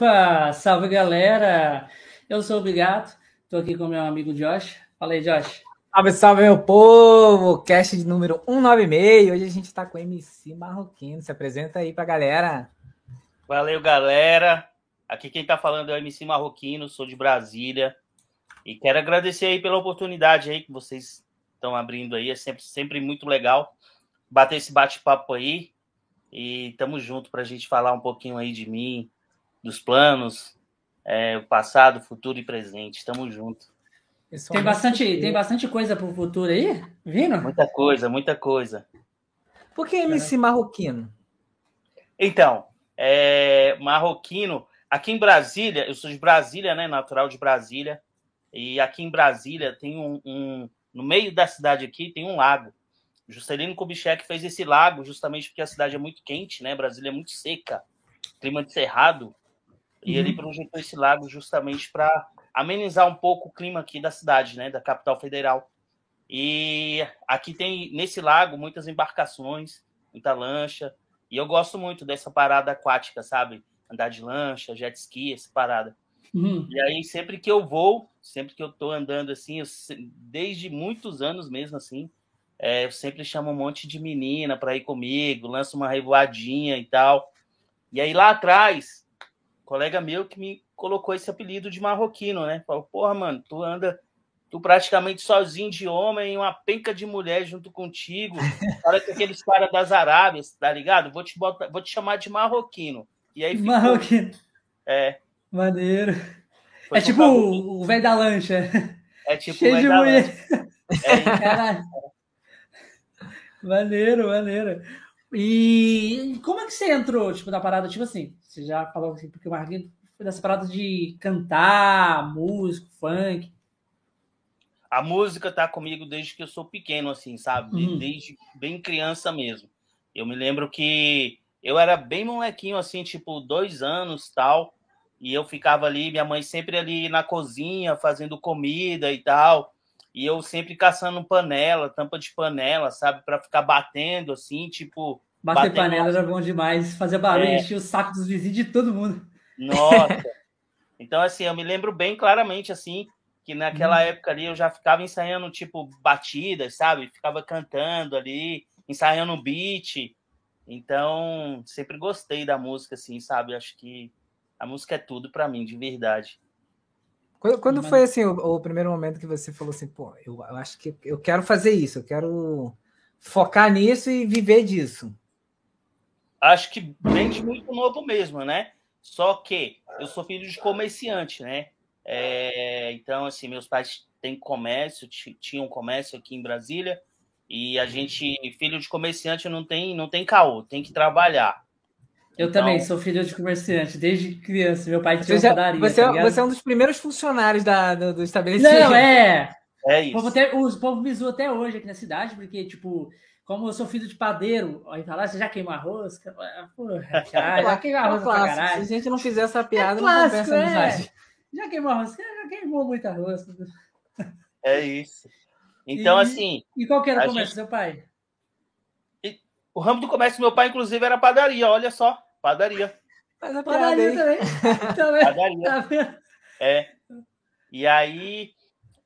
Opa, salve galera! Eu sou o Bigato, estou aqui com meu amigo Josh. Fala aí, Josh. Salve, salve, meu povo! Cast de número 196. Hoje a gente está com o MC Marroquino. Se apresenta aí pra galera. Valeu, galera. Aqui quem está falando é o MC Marroquino, sou de Brasília. E quero agradecer aí pela oportunidade aí que vocês estão abrindo aí. É sempre, sempre muito legal bater esse bate-papo aí. E estamos junto para a gente falar um pouquinho aí de mim, dos planos, é, o passado, futuro e presente. Estamos juntos. Tem bastante, tem bastante coisa para o futuro aí, vindo? Muita coisa, muita coisa. Por que MC Marroquino? Então, é, Marroquino, aqui em Brasília, eu sou de Brasília, né? Natural de Brasília. E aqui em Brasília tem um, um no meio da cidade aqui tem um lago. Juscelino Kubitschek fez esse lago justamente porque a cidade é muito quente, né? Brasília é muito seca, clima de cerrado. E ele uhum. projetou esse lago justamente para amenizar um pouco o clima aqui da cidade, né, da capital federal. E aqui tem nesse lago muitas embarcações, muita lancha, e eu gosto muito dessa parada aquática, sabe? Andar de lancha, jet ski, essa parada. Uhum. E aí sempre que eu vou, sempre que eu tô andando assim, eu, desde muitos anos mesmo assim, é, eu sempre chamo um monte de menina para ir comigo, lanço uma revoadinha e tal. E aí lá atrás, colega meu que me colocou esse apelido de marroquino, né? Falou, porra, mano, tu anda tu praticamente sozinho de homem uma penca de mulher junto contigo. Olha com aqueles caras das Arábias, tá ligado? Vou te, botar, vou te chamar de marroquino. E aí ficou, Marroquino. É. Maneiro. Foi é tipo o velho da lancha. É tipo Cheio o velho da mulher. lancha. É, Caralho. Maneiro, maneiro. E como é que você entrou, tipo, na parada, tipo assim, você já falou assim, porque o Marquinhos foi dessa parada de cantar, música, funk. A música tá comigo desde que eu sou pequeno, assim, sabe? Uhum. Desde bem criança mesmo. Eu me lembro que eu era bem molequinho, assim, tipo, dois anos tal, e eu ficava ali, minha mãe sempre ali na cozinha, fazendo comida e tal, e eu sempre caçando panela, tampa de panela, sabe? para ficar batendo assim, tipo. Bater panela era bom demais, fazer barulho, é. encher o saco dos vizinhos de todo mundo. Nossa! então, assim, eu me lembro bem claramente, assim, que naquela hum. época ali eu já ficava ensaiando, tipo, batidas, sabe? Ficava cantando ali, ensaiando beat. Então, sempre gostei da música, assim, sabe? Acho que a música é tudo para mim, de verdade. Quando, quando foi assim o, o, primeiro momento que você falou assim, pô, eu, eu, acho que eu quero fazer isso, eu quero focar nisso e viver disso? Acho que bem de muito novo mesmo, né? Só que eu sou filho de comerciante, né? É, então, assim, meus pais têm comércio, tinham comércio aqui em Brasília, e a gente, filho de comerciante, não tem, não tem caô, tem que trabalhar. Eu então... também sou filho de comerciante, desde criança. Meu pai tinha você uma padaria. Você, tá você, é um dos primeiros funcionários da, do, do estabelecimento. Não, é. É isso. O povo, até, o povo me zoa até hoje aqui na cidade, porque, tipo, como eu sou filho de padeiro, aí falar, você já queimou a rosca? Porra, já, já queimou a rosca é pra caralho. Se a gente não fizer essa piada, é clássico, não compensa é. Já queimou a rosca? Já queimou muita rosca. É isso. Então, e, assim. E qual que era o comércio gente... do seu pai? O ramo do comércio do meu pai, inclusive, era padaria, olha só. Padaria. Mas a padaria também. também. Padaria. Tá é. E aí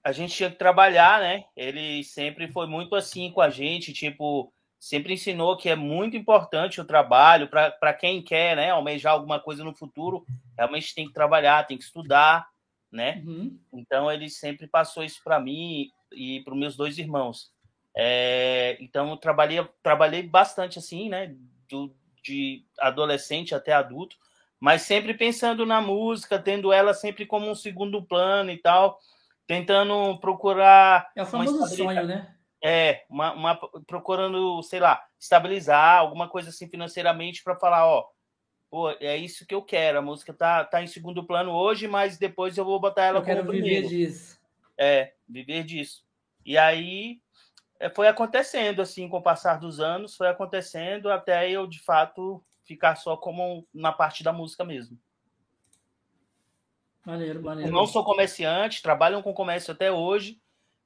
a gente tinha que trabalhar, né? Ele sempre foi muito assim com a gente, tipo, sempre ensinou que é muito importante o trabalho para quem quer, né, almejar alguma coisa no futuro, realmente tem que trabalhar, tem que estudar, né? Uhum. Então ele sempre passou isso para mim e para os meus dois irmãos. É, então eu trabalhei, trabalhei bastante assim, né? Do, de adolescente até adulto, mas sempre pensando na música, tendo ela sempre como um segundo plano e tal, tentando procurar. É o famoso sonho, né? É, uma, uma, procurando, sei lá, estabilizar alguma coisa assim financeiramente para falar, ó, pô, é isso que eu quero. A música tá, tá em segundo plano hoje, mas depois eu vou botar ela eu como quero viver disso. É, viver disso. E aí é, foi acontecendo assim com o passar dos anos, foi acontecendo até eu de fato ficar só como na parte da música mesmo. Maneiro, maneiro. Eu não sou comerciante, trabalho com comércio até hoje,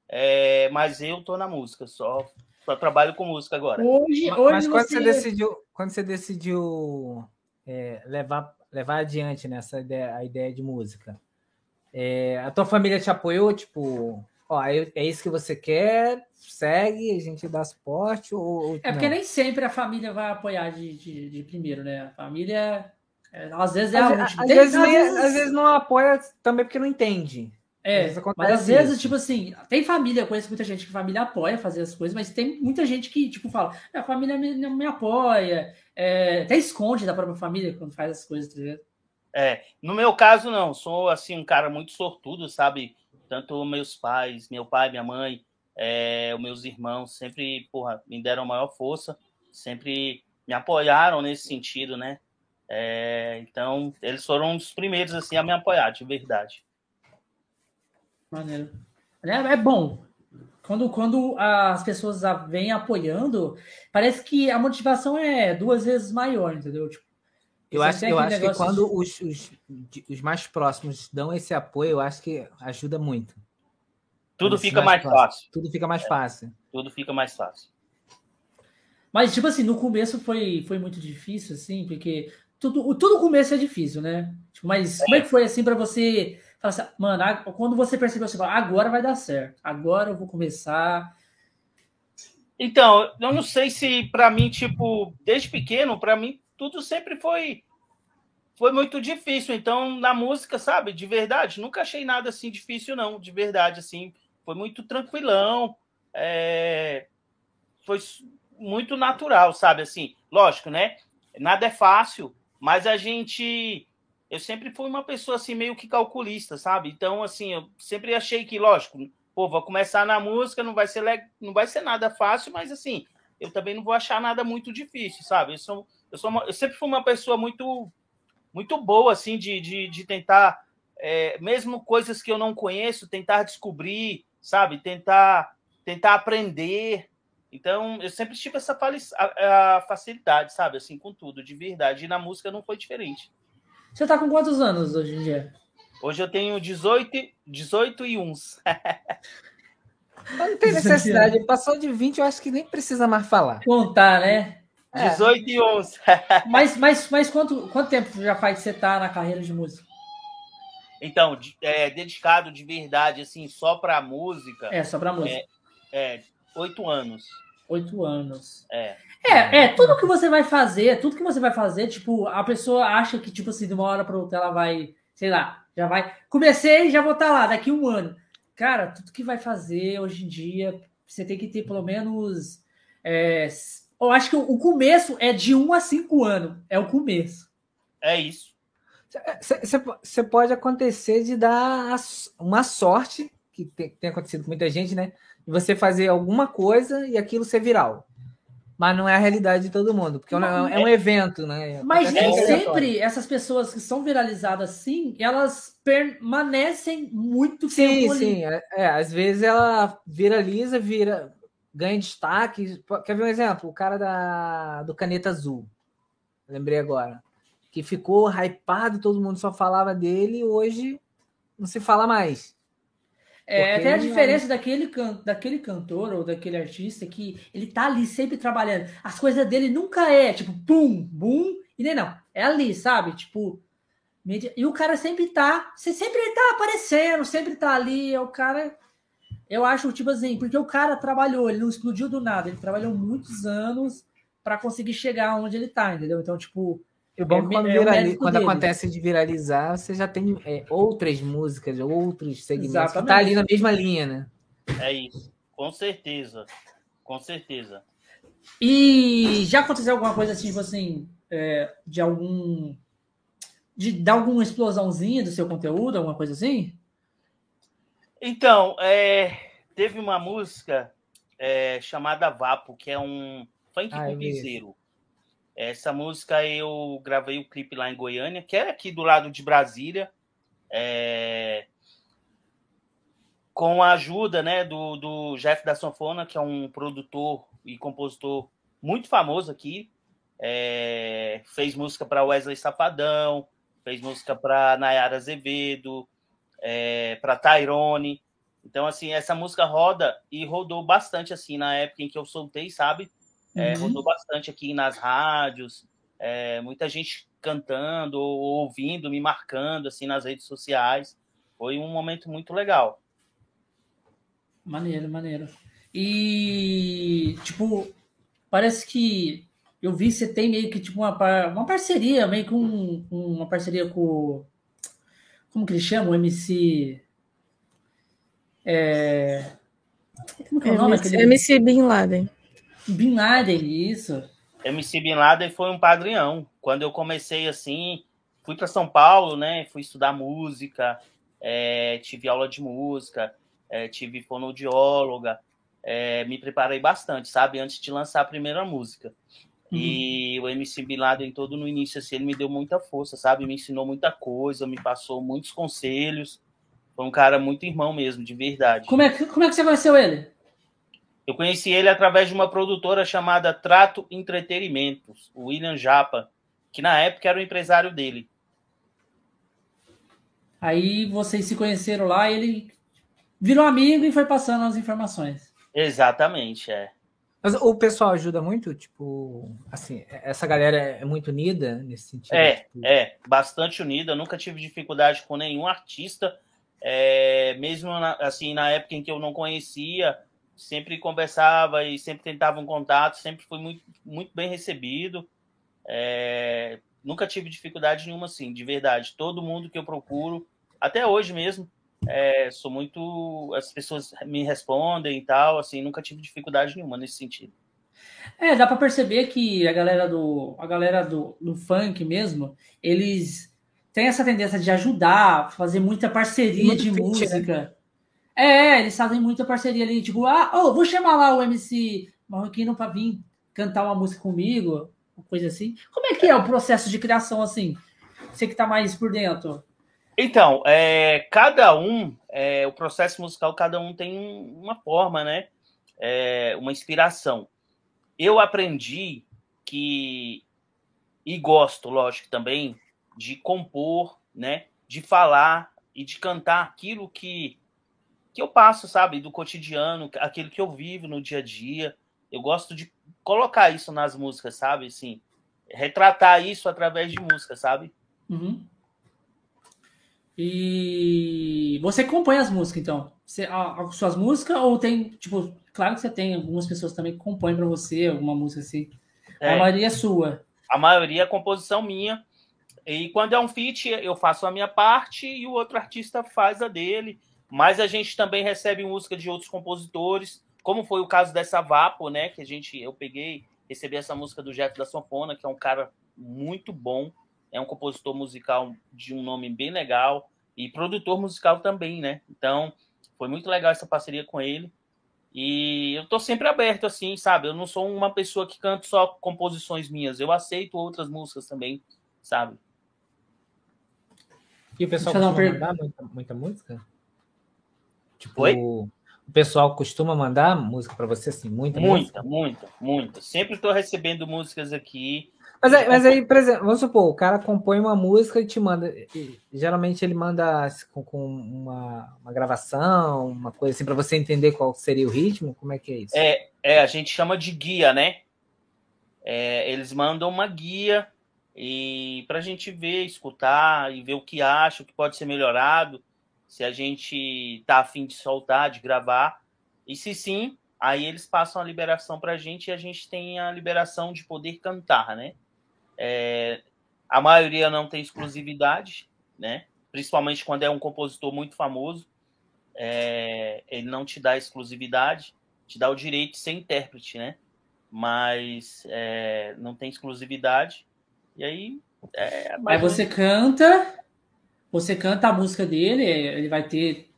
é, mas eu tô na música, só, só trabalho com música agora. Hoje, hoje mas quando você... você decidiu, quando você decidiu é, levar levar adiante nessa ideia, a ideia de música. É, a tua família te apoiou, tipo, ó, é, é isso que você quer, segue, a gente dá suporte ou. É porque não? nem sempre a família vai apoiar de, de, de primeiro, né? A família. É, às vezes é às, a última. Às, vezes, às, vezes... às vezes não apoia também porque não entende. É, mas às vezes, isso. tipo assim, tem família, eu conheço muita gente que família apoia fazer as coisas, mas tem muita gente que, tipo, fala, a família me, não me apoia, é, até esconde da própria família quando faz as coisas, tá ligado? É, no meu caso, não, sou, assim, um cara muito sortudo, sabe? Tanto meus pais, meu pai, minha mãe, é, os meus irmãos sempre, porra, me deram maior força, sempre me apoiaram nesse sentido, né? É, então, eles foram um dos primeiros, assim, a me apoiar, de verdade. Maneiro. É, é bom. Quando, quando as pessoas vêm apoiando, parece que a motivação é duas vezes maior, entendeu? Tipo, eu acho, eu acho que quando de... os, os, os, mais próximos dão esse apoio, eu acho que ajuda muito. Tudo fica mais, mais fácil. Tudo fica mais é. fácil. Tudo fica mais fácil. Mas, tipo assim, no começo foi, foi muito difícil, assim, porque tudo, tudo começo é difícil, né? Tipo, mas é. como é que foi, assim, para você Fala assim, mano, quando você percebeu, você fala, agora vai dar certo, agora eu vou começar. Então, eu não sei se para mim, tipo, desde pequeno, para mim tudo sempre foi foi muito difícil. Então, na música, sabe, de verdade, nunca achei nada assim difícil, não, de verdade, assim, foi muito tranquilão, é... foi muito natural, sabe, assim, lógico, né? Nada é fácil, mas a gente eu sempre fui uma pessoa assim meio que calculista, sabe? Então assim, eu sempre achei que, lógico, pô, vou começar na música, não vai ser le... não vai ser nada fácil, mas assim, eu também não vou achar nada muito difícil, sabe? Eu sou eu sou uma... eu sempre fui uma pessoa muito muito boa assim de, de, de tentar é, mesmo coisas que eu não conheço, tentar descobrir, sabe? Tentar tentar aprender. Então, eu sempre tive essa facilidade, sabe? Assim, com tudo, de verdade. E na música não foi diferente. Você tá com quantos anos hoje em dia? Hoje eu tenho 18, 18 e uns. não tem necessidade. Passou de 20, eu acho que nem precisa mais falar. Contar, né? 18 é. e uns. mas mas, mas quanto, quanto tempo já faz que você tá na carreira de música? Então, é, dedicado de verdade, assim, só pra música. É, só pra música. É, oito é, anos. Oito anos. É. É, é, tudo que você vai fazer, tudo que você vai fazer, tipo, a pessoa acha que, tipo assim, de uma hora para outra ela vai, sei lá, já vai. Comecei e já vou estar tá lá daqui um ano. Cara, tudo que vai fazer hoje em dia, você tem que ter pelo menos. É, eu acho que o começo é de um a cinco anos. É o começo. É isso. Você pode acontecer de dar uma sorte, que tem, tem acontecido com muita gente, né? Você fazer alguma coisa e aquilo ser viral mas não é a realidade de todo mundo, porque é, é um evento, né? Mas nem sempre essas pessoas que são viralizadas assim, elas permanecem muito sim, tempo Sim, é, é, às vezes ela viraliza, vira, ganha destaque. Quer ver um exemplo? O cara da, do Caneta Azul, lembrei agora, que ficou hypado, todo mundo só falava dele, e hoje não se fala mais. É, até a diferença não... daquele, can... daquele cantor ou daquele artista que ele tá ali sempre trabalhando. As coisas dele nunca é tipo pum, bum, e nem não. É ali, sabe? Tipo. E o cara sempre tá. Você sempre tá aparecendo, sempre tá ali. É o cara. Eu acho, tipo assim, porque o cara trabalhou, ele não explodiu do nada, ele trabalhou muitos anos para conseguir chegar onde ele tá, entendeu? Então, tipo, o bom é, quando, é virali... quando acontece de viralizar, você já tem é, outras músicas, outros segmentos Exatamente. que tá ali na mesma linha, né? É isso, com certeza. Com certeza. E já aconteceu alguma coisa assim, tipo assim, é, de algum. De dar alguma explosãozinha do seu conteúdo, alguma coisa assim? Então, é, teve uma música é, chamada Vapo, que é um funk ah. Essa música eu gravei o clipe lá em Goiânia, que é aqui do lado de Brasília, é... com a ajuda né, do, do Jeff da Sanfona, que é um produtor e compositor muito famoso aqui. É... Fez música para Wesley Safadão, fez música para Nayara Azevedo, é... para Tyrone. Então, assim, essa música roda e rodou bastante, assim, na época em que eu soltei, sabe? É, uhum. Rodou bastante aqui nas rádios. É, muita gente cantando ou ouvindo, me marcando assim nas redes sociais. Foi um momento muito legal. Maneiro, maneiro. E, tipo, parece que eu vi que você tem meio que tipo uma, uma parceria, meio que um, uma parceria com. Como que ele chama? O MC. É, como que é o nome? MC, MC Bin Laden. Bin Laden, isso. MC Bin Laden foi um padrinhão. Quando eu comecei assim, fui para São Paulo, né? Fui estudar música, é, tive aula de música, é, tive fonoaudióloga, é, me preparei bastante, sabe? Antes de lançar a primeira música. Uhum. E o MC Bin Laden todo no início, assim, ele me deu muita força, sabe? Me ensinou muita coisa, me passou muitos conselhos. Foi um cara muito irmão mesmo, de verdade. Como é, como é que você conheceu ele? Eu conheci ele através de uma produtora chamada Trato Entretenimentos, o William Japa, que na época era o empresário dele. Aí vocês se conheceram lá e ele virou amigo e foi passando as informações. Exatamente, é. Mas o pessoal ajuda muito, tipo, assim, essa galera é muito unida nesse sentido? É, tipo... é, bastante unida. Eu nunca tive dificuldade com nenhum artista é, mesmo na, assim na época em que eu não conhecia, sempre conversava e sempre tentava um contato, sempre fui muito, muito bem recebido. É, nunca tive dificuldade nenhuma, assim, de verdade. Todo mundo que eu procuro, até hoje mesmo, é, sou muito. As pessoas me respondem e tal, assim, nunca tive dificuldade nenhuma nesse sentido. É, dá para perceber que a galera do a galera do, do funk mesmo, eles tem essa tendência de ajudar, fazer muita parceria Muito de fit, né? música. Né? É, eles fazem muita parceria ali, tipo, ah, oh, vou chamar lá o MC Marroquino para vir cantar uma música comigo, uma coisa assim. Como é que é o processo de criação assim? Você que tá mais por dentro. Então, é, cada um, é, o processo musical, cada um tem uma forma, né? É, uma inspiração. Eu aprendi que, e gosto, lógico, também, de compor, né? De falar e de cantar aquilo que, que eu passo, sabe? Do cotidiano, aquilo que eu vivo no dia a dia. Eu gosto de colocar isso nas músicas, sabe? Assim, retratar isso através de música, sabe? Uhum. E você compõe as músicas, então? Você, as suas músicas ou tem, tipo, claro que você tem algumas pessoas também que compõem para você alguma música assim. É, a maioria é sua. A maioria é composição minha. E quando é um feat, eu faço a minha parte e o outro artista faz a dele. Mas a gente também recebe música de outros compositores, como foi o caso dessa Vapo, né? Que a gente, eu peguei, recebi essa música do Jeff da Sanfona, que é um cara muito bom, é um compositor musical de um nome bem legal e produtor musical também, né? Então, foi muito legal essa parceria com ele. E eu tô sempre aberto, assim, sabe? Eu não sou uma pessoa que canta só composições minhas, eu aceito outras músicas também, sabe? E o pessoal costuma per... mandar muita, muita música? Tipo, Oi? o pessoal costuma mandar música para você, assim, muita Muita, música? muita, muita. Sempre estou recebendo músicas aqui. Mas aí, mas aí, por exemplo, vamos supor, o cara compõe uma música e te manda. E, geralmente ele manda com, com uma, uma, gravação, uma coisa assim, para você entender qual seria o ritmo. Como é que é isso? É, é a gente chama de guia, né? É, eles mandam uma guia e para a gente ver, escutar e ver o que acha, o que pode ser melhorado, se a gente tá afim de soltar, de gravar. E se sim, aí eles passam a liberação para a gente e a gente tem a liberação de poder cantar, né? É, a maioria não tem exclusividade, né? Principalmente quando é um compositor muito famoso, é, ele não te dá exclusividade, te dá o direito de ser intérprete, né? Mas é, não tem exclusividade. E aí. É aí você canta, você canta a música dele, ele vai ter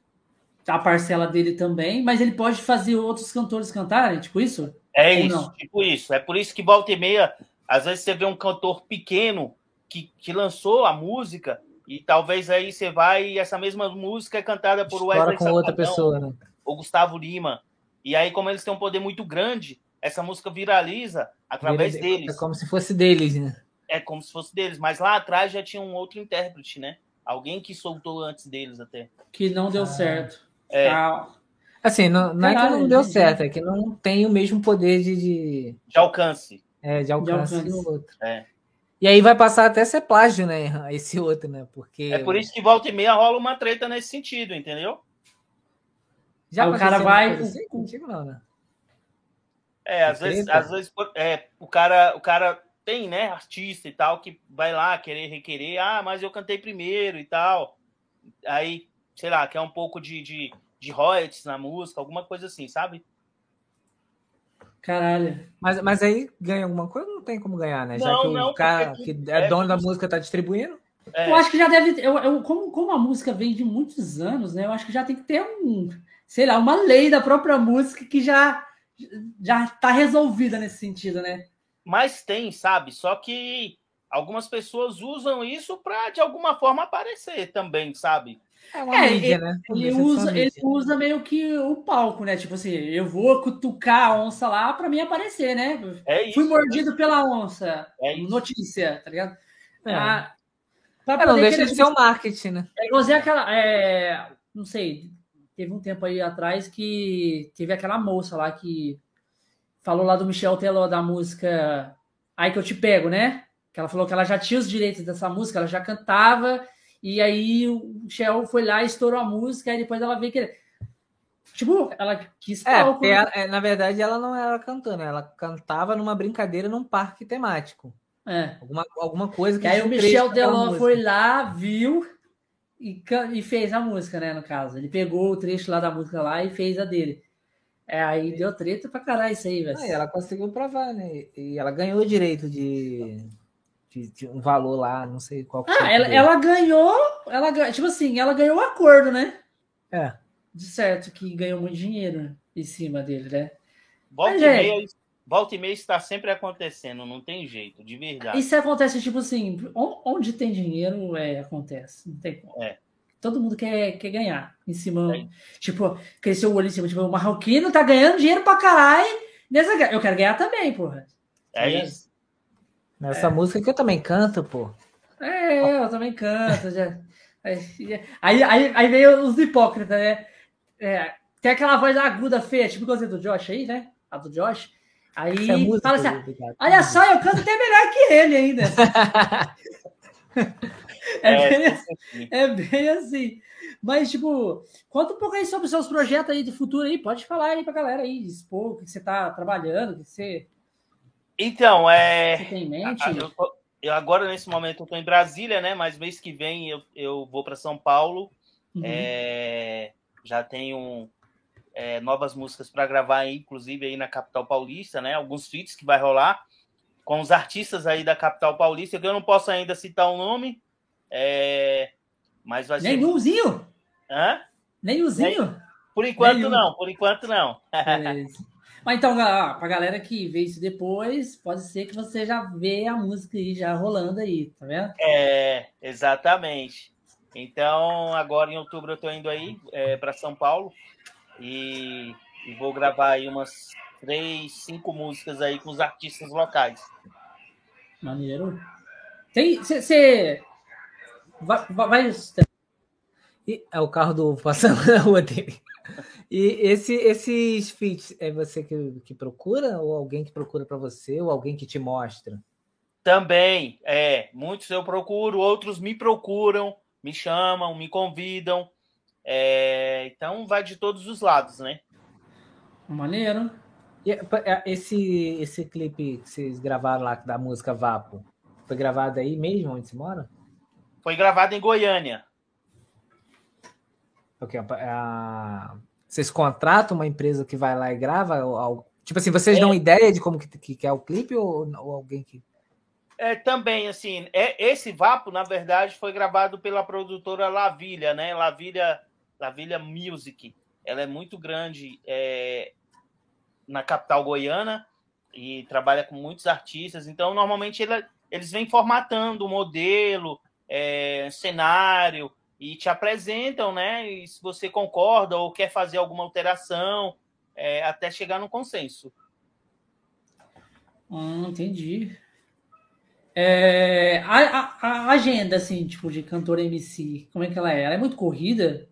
a parcela dele também, mas ele pode fazer outros cantores cantarem, tipo isso? É Ou isso, não? tipo isso. É por isso que volta e meia, às vezes você vê um cantor pequeno que, que lançou a música e talvez aí você vai e essa mesma música é cantada por História Wesley com outra pessoa, né? ou Gustavo Lima. E aí, como eles têm um poder muito grande, essa música viraliza através Vira, deles. É como se fosse deles, né? é como se fosse deles, mas lá atrás já tinha um outro intérprete, né? Alguém que soltou antes deles até. Que não deu ah. certo. É. Ah. Assim, não, não é que não deu certo, é que não tem o mesmo poder de. De, de alcance. É, de alcance, do outro. É. E aí vai passar até ser plágio, né? Esse outro, né? Porque. É por isso que volta e meia rola uma treta nesse sentido, entendeu? Já o cara vai. Assim, contigo, não, né? É, às vezes, às vezes é, o, cara, o cara tem, né, artista e tal, que vai lá querer requerer, ah, mas eu cantei primeiro e tal. Aí, sei lá, quer um pouco de, de, de royalties na música, alguma coisa assim, sabe? Caralho. Mas, mas aí ganha alguma coisa? Não tem como ganhar, né? Já que o não, cara que é, é dono da música tá distribuindo. É. Eu acho que já deve. Eu, eu, como, como a música vem de muitos anos, né? Eu acho que já tem que ter um, sei lá, uma lei da própria música que já já tá resolvida nesse sentido, né? Mas tem, sabe? Só que algumas pessoas usam isso para de alguma forma aparecer também, sabe? É, uma é, mídia, ele, né? Ele usa, ele usa meio que o palco, né? Tipo assim, eu vou cutucar a onça lá para mim aparecer, né? É isso, Fui mordido é pela onça. É Notícia, tá ligado? É. Ah, é, não deixa de ser o marketing, né? É igualzinho aquela. É, não sei, teve um tempo aí atrás que teve aquela moça lá que falou lá do Michel Teló da música Aí que eu te pego, né? Que ela falou que ela já tinha os direitos dessa música, ela já cantava e aí o Shell foi lá, estourou a música, e depois ela veio que. Tipo, ela quis é, ela, é, Na verdade, ela não era cantando, ela cantava numa brincadeira num parque temático. É. Alguma, alguma coisa que. aí o Michel Delon foi lá, viu e, e fez a música, né? No caso. Ele pegou o trecho lá da música lá e fez a dele. É, aí deu treta pra caralho isso aí, velho. Ah, ela conseguiu provar, né? E ela ganhou o direito de de, de um valor lá, não sei qual. Ah, ela, ela, ganhou, ela tipo assim, ela ganhou o um acordo, né? É. De certo que ganhou muito dinheiro em cima dele, né? Volta, Mas, e, é, meia, volta e meia está sempre acontecendo, não tem jeito, de verdade. Isso acontece, tipo assim, onde tem dinheiro, é, acontece, não tem como. É. Todo mundo quer, quer ganhar em cima. É. Tipo, cresceu o olho em cima, tipo, o marroquino tá ganhando dinheiro pra caralho. Nessa... Eu quero ganhar também, porra. É isso. Nessa é. música que eu também canto, pô. É, eu também canto. Já. Aí, aí, aí veio os hipócritas, né? É, tem aquela voz aguda feia, tipo igual do Josh aí, né? A do Josh. Aí é fala assim: olha só, eu canto até melhor que ele ainda. é, é, bem assim, é bem assim. Mas, tipo, conta um pouco aí sobre os seus projetos aí de futuro aí. Pode falar aí pra galera aí, expor o que você tá trabalhando, o que você então, é. Você tem em mente? Eu, eu, agora, nesse momento, eu estou em Brasília, né? Mas mês que vem eu, eu vou para São Paulo. Uhum. É, já tenho é, novas músicas para gravar, inclusive aí na capital paulista, né? Alguns feats que vai rolar com os artistas aí da capital paulista, que eu não posso ainda citar o nome, é, mas vai ser. Nenhumzinho? Hã? Nenhumzinho? Por enquanto Nenhum. não, por enquanto não. Mas então, para a galera que vê isso depois, pode ser que você já vê a música aí já rolando aí, tá vendo? É, exatamente. Então, agora em outubro eu estou indo aí é, para São Paulo e, e, vou gravar aí umas três, cinco músicas aí com os artistas locais. Maneiro. Tem, você vai, vai, é o carro do passando na rua dele. E esse, esses feats é você que, que procura ou alguém que procura para você ou alguém que te mostra? Também, é. Muitos eu procuro, outros me procuram, me chamam, me convidam. É, então vai de todos os lados, né? Maneiro. E, é, esse, esse clipe que vocês gravaram lá da música Vapo, foi gravado aí mesmo, onde você mora? Foi gravado em Goiânia. Okay, a, vocês contratam uma empresa que vai lá e grava? tipo assim, vocês é, dão ideia de como que, que, é o clipe ou, ou alguém que. É, também, assim, é, esse Vapo, na verdade, foi gravado pela produtora Lavilha, né? Lavilha, Lavilha Music. Ela é muito grande é, na capital goiana e trabalha com muitos artistas. Então, normalmente, ele, eles vêm formatando o modelo, é, cenário, e te apresentam, né? E se você concorda ou quer fazer alguma alteração, é, até chegar no consenso. Hum, entendi. É, a, a, a, agenda, assim, tipo, de cantora MC, como é que ela é? Ela é muito corrida?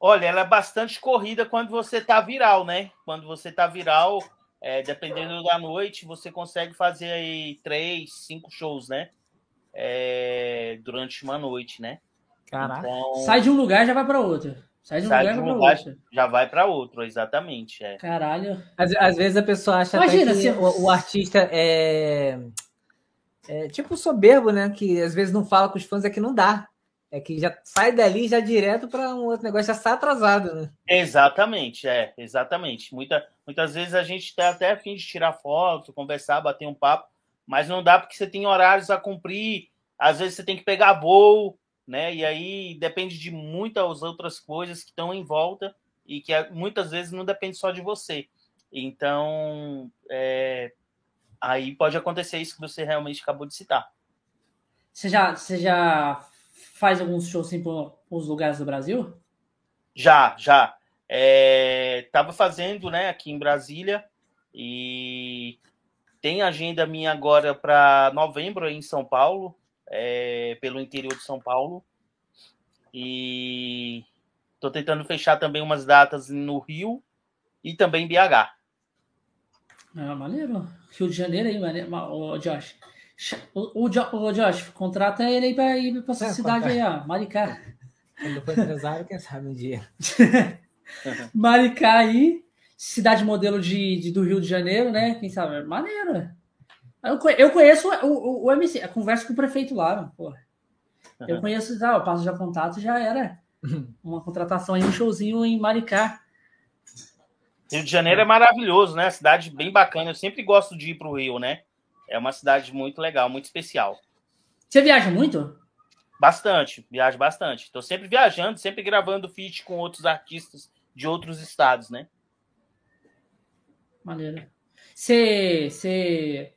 Olha, ela é bastante corrida quando você tá viral, né? Quando você tá viral, é, dependendo da noite, você consegue fazer aí três, cinco shows, né? É, durante uma noite, né? Caraca. Então, sai de um lugar já vai para outro. Sai de um sai lugar, de um lugar outro. já vai para outro, exatamente. É. Caralho. Às, às, vezes a pessoa acha Imagina, que o, o, artista é, é tipo soberbo, né? Que às vezes não fala com os fãs, é que não dá. É que já sai dali já direto para um outro negócio, já está atrasado, né? Exatamente, é, exatamente. Muita, muitas vezes a gente está até a fim de tirar foto, conversar, bater um papo, mas não dá porque você tem horários a cumprir, às vezes você tem que pegar voo, né? E aí depende de muitas outras coisas que estão em volta e que muitas vezes não depende só de você. Então, é, aí pode acontecer isso que você realmente acabou de citar. Você já, você já faz alguns shows assim por, os lugares do Brasil? Já, já. É, tava fazendo, né, aqui em Brasília e tem agenda minha agora para novembro em São Paulo, é, pelo interior de São Paulo. E tô tentando fechar também umas datas no Rio e também em BH. Ah, maneiro. Rio de Janeiro aí, maneiro. Ô, Josh. O, o, o Josh, contrata ele aí para ir para essa é, cidade aí, ó, Maricá. Quando for empresário, quem sabe um dia. Maricá aí, cidade modelo de, de, do Rio de Janeiro, né? Quem sabe? Maneiro. Eu, eu conheço o, o, o MC, a conversa com o prefeito lá, pô. Eu conheço, tá, o passo já contato já era uma contratação aí, um showzinho em Maricá. Rio de Janeiro é maravilhoso, né? Cidade bem bacana. Eu sempre gosto de ir para o Rio, né? É uma cidade muito legal, muito especial. Você viaja muito? Bastante, viajo bastante. Estou sempre viajando, sempre gravando feat com outros artistas de outros estados, né? Maneiro. Você. Você.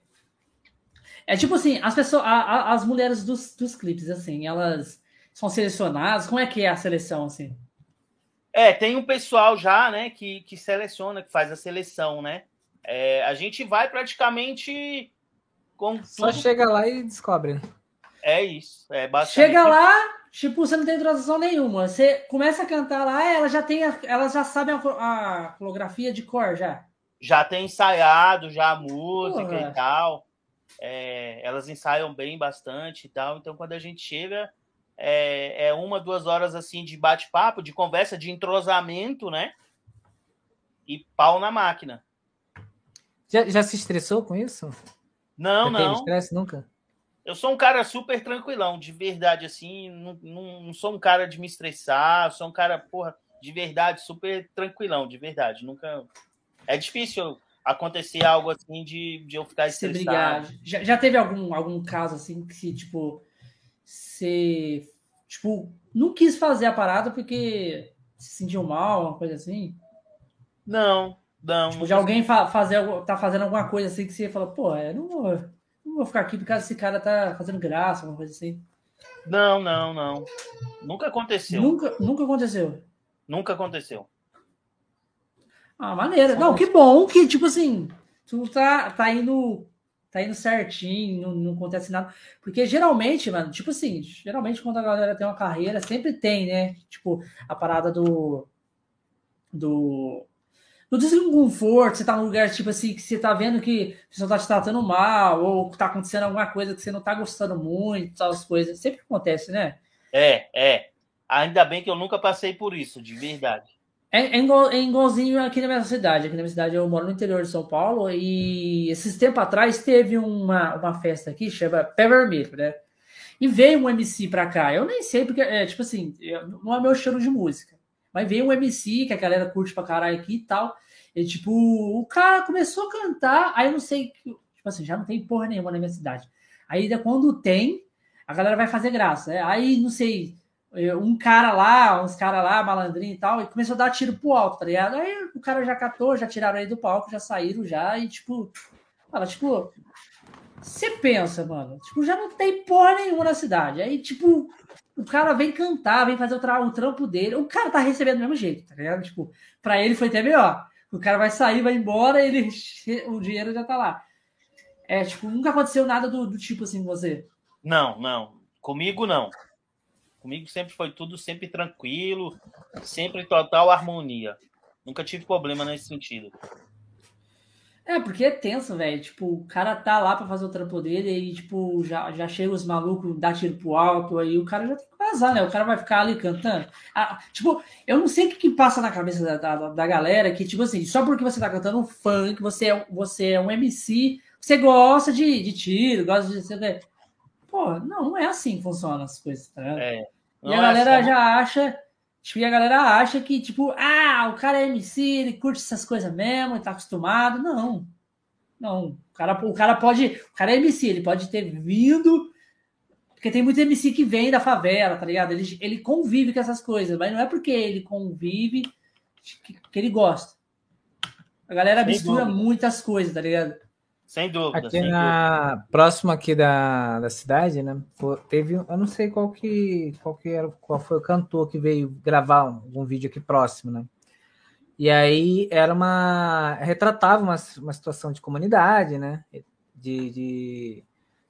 É tipo assim, as pessoas, a, a, as mulheres dos, dos clipes, assim, elas são selecionadas. Como é que é a seleção, assim? É, tem um pessoal já, né, que, que seleciona, que faz a seleção, né? É, a gente vai praticamente com Só tudo... chega lá e descobre. É isso. É Chega lá, tipo, você não tem introdução nenhuma. Você começa a cantar lá, ela já tem, a, elas já sabem a, a coreografia de cor já. Já tem ensaiado já a música Porra. e tal. É, elas ensaiam bem bastante e tal. Então, quando a gente chega, é, é uma, duas horas assim de bate-papo, de conversa, de entrosamento, né? E pau na máquina. Já, já se estressou com isso? Não, não. estresse nunca? Eu sou um cara super tranquilão, de verdade, assim. Não, não, não, sou um cara de me estressar, sou um cara, porra, de verdade, super tranquilão, de verdade. Nunca. É difícil acontecer algo assim de, de eu ficar estressado. Já, já teve algum, algum caso assim que, tipo, você, tipo, não quis fazer a parada porque se sentiu mal, uma coisa assim? Não, não, tipo, de alguém fa fazer, tá fazendo alguma coisa assim que você fala, pô, eu não vou, não vou ficar aqui porque esse cara tá fazendo graça, alguma coisa assim. Não, não, não. Nunca aconteceu. Nunca, nunca aconteceu. Nunca aconteceu. Ah, maneira. Não, que bom que, tipo assim, tu tá, tá indo. Tá indo certinho, não, não acontece nada. Porque geralmente, mano, tipo assim, geralmente quando a galera tem uma carreira, sempre tem, né? Tipo, a parada do. Do no desconforto, você tá num lugar tipo assim, que você tá vendo que a pessoa tá te tratando mal, ou tá acontecendo alguma coisa que você não tá gostando muito, as coisas. Sempre acontece, né? É, é. Ainda bem que eu nunca passei por isso, de verdade. É, é, igual, é igualzinho aqui na minha cidade. Aqui na minha cidade eu moro no interior de São Paulo e esses tempos atrás teve uma, uma festa aqui, chama Pé Vermelho, né? E veio um MC pra cá. Eu nem sei, porque, é, tipo assim, não é meu estilo de música. Mas veio um MC que a galera curte pra caralho aqui e tal. E tipo, o cara começou a cantar, aí eu não sei, tipo assim, já não tem porra nenhuma na minha cidade. Aí quando tem, a galera vai fazer graça. Né? Aí, não sei, um cara lá, uns caras lá, malandrinho e tal, e começou a dar tiro pro alto, tá ligado? Aí o cara já catou, já tiraram aí do palco, já saíram já, e tipo, fala, tipo, você pensa, mano, tipo, já não tem porra nenhuma na cidade. Aí, tipo, o cara vem cantar, vem fazer o, tra o trampo dele. O cara tá recebendo do mesmo jeito, tá ligado? Tipo, pra ele foi até melhor. O cara vai sair, vai embora, ele o dinheiro já tá lá. É, tipo, nunca aconteceu nada do, do tipo assim com você. Não, não. Comigo não. Comigo sempre foi tudo sempre tranquilo, sempre total harmonia. Nunca tive problema nesse sentido. É, porque é tenso, velho. Tipo, o cara tá lá pra fazer o trampo dele e, tipo, já, já chega os malucos, dá tiro pro alto, aí o cara já tem que vazar, né? O cara vai ficar ali cantando. Ah, tipo, eu não sei o que, que passa na cabeça da, da, da, galera que, tipo assim, só porque você tá cantando um funk, você é, você é um MC, você gosta de, de tiro, gosta de. Pô, não, não é assim que funcionam as coisas, tá? É. E a galera é só... já acha Tipo, e a galera acha que, tipo, ah, o cara é MC, ele curte essas coisas mesmo, ele tá acostumado. Não. Não. O cara, o cara pode. O cara é MC, ele pode ter vindo. Porque tem muito MC que vem da favela, tá ligado? Ele, ele convive com essas coisas, mas não é porque ele convive que, que ele gosta. A galera Sem mistura dúvida. muitas coisas, tá ligado? Sem dúvida. Aqui sem na dúvida. próximo aqui da, da cidade, né? Teve, eu não sei qual que qual que era, qual foi o cantor que veio gravar um, um vídeo aqui próximo, né? E aí era uma retratava uma, uma situação de comunidade, né? De, de,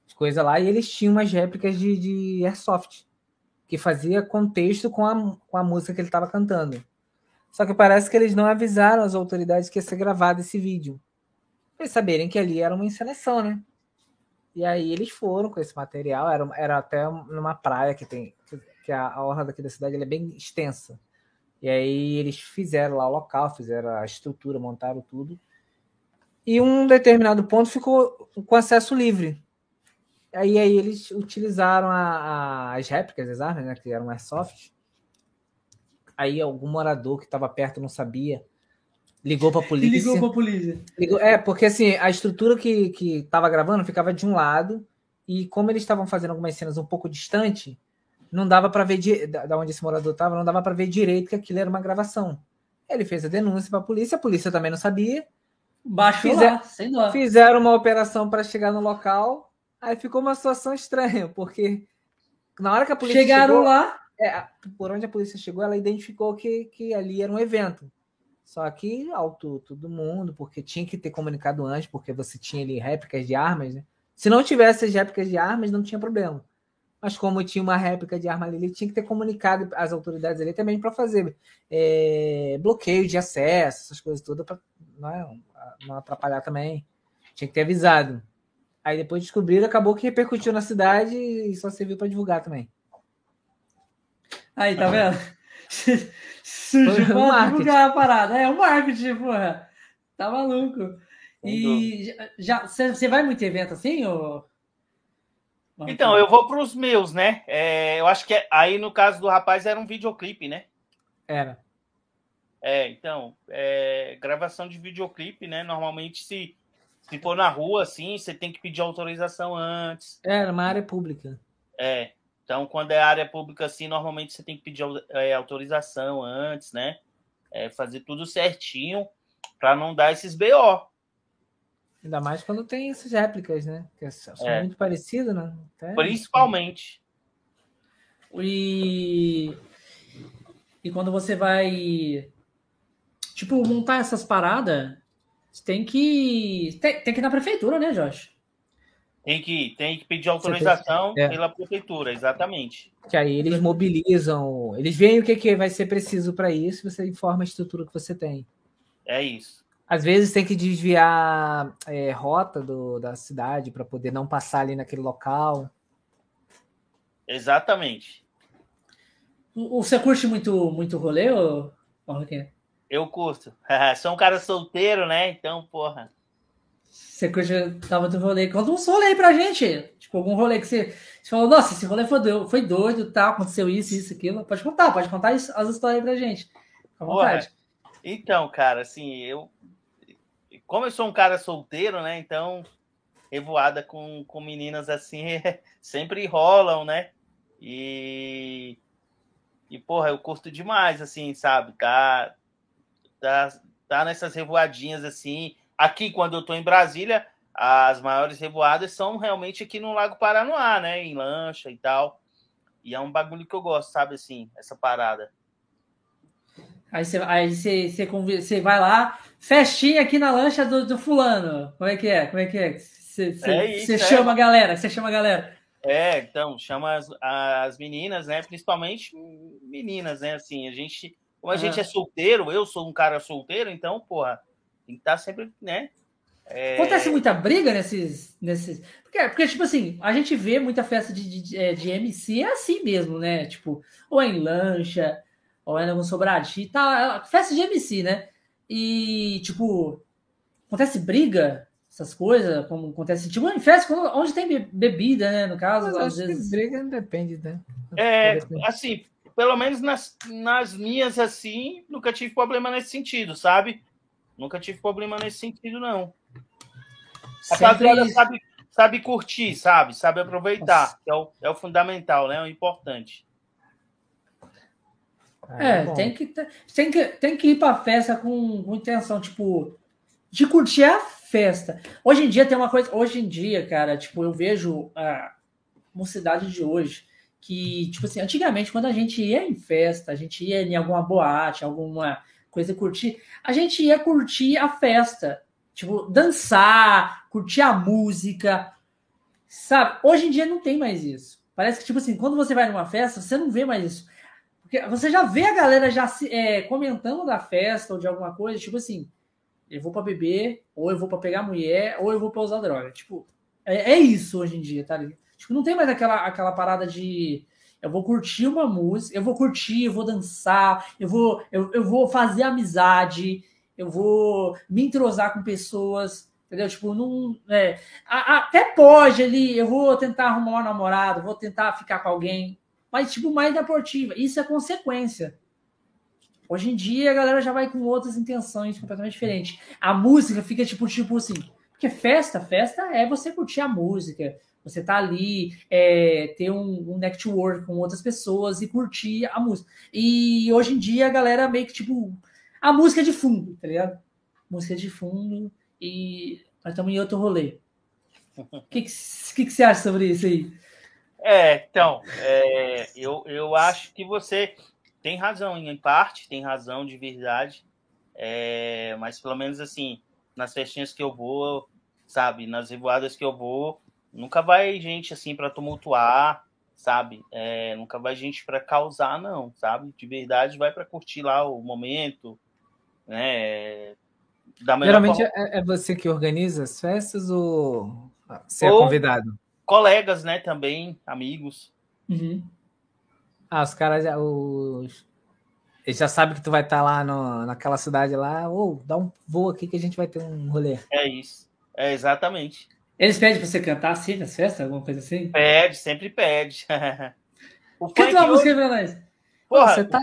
de coisa lá e eles tinham umas réplicas de, de airsoft que fazia contexto com a, com a música que ele estava cantando. Só que parece que eles não avisaram as autoridades que ia ser gravado esse vídeo eles saberem que ali era uma encenação, né? E aí eles foram com esse material, era, era até numa praia que tem, que a, a orla daqui da cidade é bem extensa. E aí eles fizeram lá o local, fizeram a estrutura, montaram tudo. E um determinado ponto ficou com acesso livre. Aí, aí eles utilizaram a, a, as réplicas das armas, né, que eram airsoft. Aí algum morador que estava perto não sabia Ligou pra polícia. Ligou pra polícia. Ligou, é, porque assim, a estrutura que, que tava gravando ficava de um lado, e como eles estavam fazendo algumas cenas um pouco distante, não dava para ver de, da onde esse morador tava, não dava para ver direito que aquilo era uma gravação. Ele fez a denúncia para a polícia, a polícia também não sabia. Baixou Fizer, lá, sem dó. Fizeram uma operação para chegar no local, aí ficou uma situação estranha, porque na hora que a polícia chegaram chegou, lá, é, por onde a polícia chegou, ela identificou que, que ali era um evento. Só que alto todo mundo, porque tinha que ter comunicado antes, porque você tinha ali réplicas de armas, né? Se não tivesse as réplicas de armas, não tinha problema. Mas como tinha uma réplica de arma ali, tinha que ter comunicado às autoridades ali também para fazer é, bloqueio de acesso, essas coisas todas, para não, é, não atrapalhar também. Tinha que ter avisado. Aí depois descobriram, acabou que repercutiu na cidade e só serviu para divulgar também. Aí, tá vendo? Sujo pra divulgar a parada. É o marketing, porra. Tá maluco. E já você vai muito evento assim, ou... Então, eu vou para os meus, né? É, eu acho que é, aí no caso do rapaz era um videoclipe, né? Era. É, então, é, gravação de videoclipe, né? Normalmente, se, se for na rua, assim, você tem que pedir autorização antes. Era uma área pública. É. Então, quando é área pública assim, normalmente você tem que pedir é, autorização antes, né? É, fazer tudo certinho para não dar esses BO. Ainda mais quando tem essas réplicas, né? Que são é. muito parecidas, né? Até... Principalmente. E... e quando você vai, tipo, montar essas paradas, tem que. Tem, tem que ir na prefeitura, né, Josh? Tem que, tem que pedir autorização é. pela prefeitura, exatamente. Que aí eles mobilizam, eles veem o que, que vai ser preciso para isso, você informa a estrutura que você tem. É isso. Às vezes tem que desviar é, rota do, da cidade para poder não passar ali naquele local. Exatamente. Você curte muito, muito rolê, ou... Eu curto. Sou um cara solteiro, né? Então, porra. Você curte, tava do rolê. Conta um rolê aí pra gente. Tipo, algum rolê que você, você falou, nossa, esse rolê foi doido, foi doido, tá? Aconteceu isso, isso, aquilo. Pode contar, pode contar as histórias aí pra gente. Com vontade. então, cara, assim, eu. Como eu sou um cara solteiro, né? Então, revoada com, com meninas assim sempre rolam, né? E. E, porra, eu curto demais, assim, sabe? Tá. Tá, tá nessas revoadinhas assim Aqui, quando eu estou em Brasília, as maiores revoadas são realmente aqui no Lago Paranoá, né? Em lancha e tal. E é um bagulho que eu gosto, sabe assim, essa parada. Aí você, aí você, você, você vai lá, festinha aqui na lancha do, do fulano. Como é que é? Como é que é? Você, é você é. chama a galera, você chama a galera. É, então, chama as, as meninas, né? Principalmente meninas, né? Assim, a gente, como a uhum. gente é solteiro, eu sou um cara solteiro, então, porra, tem que estar tá sempre, né? É... Acontece muita briga nesses. nesses... Porque, porque, tipo assim, a gente vê muita festa de, de, é, de MC é assim mesmo, né? Tipo, ou é em lancha, ou é no sobradinho e tal. É festa de MC, né? E, tipo, acontece briga, essas coisas, como acontece, tipo, em festa onde tem bebida, né? No caso, Mas às vezes. briga depende, né? É, assim, pelo menos nas, nas minhas, assim, nunca tive problema nesse sentido, sabe? Nunca tive problema nesse sentido, não. A Sempre... sabe, sabe curtir, sabe? Sabe aproveitar, é o, é o fundamental, né? É o importante. É, é tem, que, tem, que, tem que ir pra festa com, com intenção, tipo, de curtir a festa. Hoje em dia tem uma coisa. Hoje em dia, cara, tipo, eu vejo a mocidade de hoje que, tipo assim, antigamente, quando a gente ia em festa, a gente ia em alguma boate, alguma coisa curtir, a gente ia curtir a festa. Tipo, dançar, curtir a música. Sabe? Hoje em dia não tem mais isso. Parece que, tipo assim, quando você vai numa festa, você não vê mais isso. Porque você já vê a galera já se, é, comentando da festa ou de alguma coisa, tipo assim, eu vou para beber, ou eu vou para pegar mulher, ou eu vou para usar droga. Tipo, é, é, isso hoje em dia, tá ligado? Tipo, não tem mais aquela, aquela parada de eu vou curtir uma música, eu vou curtir, eu vou dançar, eu vou, eu, eu vou fazer amizade, eu vou me entrosar com pessoas, entendeu? Tipo, não. É, até pode ali, eu vou tentar arrumar um namorado, vou tentar ficar com alguém, mas, tipo, mais da portiva. Isso é consequência. Hoje em dia a galera já vai com outras intenções completamente diferentes. A música fica tipo, tipo assim. Porque festa, festa é você curtir a música, você tá ali, é, ter um, um network com outras pessoas e curtir a música. E hoje em dia a galera meio que tipo. A música é de fundo, tá ligado? Música é de fundo e nós estamos em outro rolê. O que, que, que, que, você acha sobre isso aí? É, então, é, eu, eu acho que você tem razão, em parte, tem razão de verdade. É, mas pelo menos assim, nas festinhas que eu vou, sabe, nas revoadas que eu vou, nunca vai gente assim para tumultuar, sabe? É, nunca vai gente para causar, não, sabe? De verdade, vai para curtir lá o momento, né? Geralmente forma... é, é, você que organiza as festas ou você é ou é convidado? Colegas, né? Também, amigos. Uhum. Ah, os caras já. Os... Eles já sabem que tu vai estar tá lá no, naquela cidade lá. Ou dá um voo aqui que a gente vai ter um rolê. É isso. É exatamente. Eles pedem pra você cantar assim nas festas, alguma coisa assim? Pede, sempre pede. Canta uma música pra nós. Porra, você tá.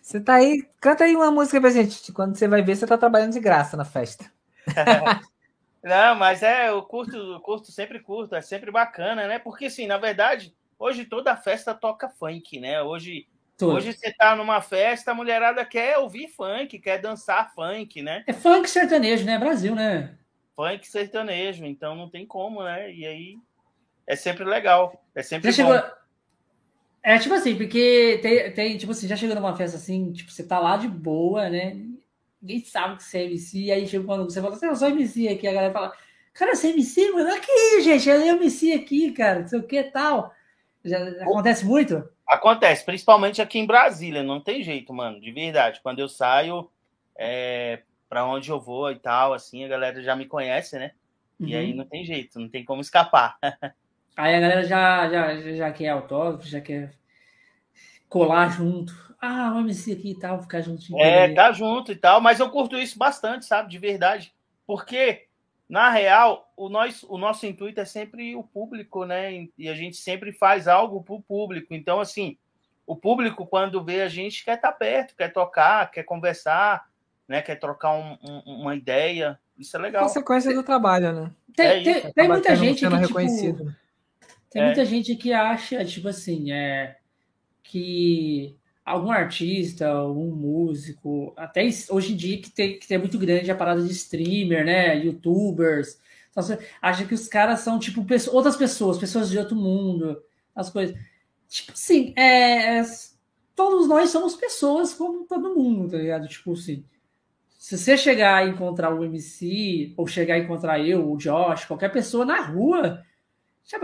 Você tá aí, canta aí uma música pra gente. Quando você vai ver, você tá trabalhando de graça na festa. Não, mas é, eu curto, eu curto, sempre curto, é sempre bacana, né? Porque, assim, na verdade, hoje toda festa toca funk, né? Hoje, hoje você tá numa festa, a mulherada quer ouvir funk, quer dançar funk, né? É funk sertanejo, né? Brasil, né? Funk sertanejo, então não tem como, né? E aí é sempre legal, é sempre já bom. Chegou... É tipo assim, porque tem, tem, tipo assim, já chegou numa festa assim, tipo, você tá lá de boa, né? Ninguém sabe que você é MC, e aí chega quando você fala assim, eu sou MC aqui, a galera fala, cara, você é MC, mano? Aqui, gente, eu é MC aqui, cara, não sei o que tal. Já acontece muito? Acontece, principalmente aqui em Brasília, não tem jeito, mano, de verdade. Quando eu saio é, para onde eu vou e tal, assim, a galera já me conhece, né? Uhum. E aí uhum. não tem jeito, não tem como escapar. aí a galera já, já, já quer autógrafo, já quer colar junto. Ah, o MC aqui e tal, ficar juntinho. É, tá junto e tal, mas eu curto isso bastante, sabe, de verdade. Porque na real, o, nós, o nosso intuito é sempre o público, né? E a gente sempre faz algo para o público. Então, assim, o público, quando vê a gente, quer estar tá perto, quer tocar, quer conversar, né? quer trocar um, um, uma ideia. Isso é legal. Consequência do trabalho, né? Tem, é tem, tem muita gente que, reconhecido. Tipo, tem é. muita gente que acha, tipo assim, é, que algum artista, algum músico, até hoje em dia que tem, que tem muito grande a parada de streamer, né? Youtubers. Então, acha que os caras são, tipo, pessoas, outras pessoas, pessoas de outro mundo, as coisas. Tipo assim, é, é, todos nós somos pessoas como todo mundo, tá ligado? Tipo assim. Se você chegar a encontrar o MC, ou chegar a encontrar eu, o Josh, qualquer pessoa na rua,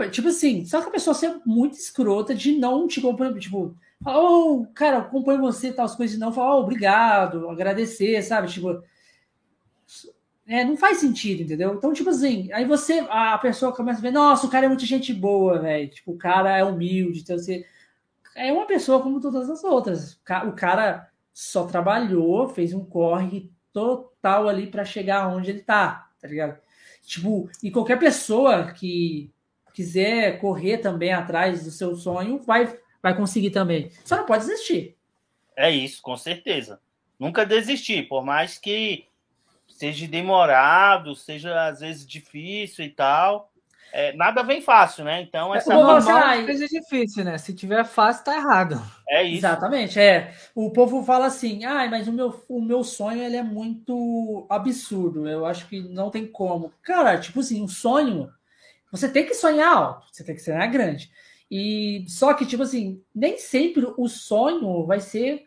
tipo assim, só que a pessoa ser muito escrota de não te compreender, tipo, oh, cara, acompanho você, tal, as coisas, não. Fala, oh, obrigado, agradecer, sabe? Tipo, É, não faz sentido, entendeu? Então, tipo assim, aí você, a pessoa começa a ver, nossa, o cara é muito gente boa, velho. Tipo, o cara é humilde, então você. É uma pessoa como todas as outras. O cara só trabalhou, fez um corre total ali para chegar onde ele tá, tá ligado? Tipo, e qualquer pessoa que quiser correr também atrás do seu sonho, vai, vai conseguir também. Só não pode desistir. É isso, com certeza. Nunca desistir, por mais que seja demorado, seja às vezes difícil e tal. É, nada vem fácil, né? Então essa é normal seja difícil, né? Se tiver fácil, tá errado. É isso. Exatamente, é. O povo fala assim, ah, mas o meu, o meu sonho ele é muito absurdo. Eu acho que não tem como. Cara, tipo assim, um sonho, você tem que sonhar alto, você tem que sonhar grande. E só que, tipo assim, nem sempre o sonho vai ser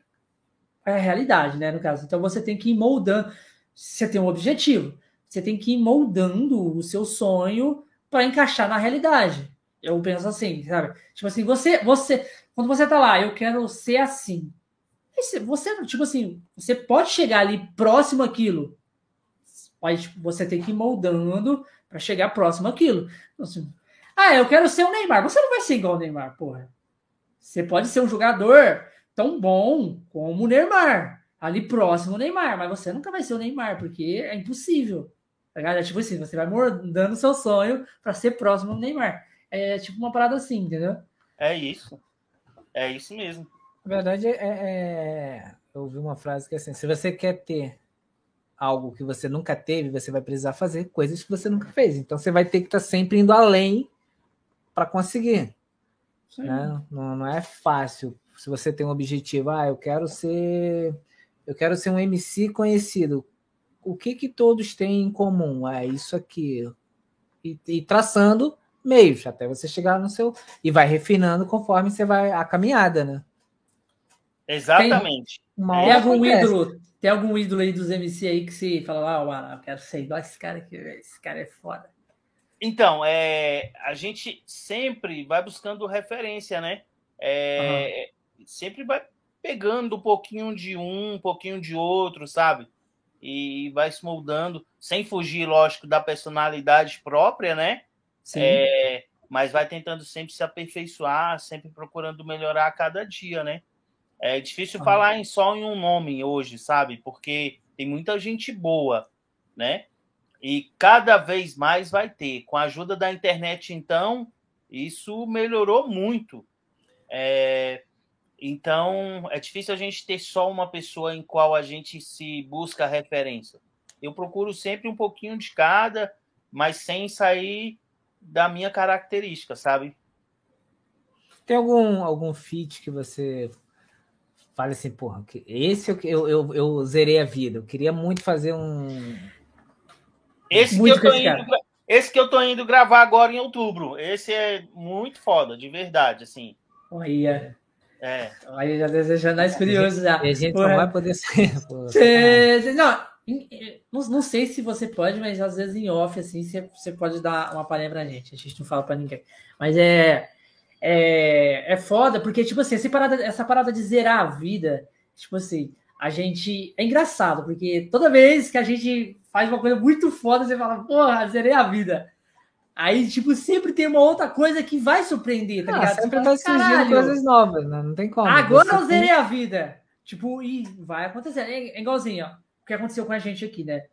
a realidade, né? No caso. Então você tem que ir moldando. Você tem um objetivo. Você tem que ir moldando o seu sonho para encaixar na realidade. Eu penso assim, sabe? Tipo assim, você, você, quando você tá lá, eu quero ser assim. Você, tipo assim, você pode chegar ali próximo àquilo, mas você tem que ir moldando para chegar próximo àquilo. Então, assim, ah, eu quero ser o Neymar. Você não vai ser igual o Neymar, porra. Você pode ser um jogador tão bom como o Neymar, ali próximo ao Neymar, mas você nunca vai ser o Neymar, porque é impossível. Tá é tipo assim, você vai mordando o seu sonho para ser próximo do Neymar. É tipo uma parada assim, entendeu? É isso. É isso mesmo. Na verdade, é, é... eu ouvi uma frase que é assim: se você quer ter algo que você nunca teve, você vai precisar fazer coisas que você nunca fez. Então você vai ter que estar tá sempre indo além para conseguir. Né? Não, não é fácil. Se você tem um objetivo, ah, eu quero ser, eu quero ser um MC conhecido o que que todos têm em comum? É isso aqui. E, e traçando meios até você chegar no seu e vai refinando conforme você vai a caminhada, né? Exatamente. Tem, tem algum ídolo, tem algum ídolo aí dos MC aí que se fala lá, ah, eu quero ser igual esse cara aqui, esse cara é foda. Então, é, a gente sempre vai buscando referência, né? É, uhum. Sempre vai pegando um pouquinho de um, um pouquinho de outro, sabe? E vai se moldando, sem fugir, lógico, da personalidade própria, né? Sim. É, mas vai tentando sempre se aperfeiçoar, sempre procurando melhorar a cada dia, né? É difícil ah. falar em só em um nome hoje, sabe? Porque tem muita gente boa, né? E cada vez mais vai ter. Com a ajuda da internet, então, isso melhorou muito. É, então, é difícil a gente ter só uma pessoa em qual a gente se busca referência. Eu procuro sempre um pouquinho de cada, mas sem sair da minha característica, sabe? Tem algum, algum feat que você fala assim, porra, esse eu, eu, eu, eu zerei a vida. Eu queria muito fazer um. Esse muito que, eu tô indo, esse que eu tô indo gravar agora em outubro. Esse é muito foda, de verdade, assim. Olha. É. Aí já desejando mais curioso já. E a gente Porra. não vai poder ser. não, não, não sei se você pode, mas às vezes em off, assim, você, você pode dar uma palhinha pra gente. A gente não fala pra ninguém. Mas é. É, é foda, porque, tipo assim, essa parada, essa parada de zerar a vida, tipo assim, a gente. É engraçado, porque toda vez que a gente faz uma coisa muito foda, você fala, porra, zerei a vida. Aí, tipo, sempre tem uma outra coisa que vai surpreender, tá ah, ligado? Sempre vai surgindo coisas novas, né? Não tem como. Agora eu zerei a vida. Tipo, e vai acontecer. É igualzinho, ó. O que aconteceu com a gente aqui, né?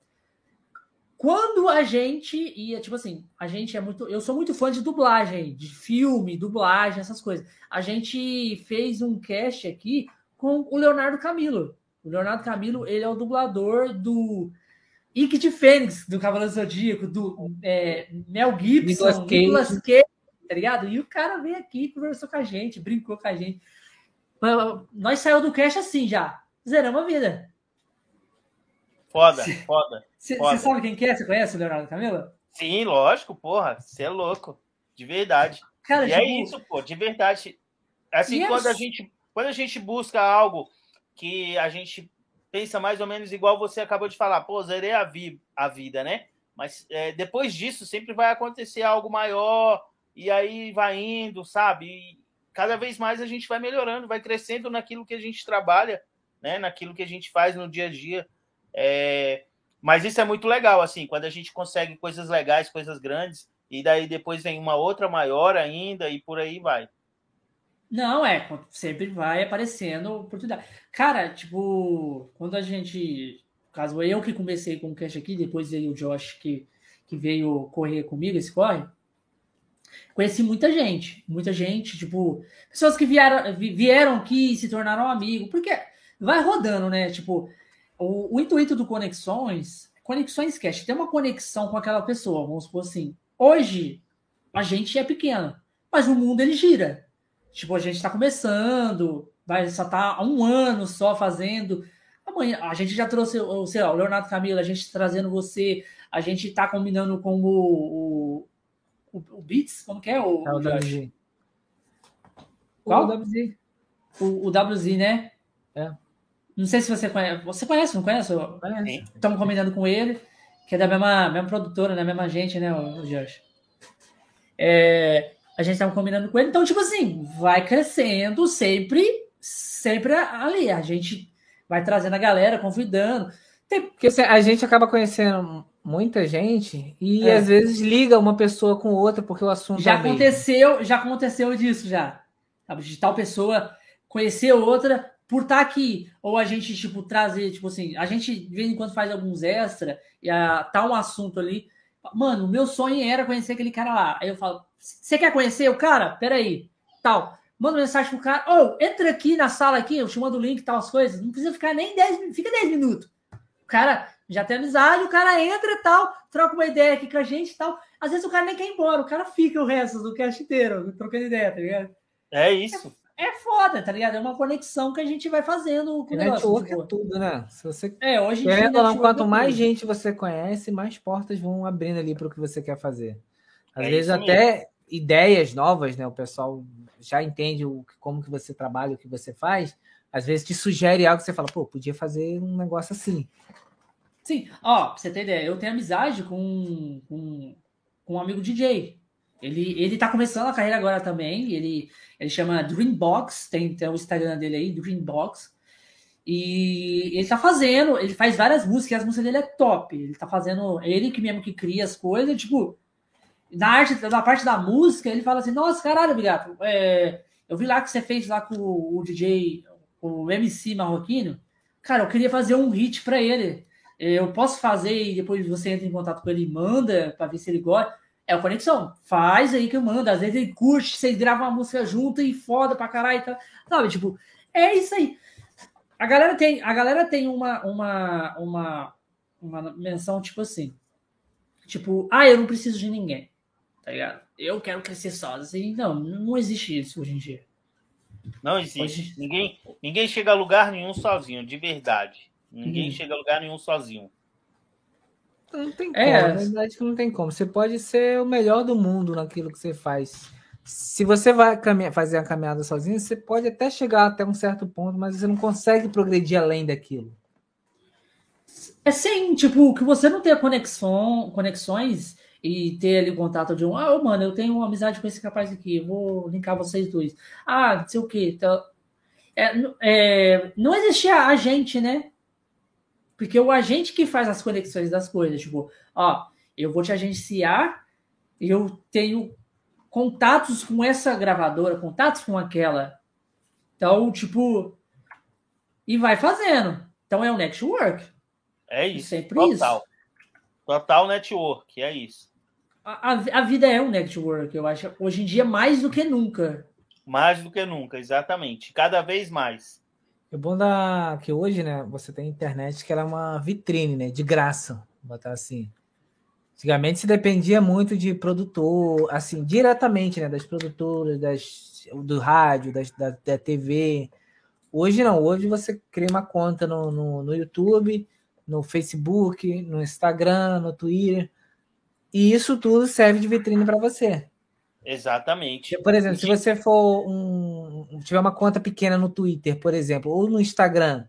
Quando a gente ia, tipo assim, a gente é muito. Eu sou muito fã de dublagem, de filme, dublagem, essas coisas. A gente fez um cast aqui com o Leonardo Camilo. O Leonardo Camilo, ele é o dublador do Ike de Fênix, do Cavaleiro Zodíaco, do é, Mel Gibson, Nicolas Cage. tá ligado? E o cara veio aqui, conversou com a gente, brincou com a gente. Nós saímos do cash assim já. Zeramos a vida. Foda, cê, foda. Você sabe quem que é? Você conhece o Leonardo Camila? Sim, lógico, porra. Você é louco. De verdade. Cara, e é tipo... é isso, pô, de verdade. Assim, quando, a gente, quando a gente busca algo que a gente pensa mais ou menos igual você acabou de falar, pô, zerei a, vi a vida, né? Mas é, depois disso sempre vai acontecer algo maior, e aí vai indo, sabe? E cada vez mais a gente vai melhorando, vai crescendo naquilo que a gente trabalha, né? Naquilo que a gente faz no dia a dia. É, Mas isso é muito legal, assim, quando a gente consegue coisas legais, coisas grandes, e daí depois vem uma outra maior ainda, e por aí vai. Não, é, sempre vai aparecendo oportunidade. Cara, tipo, quando a gente. Caso eu que comecei com o Cash aqui, depois veio o Josh que, que veio correr comigo, esse corre. Conheci muita gente, muita gente, tipo, pessoas que vieram, vieram aqui e se tornaram amigos, porque vai rodando, né? Tipo, o, o intuito do Conexões, Conexões Cash, tem uma conexão com aquela pessoa, vamos supor assim. Hoje, a gente é pequeno, mas o mundo ele gira. Tipo, a gente está começando, vai só tá há um ano só fazendo. Amanhã, a gente já trouxe, sei lá, o Leonardo Camilo, a gente trazendo você, a gente está combinando com o, o, o, o Beats, como que é? O, é o WZ. Qual? O WZ. O, o WZ, né? É. Não sei se você conhece. Você conhece, não conhece? Estamos combinando com ele, que é da mesma, mesma produtora, né? Mesma gente, né, o Jorge? É, a gente estava combinando com ele. Então, tipo assim, vai crescendo sempre, sempre ali. A gente vai trazendo a galera, convidando. Tem... Porque a gente acaba conhecendo muita gente e é. às vezes liga uma pessoa com outra porque o assunto já é aconteceu, mesmo. já aconteceu disso já. De tal pessoa conhecer outra por estar tá aqui, ou a gente, tipo, trazer, tipo assim, a gente de vez em quando faz alguns extra e a, tá um assunto ali. Mano, meu sonho era conhecer aquele cara lá. Aí eu falo, você quer conhecer o cara? Peraí, tal. Manda mensagem pro cara, ou oh, entra aqui na sala aqui, eu te mando o link e tal, as coisas. Não precisa ficar nem 10 minutos, fica 10 minutos. O cara já tem amizade, o cara entra e tal, troca uma ideia aqui com a gente e tal. Às vezes o cara nem quer ir embora, o cara fica o resto do cast inteiro, trocando ideia, tá ligado? É isso é foda, tá ligado? É uma conexão que a gente vai fazendo com o negócio. Network tipo, é tudo, né? Se você é, hoje em dia, não, quanto é mais gente você conhece, mais portas vão abrindo ali para o que você quer fazer. Às é vezes até mesmo. Ideias novas, né? O pessoal já entende o, como que você trabalha, o que você faz. Às vezes te sugere algo que você fala, pô, podia fazer um negócio assim. Sim, ó, pra você ter ideia, eu tenho amizade com, com, com um amigo DJ. Ele, ele tá começando a carreira agora também. Ele, ele chama Dreambox, tem, tem o Instagram dele aí, Dreambox. E ele tá fazendo, ele faz várias músicas, as músicas dele é top. Ele tá fazendo, ele que mesmo que cria as coisas, tipo, na arte, na parte da música, ele fala assim: Nossa, caralho, Bigato, é, eu vi lá que você fez lá com o, DJ, o MC marroquino. Cara, eu queria fazer um hit para ele. Eu posso fazer e depois você entra em contato com ele e manda para ver se ele gosta. É o Conexão. Faz aí que eu mando. Às vezes ele curte, vocês gravam uma música junto e foda pra caralho. Tá? Sabe, tipo, é isso aí. A galera tem, a galera tem uma, uma, uma, uma menção, tipo assim. Tipo, ah, eu não preciso de ninguém. Tá ligado? Eu quero crescer sozinho. Não, não existe isso hoje em dia. Não existe. Hoje... Ninguém, ninguém chega a lugar nenhum sozinho, de verdade. Ninguém hum. chega a lugar nenhum sozinho. Não tem como, é. na verdade que não tem como. Você pode ser o melhor do mundo naquilo que você faz. Se você vai fazer a caminhada sozinho, você pode até chegar até um certo ponto, mas você não consegue progredir além daquilo. É sim, tipo, que você não tenha conexão, conexões e ter ali o contato de um, ah, mano, eu tenho uma amizade com esse rapaz aqui, eu vou linkar vocês dois. Ah, não sei o que. Então, é, é, não existia a gente, né? Porque o agente que faz as conexões das coisas, tipo, ó, eu vou te agenciar, eu tenho contatos com essa gravadora, contatos com aquela. Então, tipo, e vai fazendo. Então é o network. É isso. Sempre total. isso. Total network, é isso. A, a, vida é um network, eu acho. Hoje em dia, mais do que nunca. Mais do que nunca, exatamente. Cada vez mais. É bom da que hoje, né, você tem internet que era é uma vitrine, né, de graça, botar assim. Antigamente se dependia muito de produtor, assim, diretamente, né, das produtoras, das, do rádio, das, da, da TV. Hoje não, hoje você cria uma conta no, no, no YouTube, no Facebook, no Instagram, no Twitter, e isso tudo serve de vitrine para você. Exatamente. Por exemplo, se você for um, tiver uma conta pequena no Twitter, por exemplo, ou no Instagram,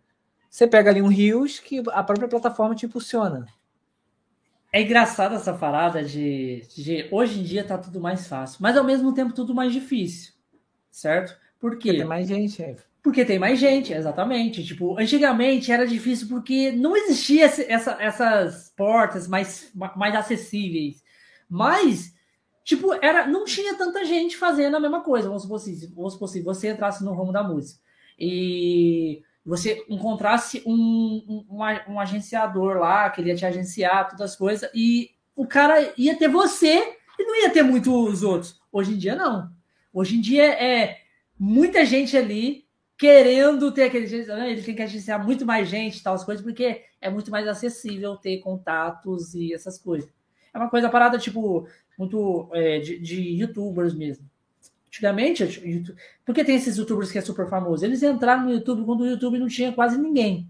você pega ali um Rios que a própria plataforma te impulsiona. É engraçado essa parada de, de, hoje em dia tá tudo mais fácil, mas ao mesmo tempo tudo mais difícil, certo? Por quê? Tem mais gente. É. Porque tem mais gente, exatamente. Tipo, antigamente era difícil porque não existia essa, essas portas mais, mais acessíveis. Mas, tipo, era, não tinha tanta gente fazendo a mesma coisa. Vamos supor, se, vamos supor se você entrasse no ramo da música e você encontrasse um, um, um, agenciador lá, que ele ia te agenciar, todas as coisas, e o cara ia ter você e não ia ter muitos outros. Hoje em dia, não. Hoje em dia é muita gente ali querendo ter aquele né? ele tem que agenciar muito mais gente tal as coisas porque é muito mais acessível ter contatos e essas coisas. É uma coisa parada tipo muito é, de, de, youtubers mesmo. Antigamente porque tem esses youtubers que é super famoso? Eles entraram no YouTube quando o YouTube não tinha quase ninguém.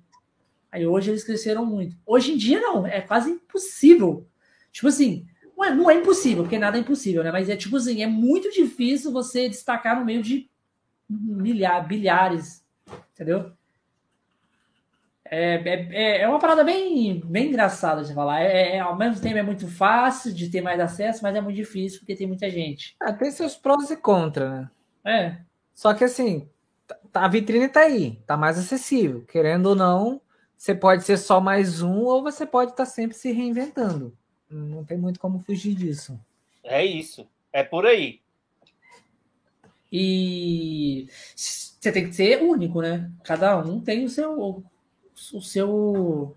Aí hoje eles cresceram muito. Hoje em dia não é quase impossível. Tipo assim não é, não é impossível porque nada é impossível né? Mas é tipo assim é muito difícil você destacar no meio de milhares, bilhares, entendeu? É, é, é uma parada bem, bem engraçada de falar. É, é, ao mesmo tempo é muito fácil de ter mais acesso, mas é muito difícil porque tem muita gente. Ah, tem seus prós e contras, né? É. Só que assim, a vitrine tá aí, tá mais acessível. Querendo ou não, você pode ser só mais um ou você pode estar tá sempre se reinventando. Não tem muito como fugir disso. É isso. É por aí. E você tem que ser único, né? Cada um tem o seu. O seu.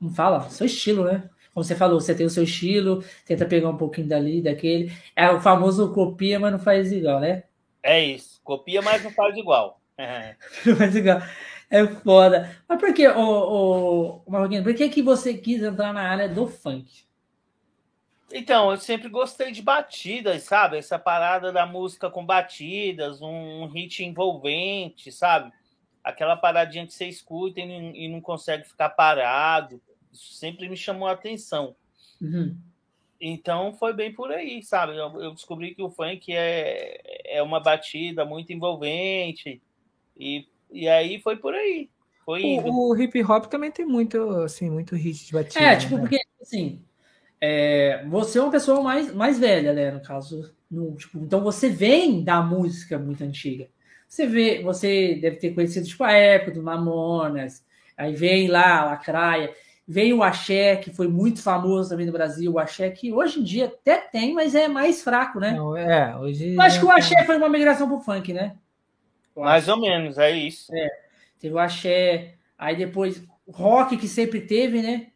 Como fala? Seu estilo, né? Como você falou, você tem o seu estilo, tenta pegar um pouquinho dali, daquele. É o famoso copia, mas não faz igual, né? É isso. Copia, mas não faz igual. não faz igual. É foda. Mas por que, ô, ô, Marroquino, por que, que você quis entrar na área do funk? Então, eu sempre gostei de batidas, sabe? Essa parada da música com batidas, um hit envolvente, sabe? Aquela paradinha que você escuta e não, e não consegue ficar parado. Isso sempre me chamou a atenção. Uhum. Então foi bem por aí, sabe? Eu, eu, descobri que o funk é, é uma batida muito envolvente. E, e aí foi por aí. Foi o, o, hip hop também tem muito, assim, muito hit de batida. É, tipo, né? porque assim, é, você é uma pessoa mais, mais velha, né? No caso, no, tipo, então você vem da música muito antiga. Você vê, você deve ter conhecido tipo a época do Mamonas, aí vem lá a Lacraia, vem o Axé, que foi muito famoso também no Brasil, o Axé que hoje em dia até tem, mas é mais fraco, né? Não, é, hoje Eu acho que o Axé foi uma migração pro funk, né? mais ou menos, é isso. É, teve o Axé, aí depois o rock que sempre teve, né?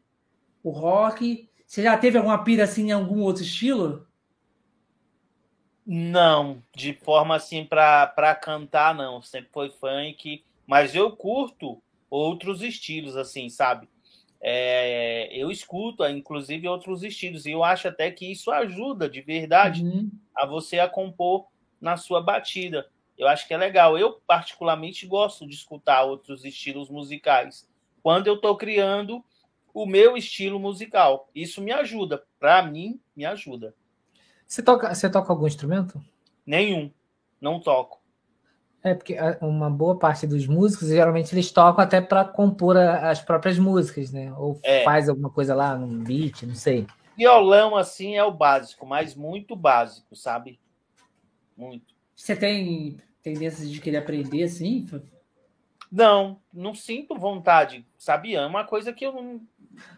O rock, você já teve alguma pira assim em algum outro estilo? Não, de forma assim para cantar, não. Sempre foi funk, mas eu curto outros estilos, assim, sabe? É, eu escuto, inclusive, outros estilos, e eu acho até que isso ajuda de verdade uhum. a você a compor na sua batida. Eu acho que é legal. Eu, particularmente, gosto de escutar outros estilos musicais. Quando eu estou criando o meu estilo musical. Isso me ajuda. Para mim, me ajuda. Você toca, você toca algum instrumento? Nenhum. Não toco. É, porque uma boa parte dos músicos, geralmente, eles tocam até para compor as próprias músicas, né? Ou é. faz alguma coisa lá num beat, não sei. Violão, assim, é o básico, mas muito básico, sabe? Muito. Você tem tendência de querer aprender, assim? Não, não sinto vontade, sabe? É uma coisa que eu não,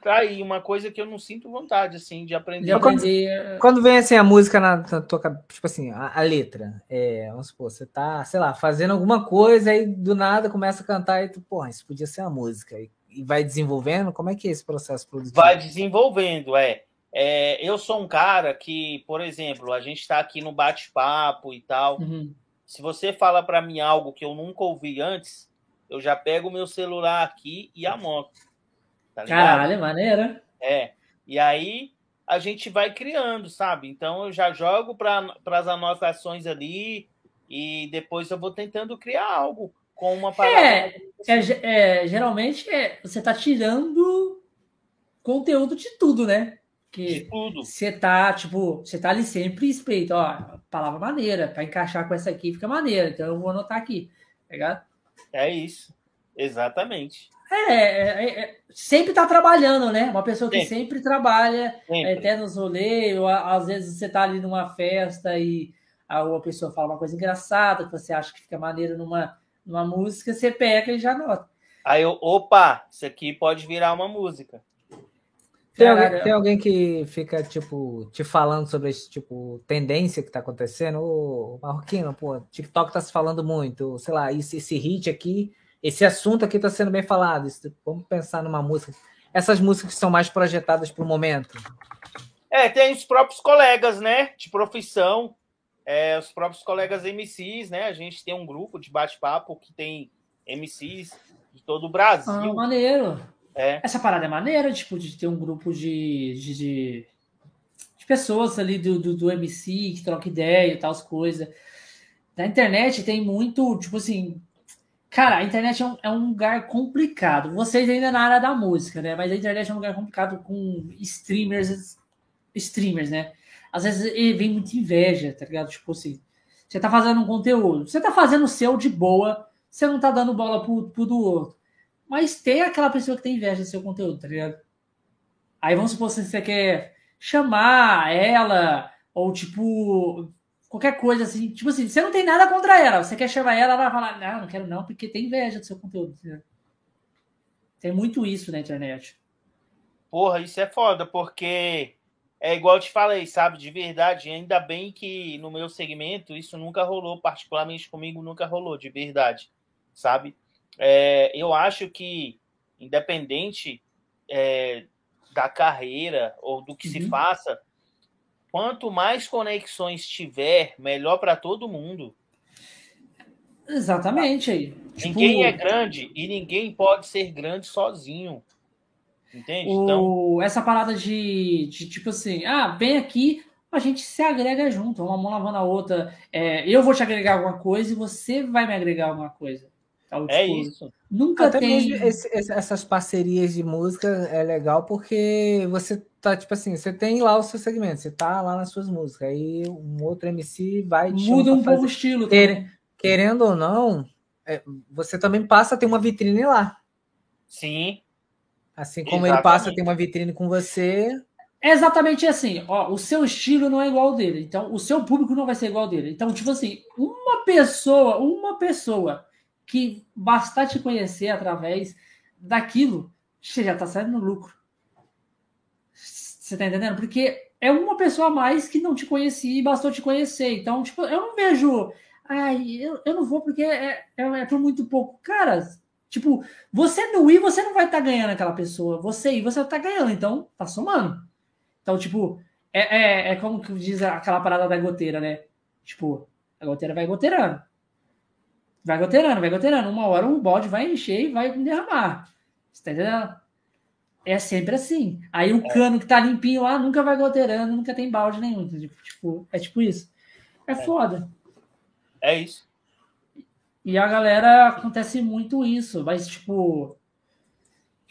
tá aí uma coisa que eu não sinto vontade, assim, de aprender. De aprender... Quando, quando, vem, assim, a música na, na tua tipo assim, a, a, letra, é, vamos supor, você tá, sei lá, fazendo alguma coisa, aí do nada começa a cantar e tu, porra, isso podia ser uma música. E, e vai desenvolvendo, como é que é esse processo produtivo? Vai desenvolvendo, é. é eu sou um cara que, por exemplo, a gente está aqui no bate-papo e tal. Uhum. Se você fala para mim algo que eu nunca ouvi antes, eu já pego o meu celular aqui e anoto. Tá Caralho, maneira. É. E aí a gente vai criando, sabe? Então eu já jogo para as anotações ali e depois eu vou tentando criar algo com uma parada. É, é, é geralmente é, você está tirando conteúdo de tudo, né? Que de tudo. Você tá, tipo, você tá ali sempre espeito, ó, palavra maneira, para encaixar com essa aqui fica maneira, então eu vou anotar aqui, tá ligado? É isso, exatamente. É, é, é, sempre tá trabalhando, né? Uma pessoa que sempre, sempre trabalha, sempre. até nos rolês, ou às vezes você tá ali numa festa e a, uma pessoa fala uma coisa engraçada que você acha que fica maneiro numa, Uma música, você pega e já anota. Aí eu, opa, isso aqui pode virar uma música. Tem alguém, tem alguém, que fica, tipo, te falando sobre esse, tipo, tendência que tá acontecendo? Ô, Marroquino, pô, TikTok tá se falando muito, sei lá, esse, esse hit aqui, esse assunto aqui tá sendo bem falado. Isso, vamos pensar numa música. Essas músicas que são mais projetadas pro momento. É, tem os próprios colegas, né, de profissão, é, os próprios colegas MCs, né? A gente tem um grupo de bate-papo que tem MCs de todo o Brasil. Ah, maneiro. É. Essa parada é maneira, tipo, de ter um grupo de, de, de, de pessoas ali do, do, do, MC que troca ideia e tal, as coisas. Na internet tem muito, tipo assim. Cara, a internet é um, é um lugar complicado. Vocês ainda na área da música, né? Mas a internet é um lugar complicado com streamers, streamers, né? Às vezes vem muita inveja, tá ligado? Tipo assim, você tá fazendo um conteúdo, você tá fazendo o seu de boa, você não tá dando bola pro, pro do outro. Mas tem aquela pessoa que tem inveja do seu conteúdo, tá ligado? Aí vamos supor se você quer chamar ela, ou tipo, qualquer coisa assim. Tipo assim, você não tem nada contra ela, você quer chamar ela, ela vai falar, não, não quero não, porque tem inveja do seu conteúdo. Tem muito isso na internet. Porra, isso é foda, porque é igual eu te falei, sabe? De verdade, ainda bem que no meu segmento isso nunca rolou, particularmente comigo nunca rolou, de verdade, sabe? é, eu acho que, independente é, da carreira ou do que uhum. se faça, quanto mais conexões tiver, melhor para todo mundo. Exatamente aí. Ninguém tipo... é grande e ninguém pode ser grande sozinho. Entende? O... Então... Essa parada de, de, tipo assim, ah, vem aqui, a gente se agrega junto, uma mão lavando a outra. É, eu vou te agregar alguma coisa e você vai me agregar alguma coisa. É tipo, isso. Nunca Até tem. Esse, essas parcerias de música é legal porque você tá, tipo assim, você tem lá o seu segmento, você tá lá nas suas músicas. Aí um outro MC vai. Muda um pouco o estilo. Quer, querendo ou não, é, você também passa a ter uma vitrine lá. Sim. Assim como Exatamente. ele passa a ter uma vitrine com você. É exatamente assim, ó, o seu estilo não é igual ao dele, então o seu público não vai ser igual ao dele. Então, tipo assim, uma pessoa, uma pessoa que bastar te conhecer através daquilo, você já está saindo no lucro. Você está entendendo? Porque é uma pessoa a mais que não te conhecia e bastou te conhecer. Então, tipo, eu não vejo. Ai, eu, eu não vou porque é, é, é por muito pouco. Cara, tipo, você não ir, você não vai estar tá ganhando aquela pessoa. Você ir, você vai estar tá ganhando. Então, tá somando. Então, tipo, é, é, é como que diz aquela parada da goteira, né? Tipo, a goteira vai goteirando. Vai goteirando, vai goteirando. Uma hora um bode vai encher e vai derramar. Você tá entendendo? É sempre assim. Aí o é. cano que tá limpinho lá nunca vai goteirando, nunca tem balde nenhum. Tipo, é tipo isso. É, é. foda. É isso. E a galera acontece muito isso, mas tipo.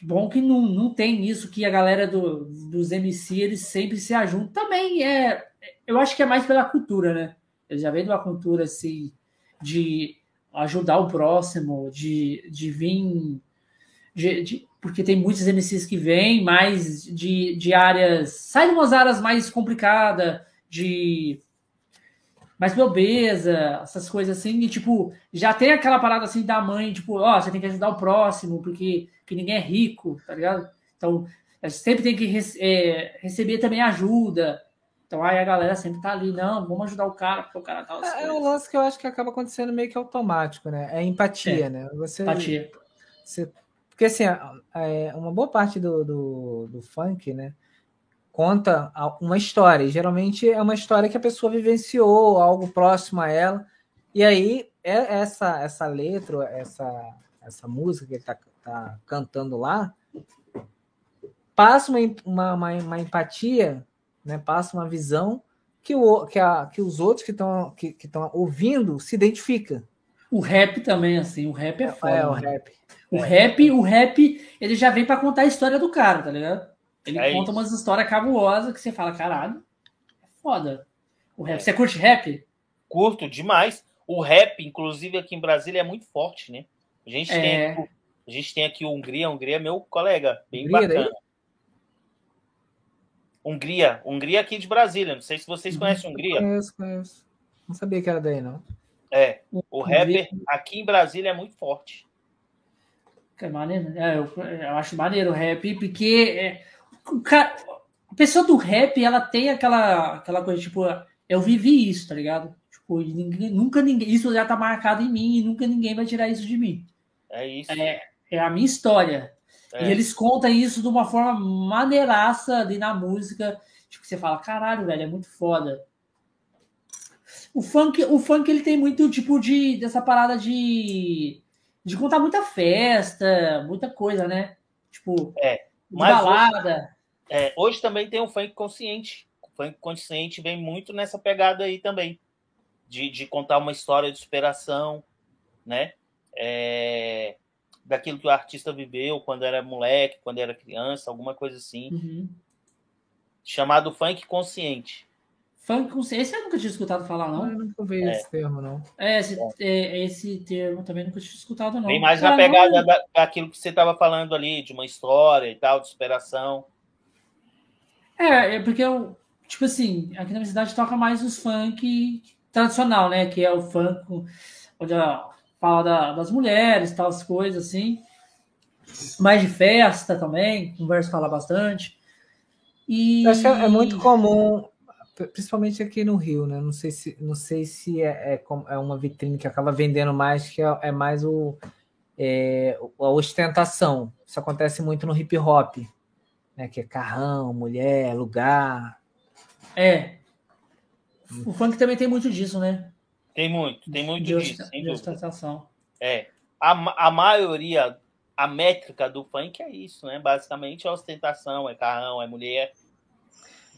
Bom que não, não tem isso que a galera do, dos MC eles sempre se ajuntam. Também é. Eu acho que é mais pela cultura, né? Eles já vem de uma cultura assim de ajudar o próximo, de, de vir. De, de, porque tem muitos MCs que vêm mais de, de áreas. Sai de umas áreas mais complicadas, de. Mais pobreza, essas coisas assim, e tipo, já tem aquela parada assim da mãe, tipo, ó, oh, você tem que ajudar o próximo, porque, porque ninguém é rico, tá ligado? Então, sempre tem que é, receber também ajuda. Então aí a galera sempre tá ali, não, vamos ajudar o cara, porque o cara tá. É, é um lance que eu acho que acaba acontecendo meio que automático, né? É empatia, é. né? Você, empatia. Você, porque assim, é, uma boa parte do, do, do funk, né? Conta uma história. E, geralmente é uma história que a pessoa vivenciou, algo próximo a ela. E aí, é essa, essa letra, essa, essa música que ele tá, tá cantando lá, passa uma, uma, uma, uma empatia né? Passa uma visão que, o, que, a, que os outros que estão que, que ouvindo se identifica. O rap também, assim, o rap é, é foda. É, o né? rap. O é. rap, o rap, ele já vem para contar a história do cara, tá ligado? Ele é conta isso. umas histórias cabulosas que você fala, caralho, é foda. O rap. Você curte rap? Curto demais. O rap, inclusive aqui em Brasília, é muito forte, né? A gente, é... tem, a gente tem aqui o Hungria, Hungria é meu colega, bem Hungria, bacana. Hungria. Hungria aqui de Brasília. Não sei se vocês conhecem Hungria. Conheço, conheço. Não sabia que era daí, não. É, o rapper aqui em Brasília é muito forte. É maneiro, né? é, eu, eu, acho maneiro o rap, porque é, o cara, a pessoa do rap, ela tem aquela, aquela coisa, tipo, eu vivi isso, tá ligado? Tipo, ninguém, nunca ninguém, isso já tá marcado em mim e nunca ninguém vai tirar isso de mim. É isso. É, é a minha história. É. E eles contam isso de uma forma maneiraça ali na música. Tipo, você fala, caralho, velho, é muito foda. O funk, o funk ele tem muito tipo de dessa parada de de contar muita festa, muita coisa, né? Tipo, é, mas balada. Hoje, é, hoje também tem o funk consciente. O funk consciente vem muito nessa pegada aí também. De, de contar uma história de superação, né? É, daquilo que o artista viveu quando era moleque, quando era criança, alguma coisa assim. Uhum. Chamado funk consciente. Funk consciente. Esse eu nunca tinha escutado falar, não. Eu nunca ouvi é. esse termo, não. É, esse, é, esse termo também nunca tinha escutado, não. Vem mais Cara, na pegada não... da, daquilo que você estava falando ali, de uma história e tal, de superação. É, é porque eu, tipo assim, aqui na minha cidade toca mais os funk tradicional, né? Que é o funk onde fala da, das mulheres, tal, as coisas assim. Mais de festa também, conversa fala bastante. E... Eu acho que é muito comum principalmente aqui no Rio, né? Não sei se, não sei se é, é, é uma vitrine que acaba vendendo mais, que é, é mais o, é, a ostentação. Isso acontece muito no hip hop, né? Que é carrão, mulher, lugar. É. O funk também tem muito disso, né? Tem muito, tem muito de disso. De ostentação. É. A, a maioria, a métrica do funk é isso, né? Basicamente é ostentação, é carrão, é mulher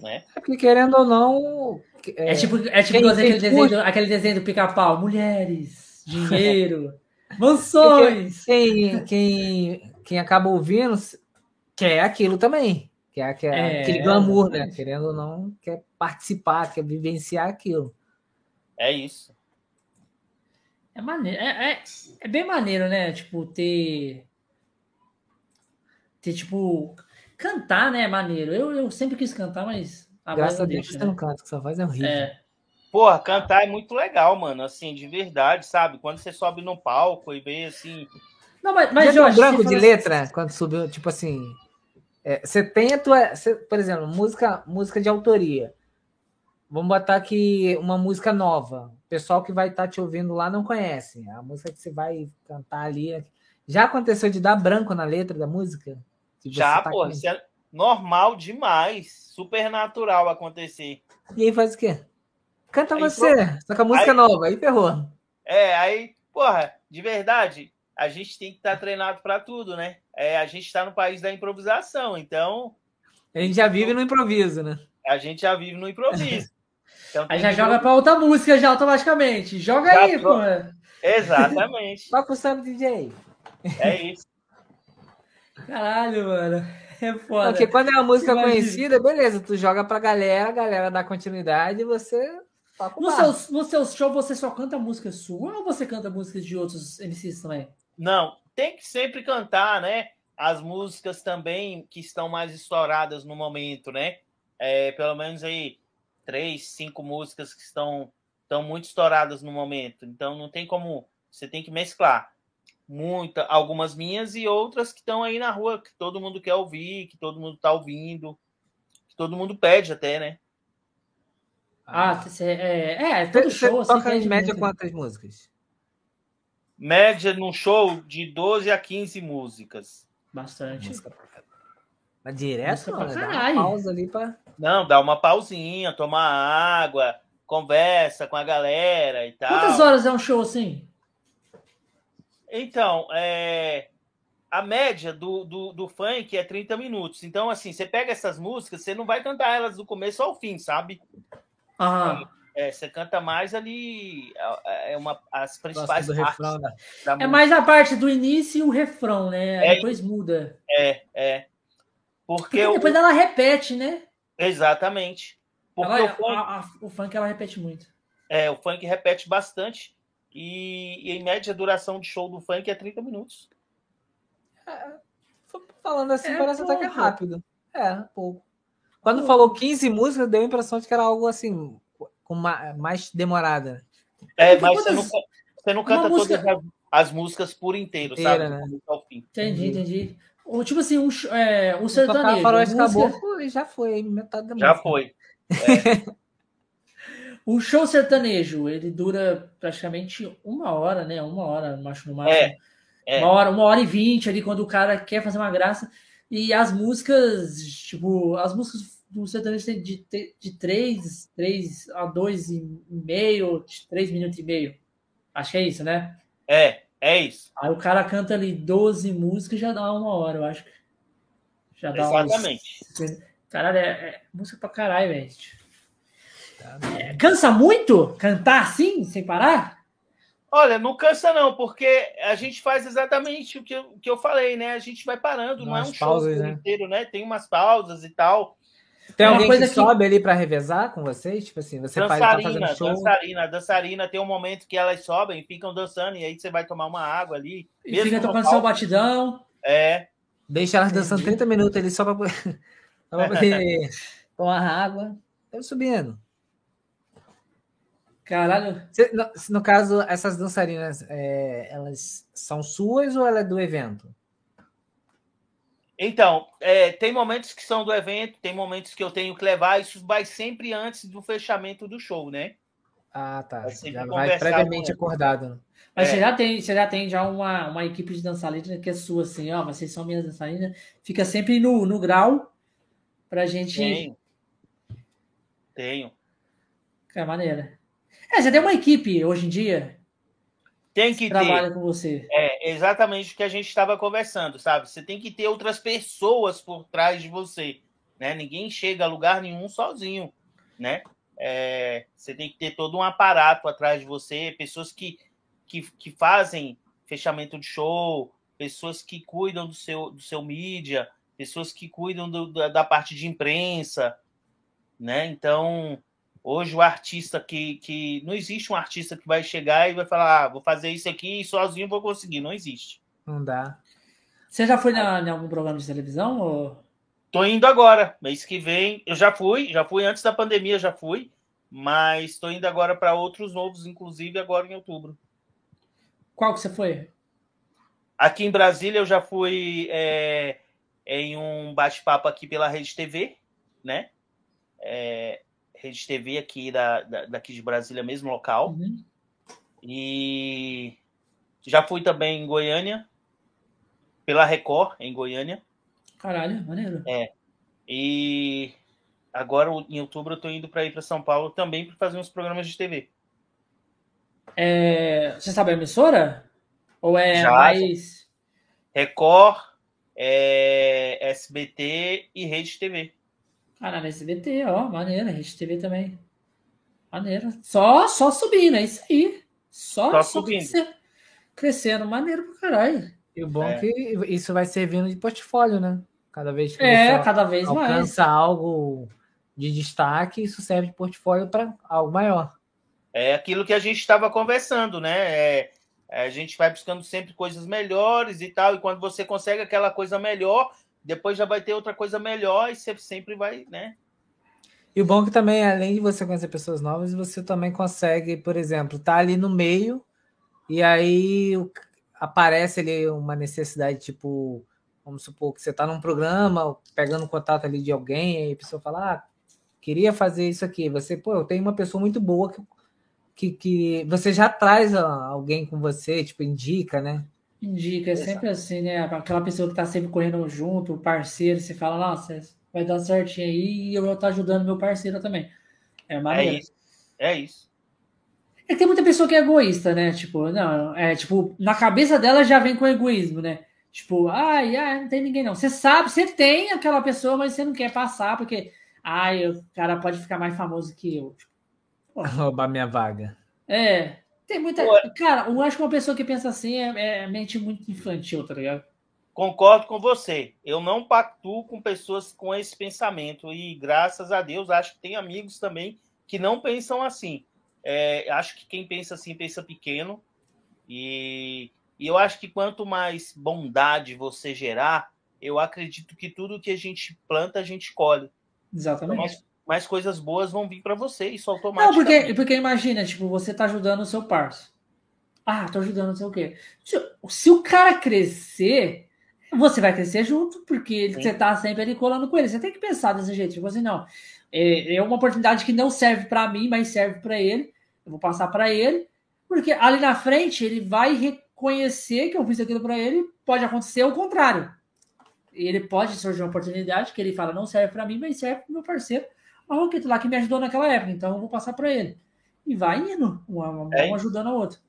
né? É porque querendo ou não. É, é tipo, é tipo aquele, desenho, aquele desenho do pica-pau: mulheres, dinheiro, mansões. Quem, quem, quem acaba ouvindo quer aquilo também. Quer, quer é, aquele glamour, né? Querendo ou não, quer participar, quer vivenciar aquilo. É isso. É maneiro. É, é, é bem maneiro, né? Tipo, ter. Ter, tipo Cantar, né, é maneiro. Eu, eu sempre quis cantar, mas. A Graças a Deus você né? não canta, que sua voz é horrível. É. Porra, cantar é muito legal, mano. Assim, de verdade, sabe? Quando você sobe no palco e vê assim. Não, mas, mas Já Jorge, branco de letra, quando subiu, tipo assim. É, você tem a tua. Você, por exemplo, música, música de autoria. Vamos botar aqui uma música nova. O pessoal que vai estar tá te ouvindo lá não conhece. A música que você vai cantar ali. Já aconteceu de dar branco na letra da música? Já, tá pô, isso é normal demais, super natural acontecer. E aí faz o quê? Canta aí, você, pronto. só que a música aí, é nova, aí ferrou. É, aí, porra, de verdade, a gente tem que estar tá treinado para tudo, né? É, a gente está no país da improvisação, então. A gente já vive no improviso, né? A gente já vive no improviso. Então, aí já joga para outra música já automaticamente. Joga já aí, pô. Exatamente. Toca o Sam DJ. É isso. Caralho, mano. É foda. Porque quando é uma música Imagina. conhecida, beleza, tu joga pra galera, a galera dá continuidade e você toca no seu, no seu show você só canta música sua ou você canta músicas de outros MCs também? Não, tem que sempre cantar, né? As músicas também que estão mais estouradas no momento, né? É, pelo menos aí três, cinco músicas que estão, estão muito estouradas no momento. Então não tem como. Você tem que mesclar muita, algumas minhas e outras que estão aí na rua, que todo mundo quer ouvir, que todo mundo está ouvindo, que todo mundo pede até, né? Ah, é, é, é todo show. Você assim, toca em média quantas músicas? Média num show de 12 a 15 músicas. Bastante. Música Mas direto, não, dá uma pausa ali para Não, dá uma pausinha, tomar água, conversa com a galera e tal. Quantas horas é um show assim? Então, é, a média do, do, do, funk é 30 minutos. Então, assim, você pega essas músicas, você não vai cantar elas do começo ao fim, sabe? Aham. É, você canta mais ali é, é uma, as principais partes refrão, né? É mais a parte do início e o refrão, né? É, depois muda. É, é. Porque, Porque depois ela repete, né? Exatamente. Porque ela, o, funk, a, a, o funk ela repete muito. É, o funk repete bastante. E, e, em média a duração de show do funk é 30 minutos. É, falando assim, é parece pouco. até que é rápido. É, pouco. Quando pouco. falou 15 músicas, deu a impressão de que era algo assim, com mais demorada. É, mas você não, você não canta música... todas as, as, músicas por inteiro, Inteira, sabe? Né? Entendi, entendi. Ou, tipo assim, um, é, um sertanejo. Faroeste música... Caboclo já foi, metade da já música. Já foi. É. o show sertanejo, ele dura praticamente uma hora, né? Uma hora, acho no máximo. É, é. Uma hora, uma hora e vinte ali, quando o cara quer fazer uma graça. E as músicas, tipo, as músicas do sertanejo tem de, de 3, 3 a 2 e meio, 3 minutos e meio. Acho que é isso, né? É, é isso. Aí o cara canta ali 12 músicas e já dá uma hora, eu acho. Já dá Exatamente. Uns... Caralho, é, é, música pra caralho, velho. É, cansa muito cantar assim, sem parar? Olha, não cansa não, porque a gente faz exatamente o que eu, que eu falei, né? A gente vai parando, não é um pausas, show né? inteiro, né? Tem umas pausas e tal. Tem alguém que, que, sobe ali para revezar com vocês? Tipo assim, você faz, tá fazendo show? Dançarina, dançarina. Tem um momento que elas sobem e ficam dançando, e aí você vai tomar uma água ali. E fica tocando seu batidão. É. Deixa elas dançando 30 minutos ali só para poder tomar água. Eu subindo. Caralho. no, no, caso, essas dançarinas, é, elas são suas ou ela é do evento? Então, é, tem momentos que são do evento, tem momentos que eu tenho que levar, isso vai sempre antes do fechamento do show, né? Ah, tá. Já vai previamente acordado. Né? Mas é. você já tem, você já tem já uma, uma equipe de dançarina que é sua, assim, ó, vocês são minhas dançarinas, fica sempre no, no grau pra gente. Tenho. Tenho. É maneira. É, já tem uma equipe hoje em dia. Tem que, que trabalha com você. É exatamente o que a gente estava conversando, sabe? Você tem que ter outras pessoas por trás de você, né? Ninguém chega a lugar nenhum sozinho, né? É, você tem que ter todo um aparato atrás de você, pessoas que, que, que fazem fechamento de show, pessoas que cuidam do seu, do seu mídia, pessoas que cuidam do, da, da parte de imprensa, né? Então, Hoje o artista que, que. Não existe um artista que vai chegar e vai falar, ah, vou fazer isso aqui e sozinho vou conseguir. Não existe. Não dá. Você já foi na, em algum programa de televisão? Ou... Tô indo agora, mês que vem. Eu já fui, já fui antes da pandemia, já fui, mas estou indo agora para outros novos, inclusive agora em outubro. Qual que você foi? Aqui em Brasília eu já fui é, em um bate-papo aqui pela Rede TV, né? É, Rede TV aqui da, da, daqui de Brasília, mesmo local. Uhum. E já fui também em Goiânia, pela Record, em Goiânia. Caralho, maneiro. É. E agora, em outubro, eu tô indo para ir para São Paulo também para fazer uns programas de TV. É... Você sabe a emissora? Ou é já, mais. Record, é... SBT e Rede TV. Caralho, SBT, ó, maneiro, Rede TV também. Maneiro. Só, só subindo, é isso aí. Só, só, só subindo. Crescendo, crescendo, maneiro pra caralho. E o bom é. é. que isso vai servindo de portfólio, né? Cada vez que é, cada vez alcança mais. algo de destaque, isso serve de portfólio para algo maior. É aquilo que a gente estava conversando, né? É, a gente vai buscando sempre coisas melhores e tal, e quando você consegue aquela coisa melhor, depois já vai ter outra coisa melhor e você sempre vai, né? E o bom é que também, além de você conhecer pessoas novas, você também consegue, por exemplo, estar tá ali no meio e aí aparece ali uma necessidade, tipo, vamos supor que você está num programa, pegando contato ali de alguém, e a pessoa fala, ah, queria fazer isso aqui. Você, pô, eu tenho uma pessoa muito boa que, que, que você já traz alguém com você, tipo, indica, né? Indica, é sempre assim, né? Aquela pessoa que tá sempre correndo junto, o parceiro, você fala, nossa, vai dar certinho aí e eu vou estar ajudando meu parceiro também. É maneiro. É isso. É isso. É que tem muita pessoa que é egoísta, né? Tipo, não, é tipo, na cabeça dela já vem com egoísmo, né? Tipo, ai, ai, não tem ninguém não. Você sabe, você tem aquela pessoa, mas você não quer passar porque, ai, o cara pode ficar mais famoso que eu. Tipo, Roubar minha vaga. É, tem muita. Cara, eu acho que uma pessoa que pensa assim é, é mente muito infantil, tá ligado? Concordo com você. Eu não pactuo com pessoas com esse pensamento. E graças a Deus, acho que tem amigos também que não pensam assim. É, acho que quem pensa assim pensa pequeno. E, e eu acho que quanto mais bondade você gerar, eu acredito que tudo que a gente planta, a gente colhe. Exatamente. Quanto mais, mais coisas boas vão vir para você, isso automaticamente. Não, porque, porque imagina, tipo, você tá ajudando o seu parceiro. Ah, tô ajudando não sei o quê. Se o cara crescer, você vai crescer junto, porque você tá sempre ali colando com ele. Você tem que pensar desse jeito, tipo assim, não. É, é uma oportunidade que não serve para mim, mas serve para ele. Eu vou passar para ele, porque ali na frente ele vai reconhecer que eu fiz aquilo para ele. Pode acontecer o contrário. Ele pode surgir uma oportunidade que ele fala, não serve para mim, mas serve para meu parceiro Marroquito lá que me ajudou naquela época, então eu vou passar para ele. E vai indo, um, é. ajudando a outro.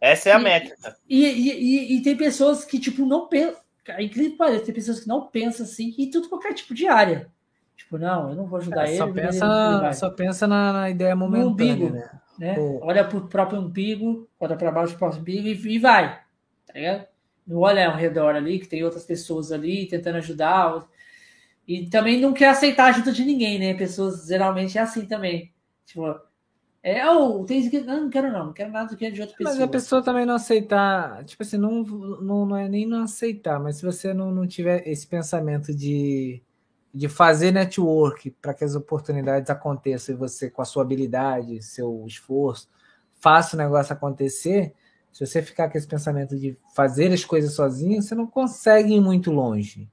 Essa é a e, métrica. E, e, e, e, tem pessoas que, tipo, não pensam. É incrível parece, tem pessoas que não pensam assim e tudo qualquer tipo de área. Tipo, não, eu não vou ajudar é, ele. Só pensa, ele só pensa na, na ideia momentânea. No umbigo, né? né? Olha pro próprio umbigo, olha para baixo do próprio umbigo e, e vai. Tá ligado? Não olha ao redor ali, que tem outras pessoas ali tentando ajudar. E também não quer aceitar a ajuda de ninguém, né? Pessoas geralmente é assim também. Tipo, é, oh, tem que. Não, não quero não, não quero nada do que é de outra pessoa. Mas a pessoa também não aceitar, tipo assim, não, não, não é nem não aceitar, mas se você não, não tiver esse pensamento de, de fazer network para que as oportunidades aconteçam e você, com a sua habilidade, seu esforço, faça o negócio acontecer, se você ficar com esse pensamento de fazer as coisas sozinho, você não consegue ir muito longe.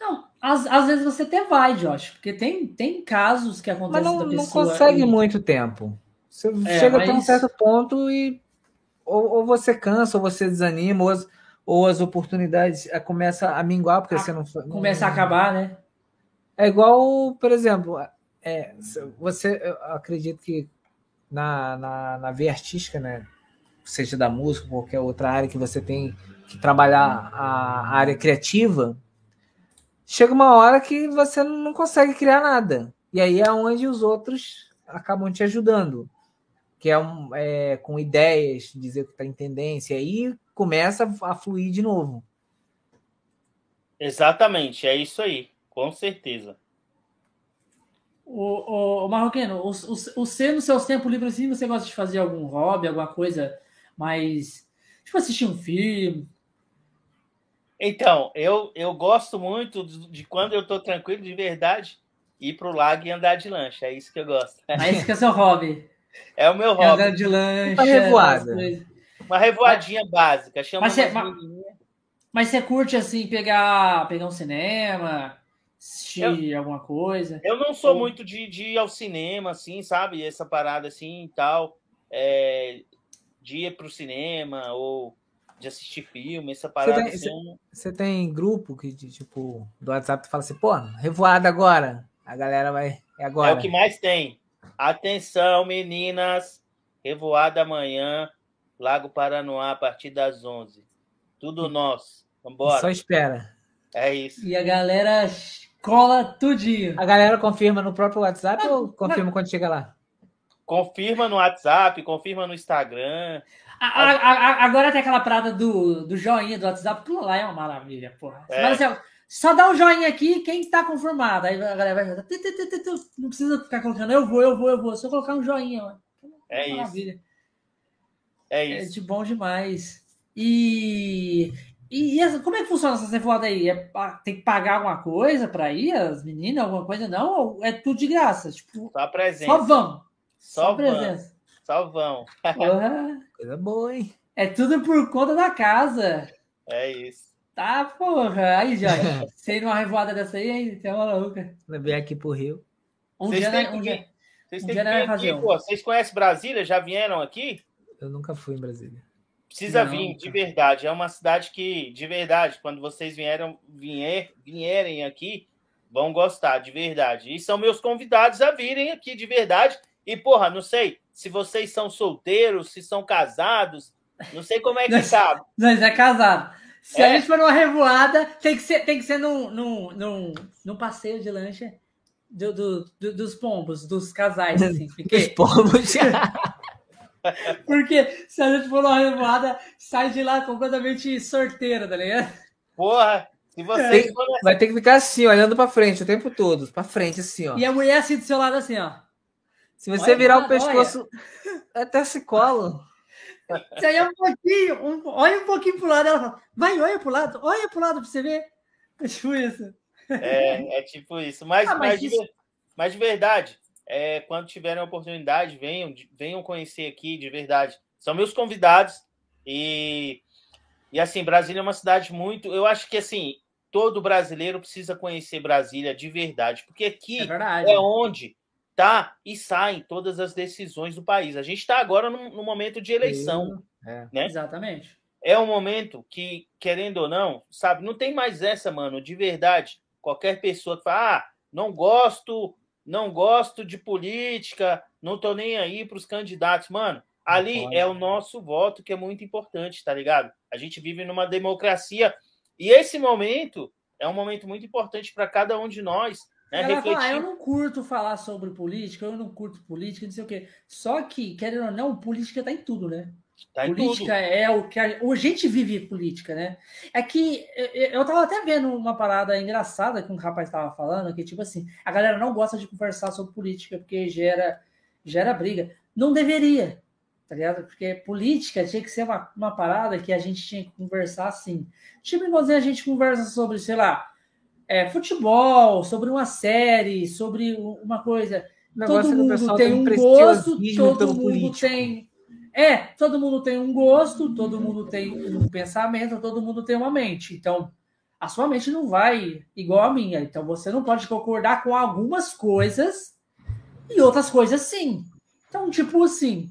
Não, às, às vezes você até vai, Josh, porque tem, tem casos que acontecem mas não, não consegue e... muito tempo. Você é, chega mas... a um certo ponto e ou, ou, você cansa, ou você desanima, ou as, ou as oportunidades eh, começam a minguar porque a, você não começa não, a acabar, né? É igual, por exemplo, é, você eu acredito que na, na, na via artística, né? Seja da música, qualquer outra área que você tem que trabalhar a área criativa, chega uma hora que você não consegue criar nada. E aí é onde os outros acabam te ajudando. Que é, um, é com ideias, dizer que está em tendência, e aí começa a fluir de novo. Exatamente, é isso aí, com certeza. O, o, o Marroquino, o, o, você nos seus tempos livres, assim, você gosta de fazer algum hobby, alguma coisa mais. Tipo, assistir um filme, então, eu, eu gosto muito de, de quando eu estou tranquilo, de verdade, ir para o lago e andar de lancha. É isso que eu gosto. É isso que é seu hobby. É o meu hobby. Andar de lancha. Uma revoada. Uma revoadinha mas, básica. Chama mas, você, mas, mas, você curte, assim, pegar, pegar um cinema, assistir eu, alguma coisa? Eu não sou ou... muito de, de ir ao cinema, assim, sabe? Essa parada assim e tal. É, de ir para o cinema ou de assistir filme, essa parada. Você tem, assim, tem grupo que, tipo, do WhatsApp tu fala assim, pô, revoada agora. A galera vai. É agora. É o que mais tem. Atenção, meninas. Revoada amanhã, Lago Paranoá, a partir das 11. Tudo nosso. Vambora. Só espera. É isso. E a galera cola tudinho. A galera confirma no próprio WhatsApp ou confirma quando chega lá? Confirma no WhatsApp, confirma no Instagram. A, a, a, agora tem aquela parada do, do joinha do WhatsApp, aquilo lá é uma maravilha, porra. É. Mas, assim, só dá um joinha aqui quem está confirmado. Aí a galera vai. Não precisa ficar colocando eu vou, eu vou, eu vou. Só colocar um joinha. Ó. É, é isso. É isso. É de bom demais. E. E, e como é que funciona essa cefoda aí? É, tem que pagar alguma coisa para ir, as meninas, alguma coisa? Não? Ou é tudo de graça? Tipo, só presença. Só vão. Só, só presença. Só vão. Coisa boa, hein? É tudo por conta da casa. É isso. Tá, porra. Aí, Jorge, você numa revoada dessa aí, hein? Você é maluca. Levei aqui pro Rio. Um vocês dia, né, um dia, vocês um dia vir aqui, um. pô. Vocês conhecem Brasília? Já vieram aqui? Eu nunca fui em Brasília. Precisa Não, vir, de verdade. É uma cidade que, de verdade, quando vocês vieram, vier, vierem aqui, vão gostar, de verdade. E são meus convidados a virem aqui, de verdade. E, porra, não sei, se vocês são solteiros, se são casados, não sei como é que nós, tá. Nós é casado. Se é. a gente for numa revoada, tem que ser, tem que ser num, num, num, num passeio de lancha do, do, do, dos pombos, dos casais, assim. Porque... Dos pombos. porque se a gente for numa revoada, sai de lá completamente sorteira, tá ligado? Porra, se vocês é. Vai ter que ficar assim, olhando para frente o tempo todo, para frente assim, ó. E a mulher assim do seu lado assim, ó. Se você olha, virar o pescoço, olha. até se colo. Você olha um pouquinho, um, olha um pouquinho pro lado, ela fala, vai, olha pro lado, olha pro lado pra você ver. É tipo isso. É, é tipo isso. Mas, ah, mas, mas, isso, Mas de verdade, é, quando tiverem a oportunidade, venham, venham conhecer aqui, de verdade. São meus convidados. E, e assim, Brasília é uma cidade muito. Eu acho que assim, todo brasileiro precisa conhecer Brasília de verdade, porque aqui é, é onde tá e saem todas as decisões do país. A gente está agora no, no, momento de eleição. É. Né? Exatamente. É um momento que, querendo ou não, sabe, não tem mais essa, mano, de verdade. Qualquer pessoa que fala, ah, não gosto, não gosto de política, não tô nem aí para os candidatos. Mano, ali é o nosso voto que é muito importante, tá ligado? A gente vive numa democracia e esse momento é um momento muito importante para cada um de nós né, refletir... falar, eu não curto falar sobre política, eu não curto política, não sei o quê. Só que, querendo ou não, política tá em tudo, né? Tá política é o que a, a gente vive política, né? É que eu tava até vendo uma parada engraçada que um rapaz estava falando, que tipo assim, a galera não gosta de conversar sobre política porque gera, gera briga. Não deveria, tá ligado? Porque política tinha que ser uma, uma parada que a gente tinha que conversar assim. Tipo, igualzinho a gente conversa sobre, sei lá, é, futebol, sobre uma série, sobre uma coisa. Todo mundo tem um gosto, todo mundo político. tem. É, todo mundo tem um gosto, todo mundo tem um pensamento, todo mundo tem uma mente. Então, a sua mente não vai igual a minha. Então, você não pode concordar com algumas coisas e outras coisas sim. Então, tipo assim,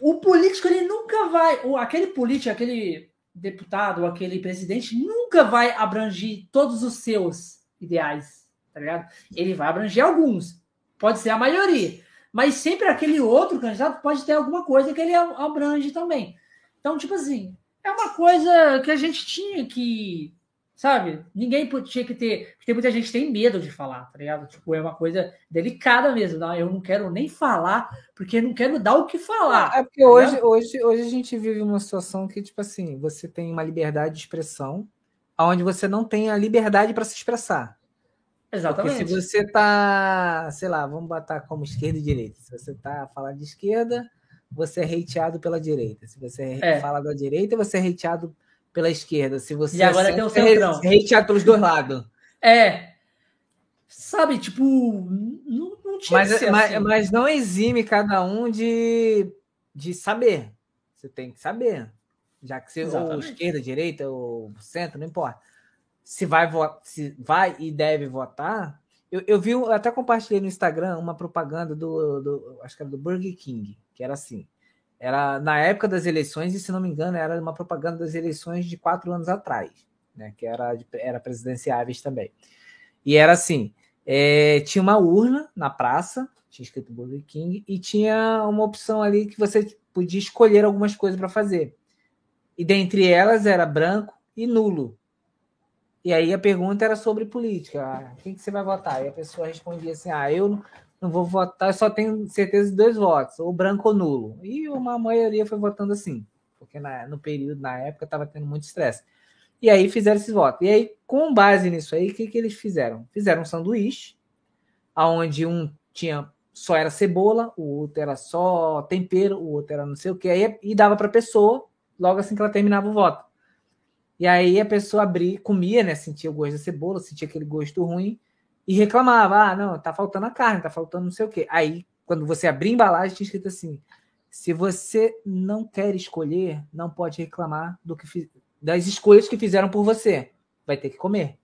o político ele nunca vai, aquele político, aquele deputado, aquele presidente, nunca vai abranger todos os seus ideais, tá ligado? Ele vai abranger alguns, pode ser a maioria, mas sempre aquele outro candidato pode ter alguma coisa que ele abrange também. Então, tipo assim, é uma coisa que a gente tinha que sabe? Ninguém tinha que ter. Porque muita gente tem medo de falar, tá ligado? Tipo, é uma coisa delicada mesmo. Não? Eu não quero nem falar, porque não quero dar o que falar. É porque tá hoje, hoje, hoje a gente vive uma situação que, tipo assim, você tem uma liberdade de expressão, onde você não tem a liberdade para se expressar. Exatamente. Porque se você tá, sei lá, vamos botar como esquerda e direita. Se você tá falando de esquerda, você é hateado pela direita. Se você é. fala da direita, você é hateado pela esquerda. Se você e agora tem o centrão. Hateado pelos dois lados. É. Sabe, tipo, não, não tinha mas, mas, assim. mas não exime cada um de, de saber. Você tem que saber. Já que você ou esquerda, direita, ou centro, não importa. Se vai, se vai e deve votar. Eu, eu vi, eu até compartilhei no Instagram uma propaganda do, do, acho que era do Burger King, que era assim: era na época das eleições, e se não me engano, era uma propaganda das eleições de quatro anos atrás, né? Que era, era presidenciáveis também. E era assim: é, tinha uma urna na praça, tinha escrito Burger King, e tinha uma opção ali que você podia escolher algumas coisas para fazer. E dentre elas era branco e nulo. E aí a pergunta era sobre política. Ah, quem que você vai votar? E a pessoa respondia assim: ah, eu não vou votar, só tenho certeza de dois votos, ou branco ou nulo. E uma maioria foi votando assim, porque na, no período, na época, estava tendo muito estresse. E aí fizeram esses votos. E aí, com base nisso aí, o que, que eles fizeram? Fizeram um sanduíche, onde um tinha só era cebola, o outro era só tempero, o outro era não sei o que, aí, e dava para a pessoa logo assim que ela terminava o voto. E aí a pessoa abria, comia, né? Sentia o gosto da cebola, sentia aquele gosto ruim, e reclamava: ah, não, tá faltando a carne, tá faltando não sei o quê. Aí, quando você abria a embalagem, tinha escrito assim: se você não quer escolher, não pode reclamar do que das escolhas que fizeram por você. Vai ter que comer.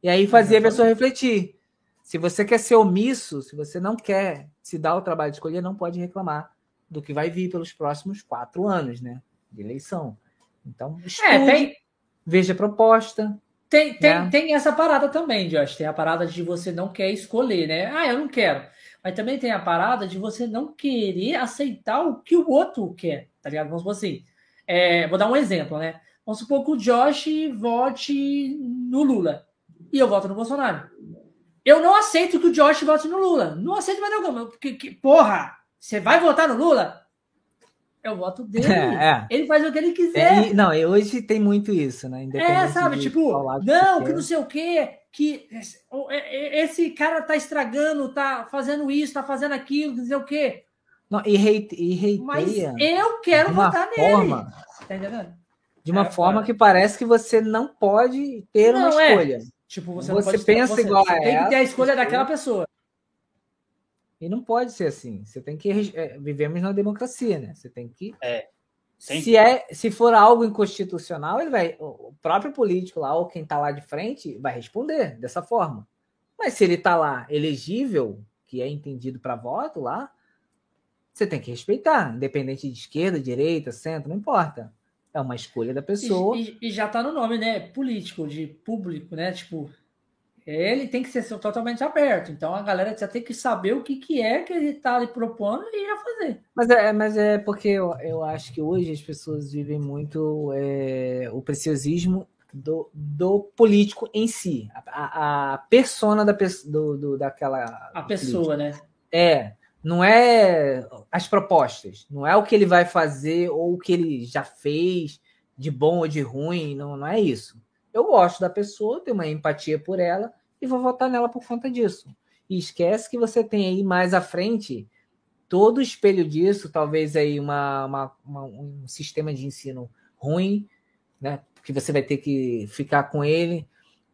E aí fazia a pessoa refletir. Se você quer ser omisso, se você não quer se dar o trabalho de escolher, não pode reclamar do que vai vir pelos próximos quatro anos, né? De eleição. Então, é, estude, é, tem... veja a proposta, tem, tem, né? tem essa parada também, Josh. Tem a parada de você não quer escolher, né? Ah, eu não quero. Mas também tem a parada de você não querer aceitar o que o outro quer, tá ligado? Vamos supor assim. É, vou dar um exemplo, né? Vamos supor que o Josh vote no Lula e eu voto no Bolsonaro. Eu não aceito que o Josh vote no Lula. Não aceito mais nenhum. Que, porra, você vai votar no Lula? É o voto dele. É, é. Ele faz o que ele quiser. É, não, hoje tem muito isso, né? É, sabe? Tipo, não, que, que não sei o quê, que esse cara tá estragando, tá fazendo isso, tá fazendo aquilo, não sei o quê. Não, e, hate, e hateia. Mas eu quero votar forma, nele. Tá entendendo? De uma é, forma que parece que você não pode ter não, uma é. escolha. Tipo, você, você pensa você, igual você a tem ela, que ter a escolha daquela pessoa. E não pode ser assim. Você tem que. É, vivemos na democracia, né? Você tem que. É. Se, é, se for algo inconstitucional, ele vai, o próprio político lá, ou quem está lá de frente, vai responder dessa forma. Mas se ele está lá elegível, que é entendido para voto lá, você tem que respeitar, independente de esquerda, direita, centro, não importa. É uma escolha da pessoa. E, e, e já está no nome, né? Político, de público, né? Tipo, ele tem que ser totalmente aberto. Então a galera já tem que saber o que, que é que ele está ali propondo e já fazer. Mas é, mas é porque eu, eu acho que hoje as pessoas vivem muito é, o preciosismo do, do político em si, a, a persona da, do, do, daquela. A pessoa, né? É. Não é as propostas, não é o que ele vai fazer ou o que ele já fez de bom ou de ruim, não, não é isso eu gosto da pessoa, tenho uma empatia por ela e vou votar nela por conta disso. E esquece que você tem aí mais à frente todo o espelho disso, talvez aí uma, uma, uma, um sistema de ensino ruim, né? Que você vai ter que ficar com ele.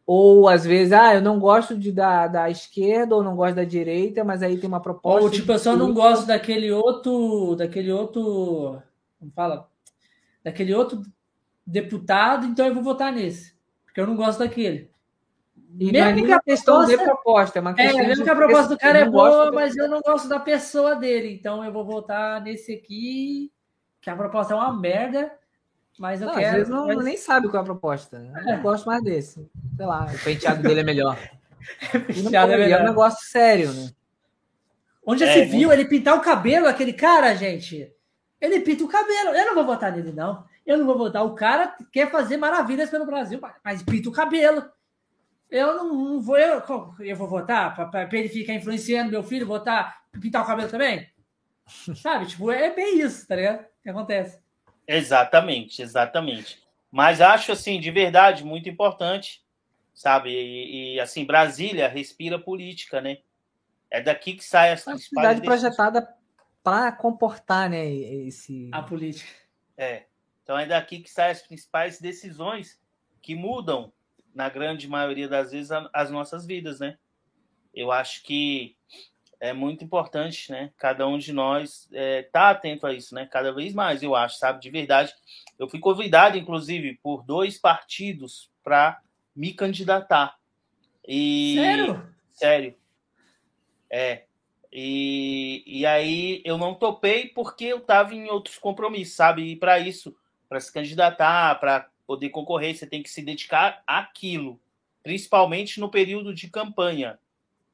Ou às vezes, ah, eu não gosto de, da, da esquerda ou não gosto da direita, mas aí tem uma proposta. Ou tipo, eu só não gosto daquele outro. Daquele outro. Como fala? Daquele outro deputado, então eu vou votar nesse que eu não gosto daquele. E mesmo é que a questão proposta, de proposta, é uma questão é, mesmo que a proposta do cara é boa, mas eu não gosto da pessoa dele, então eu vou votar nesse aqui, que a proposta é uma merda, mas eu não, quero. Às vezes não, mas... nem sabe qual é a proposta. É. Eu gosto mais desse. Sei lá, o penteado dele é melhor. penteado é, melhor. é um negócio sério, né? Onde já é, se viu ele pintar o cabelo, aquele cara, gente? Ele pinta o cabelo. Eu não vou votar nele, não. Eu não vou votar. O cara quer fazer maravilhas pelo Brasil, mas pinta o cabelo. Eu não, não vou. Eu, eu vou votar para ele ficar influenciando meu filho, votar, pintar o cabelo também? Sabe? Tipo, é bem isso, tá ligado? O que acontece. Exatamente, exatamente. Mas acho, assim, de verdade, muito importante, sabe? E, e assim, Brasília respira política, né? É daqui que sai essa cidade projetada para comportar, né? Esse... A política. É. Então é daqui que saem as principais decisões que mudam, na grande maioria das vezes, as nossas vidas, né? Eu acho que é muito importante, né? Cada um de nós é, tá atento a isso, né? Cada vez mais, eu acho, sabe? De verdade. Eu fui convidado, inclusive, por dois partidos para me candidatar. E... Sério? Sério. É. E, e aí eu não topei porque eu estava em outros compromissos, sabe? E para isso para se candidatar, para poder concorrer, você tem que se dedicar àquilo, principalmente no período de campanha.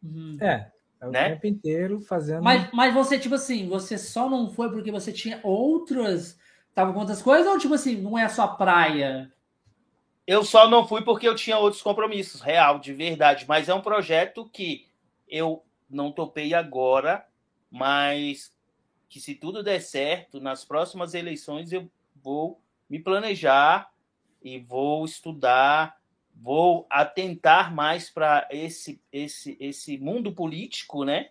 Uhum. É, é o né? tempo inteiro fazendo. Mas, mas você, tipo assim, você só não foi porque você tinha outras. Tava com outras coisas, ou tipo assim, não é a sua praia? Eu só não fui porque eu tinha outros compromissos, real, de verdade. Mas é um projeto que eu não topei agora, mas que se tudo der certo, nas próximas eleições eu vou me planejar e vou estudar, vou atentar mais para esse, esse, esse mundo político, né?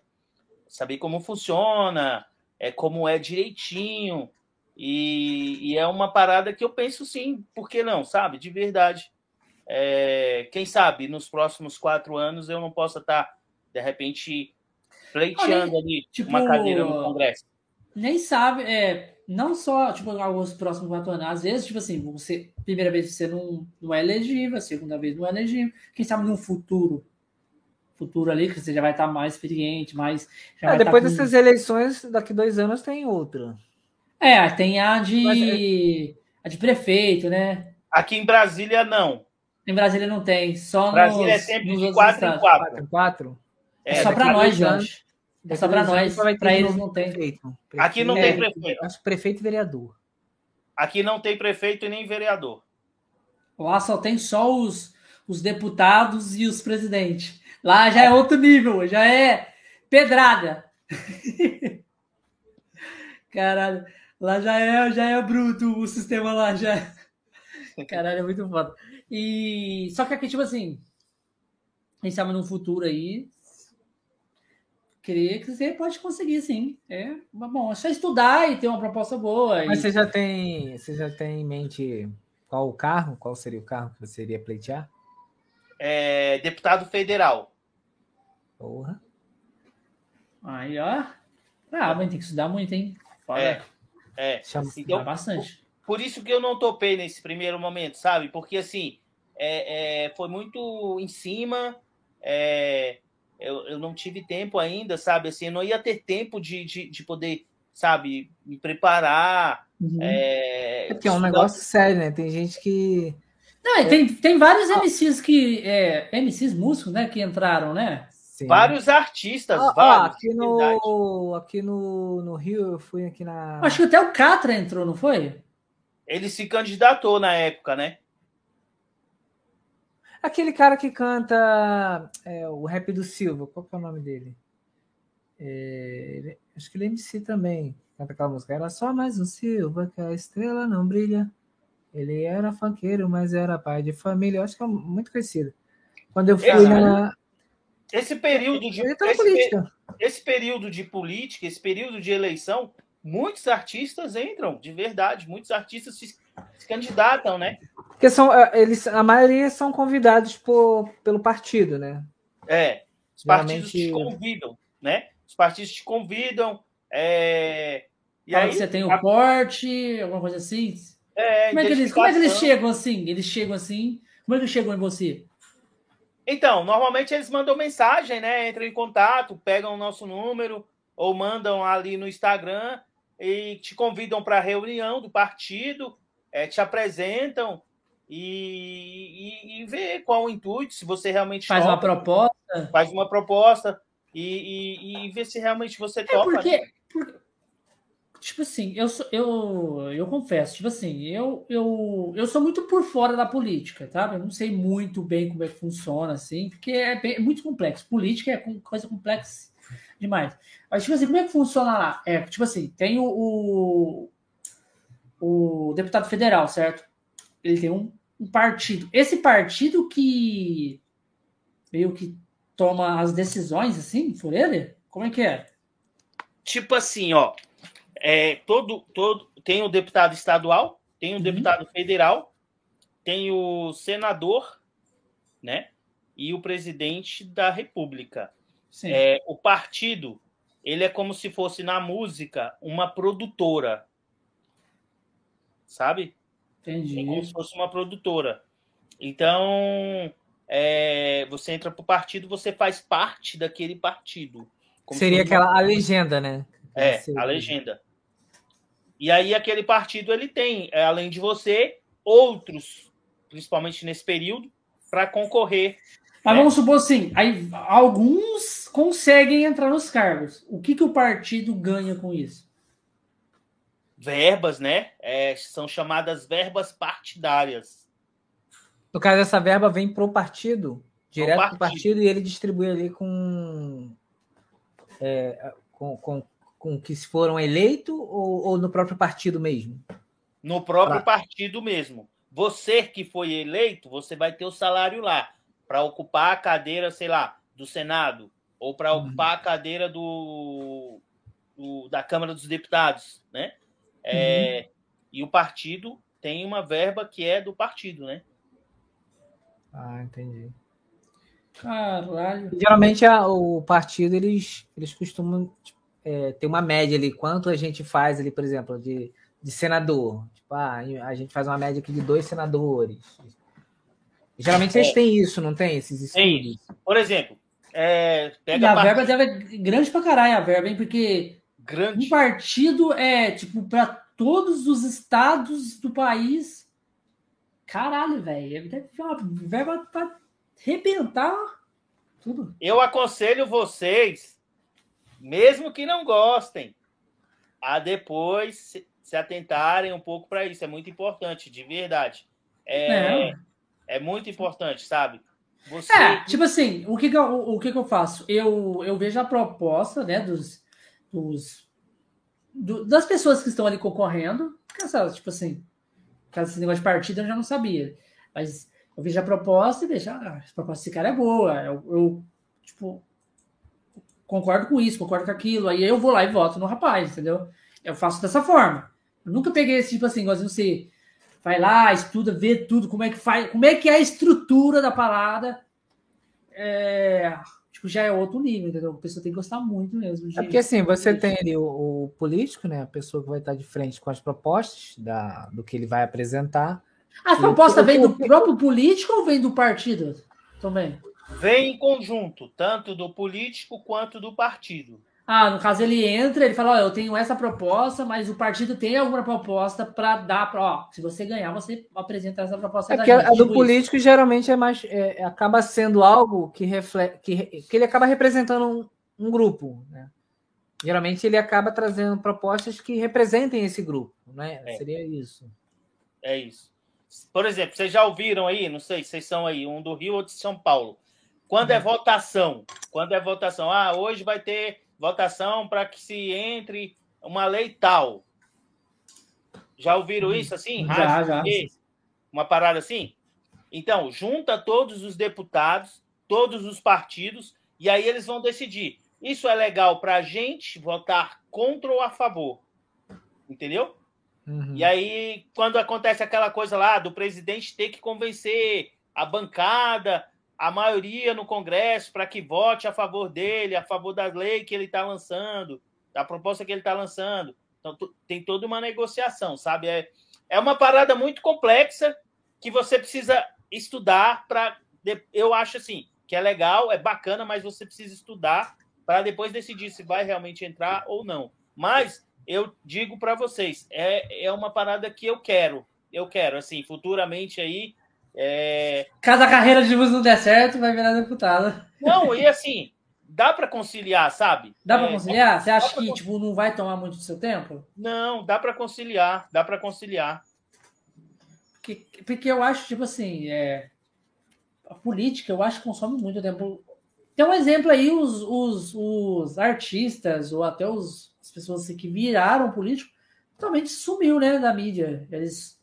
Saber como funciona, é como é direitinho. E, e é uma parada que eu penso sim, por que não, sabe? De verdade. É, quem sabe nos próximos quatro anos eu não possa estar, tá, de repente, pleiteando ali tipo, uma cadeira no Congresso. Nem sabe, é, não só, tipo, alguns próximos quatro anos, às vezes, tipo assim, você, primeira vez você não, não é elegível, a segunda vez não é elegível, quem sabe no futuro, futuro ali, que você já vai estar mais experiente, mais... É, depois dessas com... eleições, daqui dois anos tem outra. É, tem a de, Mas, é- a de prefeito, né? Aqui em Brasília, não. Em Brasília não tem, só Brasília nos, é sempre de quatro em quatro. quatro? É, é só para nós, Jorge. É só para nós, para eles não tem. Prefeito. Aqui não tem prefeito. Acho prefeito e vereador. Aqui não tem prefeito e nem vereador. Lá só tem só os, os deputados e os presidentes. Lá já é outro nível, já é pedrada. Caralho, lá já é, já é bruto o sistema lá já. Caralho, é muito foda. E só que aqui tipo assim, quem sabe no futuro aí creio que você pode conseguir, sim. É bom, é só estudar e ter uma proposta boa. Mas e... você já tem, você já tem em mente qual o carro? Qual seria o carro que você iria pleitear? É, deputado federal. Porra. Aí, ó. Ah, mas tem que estudar muito, hein? Fala. É. É. Então, bastante. Por, por, isso que eu não topei nesse primeiro momento, sabe? Porque assim, é, é foi muito em cima. É, não tive tempo ainda, sabe? Assim, eu não ia ter tempo de, de, de poder, sabe, me preparar. Uhum. É, é porque é um negócio sério, né? Tem gente que. Não, é... tem, tem vários MCs que. É, MCs músicos, né? Que entraram, né? Sim. Vários artistas, ah, vários. aqui no, aqui no, no Rio, eu fui aqui na. Acho que até o Catra entrou, não foi? Ele se candidatou na época, né? Aquele cara que canta é, o rap do Silva, qual que é o nome dele? É, ele, acho que ele é MC também. Canta aquela música. Era só mais um Silva, que a estrela não brilha. Ele era funkeiro, mas era pai de família. Eu acho que é muito conhecido. Quando eu fui é, na. Esse período de esse, esse, período de política, esse período de eleição, muitos artistas entram, de verdade, muitos artistas se, se candidatam, né? Porque são é, eles, a maioria são convidados por, pelo partido, né? É, os partidos te convidam, né? Os partidos te convidam. É, e aí você tem o porte, alguma coisa assim. É, como, é que eles, como é que eles chegam assim? Eles chegam assim. Como é que eles chegam em você? Então, normalmente eles mandam mensagem, né? Entram em contato, pegam o nosso número ou mandam ali no Instagram e te convidam para a reunião do partido, é, te apresentam e, e, e vê qual o intuito, se você realmente faz topa, uma proposta, faz uma proposta e, e, vê se realmente você é topa. Porque, né? tipo assim, eu, eu, eu confesso, tipo assim, eu, eu, eu sou muito por fora da política, tá? Eu não sei muito bem como é que funciona, assim, porque é, bem, é muito complexo. Política é coisa complexa demais. Mas, tipo assim, como é que funciona lá? É, tipo assim, tem o, o, o deputado federal, certo? Ele tem um, um partido. Esse partido que meio que toma as decisões, assim, por ele? Como é que é? Tipo assim, ó, é, todo, todo, tem o deputado estadual, tem o uhum. deputado federal, tem o senador, né? E o presidente da República. É, o partido, ele é como se fosse na música uma produtora, sabe? Entendi. É como se fosse uma produtora. Então, é, você entra para o partido, você faz parte daquele partido. Seria aquela uma... a legenda, né? É, a legenda. E aí aquele partido ele tem, é, além de você, outros, principalmente nesse período, para concorrer. Mas né? vamos supor assim, aí alguns conseguem entrar nos cargos. O que, que o partido ganha com isso? Verbas, né? É, são chamadas verbas partidárias. No caso, essa verba vem para o partido, direto para o partido, e ele distribui ali com, é, com, com, com que foram eleitos ou, ou, no próprio partido mesmo? No próprio pra... partido mesmo. Você que foi eleito, você vai ter o salário lá para ocupar a cadeira, sei lá, do Senado ou para uhum. ocupar a cadeira do, do, da Câmara dos Deputados, né? É, uhum. E o partido tem uma verba que é do partido, né? Ah, entendi. Caralho. Geralmente a, o partido eles, eles costumam tipo, é, tem uma média ali, quanto a gente faz ali, por exemplo, de, de senador. Tipo, ah, a gente faz uma média aqui de dois senadores. Geralmente eles é. têm isso, não tem? Esses estudos. Por exemplo, é, e a, a verba deve é grande pra caralho, a verba, hein? Porque grande. um partido é, tipo, para todos os estados do país. Caralho, velho. Pra arrebentar tudo. Eu aconselho vocês mesmo que não gostem, a depois se, se atentarem um pouco para isso. É muito importante, de verdade. É, é. é muito importante, sabe? Você... É, tipo assim, o que, que, eu, o, que, que eu faço? Eu, eu vejo a proposta né, dos, dos do, das pessoas que estão ali concorrendo, tipo assim, esse negócio de partida eu já não sabia. Mas eu vejo a proposta e vejo, ah, a proposta desse cara é boa. Eu, eu tipo, concordo com isso, concordo com aquilo. Aí eu vou lá e voto no rapaz, entendeu? Eu faço dessa forma. Eu nunca peguei esse tipo assim, igual você vai lá, estuda, vê tudo, como é que faz, como é que é a estrutura da parada. É, tipo, já é outro nível, entendeu? A pessoa tem que gostar muito mesmo. De... É porque assim, você tem ali o, o, político, né? A pessoa que vai estar de frente com as propostas da, do que ele vai apresentar. A proposta vem do próprio político ou vem do partido também? Vem em conjunto, tanto do político quanto do partido. Ah, no caso ele entra, ele fala, ó, eu tenho essa proposta, mas o partido tem alguma proposta para dar, para, ó, se você ganhar, você apresenta essa proposta. É que a do tipo político isso. geralmente é mais, é, acaba sendo algo que reflete, que, que ele acaba representando um, um grupo, né? Geralmente ele acaba trazendo propostas que representem esse grupo, né? É. Seria isso. É isso. Por exemplo, vocês já ouviram aí, não sei, vocês são aí, um do Rio ou de São Paulo. Quando é uhum. votação, quando é votação, ah, hoje vai ter votação para que se entre uma lei tal. Já ouviram uhum. isso assim? Já, já. Uma parada assim? Então, junta todos os deputados, todos os partidos, e aí eles vão decidir. Isso é legal para a gente votar contra ou a favor. Entendeu? Uhum. E aí, quando acontece aquela coisa lá do presidente ter que convencer a bancada a maioria no Congresso para que vote a favor dele, a favor da lei que ele está lançando, da proposta que ele está lançando. Então, tem toda uma negociação, sabe? É, é uma parada muito complexa que você precisa estudar para. Eu acho assim, que é legal, é bacana, mas você precisa estudar para depois decidir se vai realmente entrar ou não. Mas eu digo para vocês, é, é uma parada que eu quero. Eu quero, assim, futuramente aí é... Caso a carreira de música não der certo, vai virar deputado. Não, e assim, dá para conciliar, sabe? Dá para é, conciliar? Você acha que tipo, não vai tomar muito do seu tempo? Não, dá para conciliar, dá para conciliar. Porque, porque eu acho, tipo assim, é, a política eu acho que consome muito tempo. Tem um exemplo aí, os, os, os artistas ou até os, as pessoas que viraram político totalmente sumiu, né, da mídia. Eles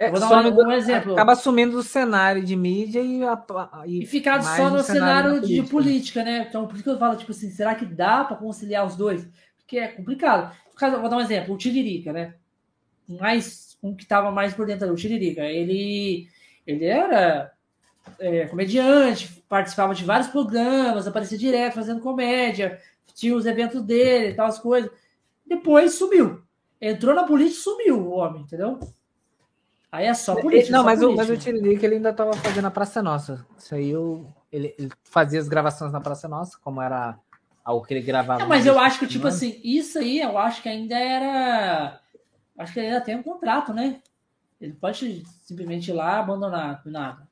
é, vou dar um, um, exemplo. Acaba assumindo o cenário de mídia e, e, e ficar só no cenário, cenário de política. né? Então, por isso que eu falo, tipo assim, será que dá para conciliar os dois? Porque é complicado. Vou dar um exemplo, o Tiririca, né? Mais, um que estava mais por dentro, o Tiririca. Ele, ele era é, comediante, participava de vários programas, aparecia direto fazendo comédia, tinha os eventos dele e tal, as coisas. Depois sumiu. Entrou na política sumiu o homem, entendeu? Aí é só política. Não, só mas, política. O, mas o Tiririca ele ainda estava fazendo a Praça Nossa. Isso aí eu, ele, ele, fazia as gravações na Praça Nossa, como era algo que ele gravava. Não, mas eu acho que, tipo assim, isso aí eu acho que ainda era. Acho que ele ainda tem um contrato, né? Ele pode simplesmente ir lá abandonar do nada.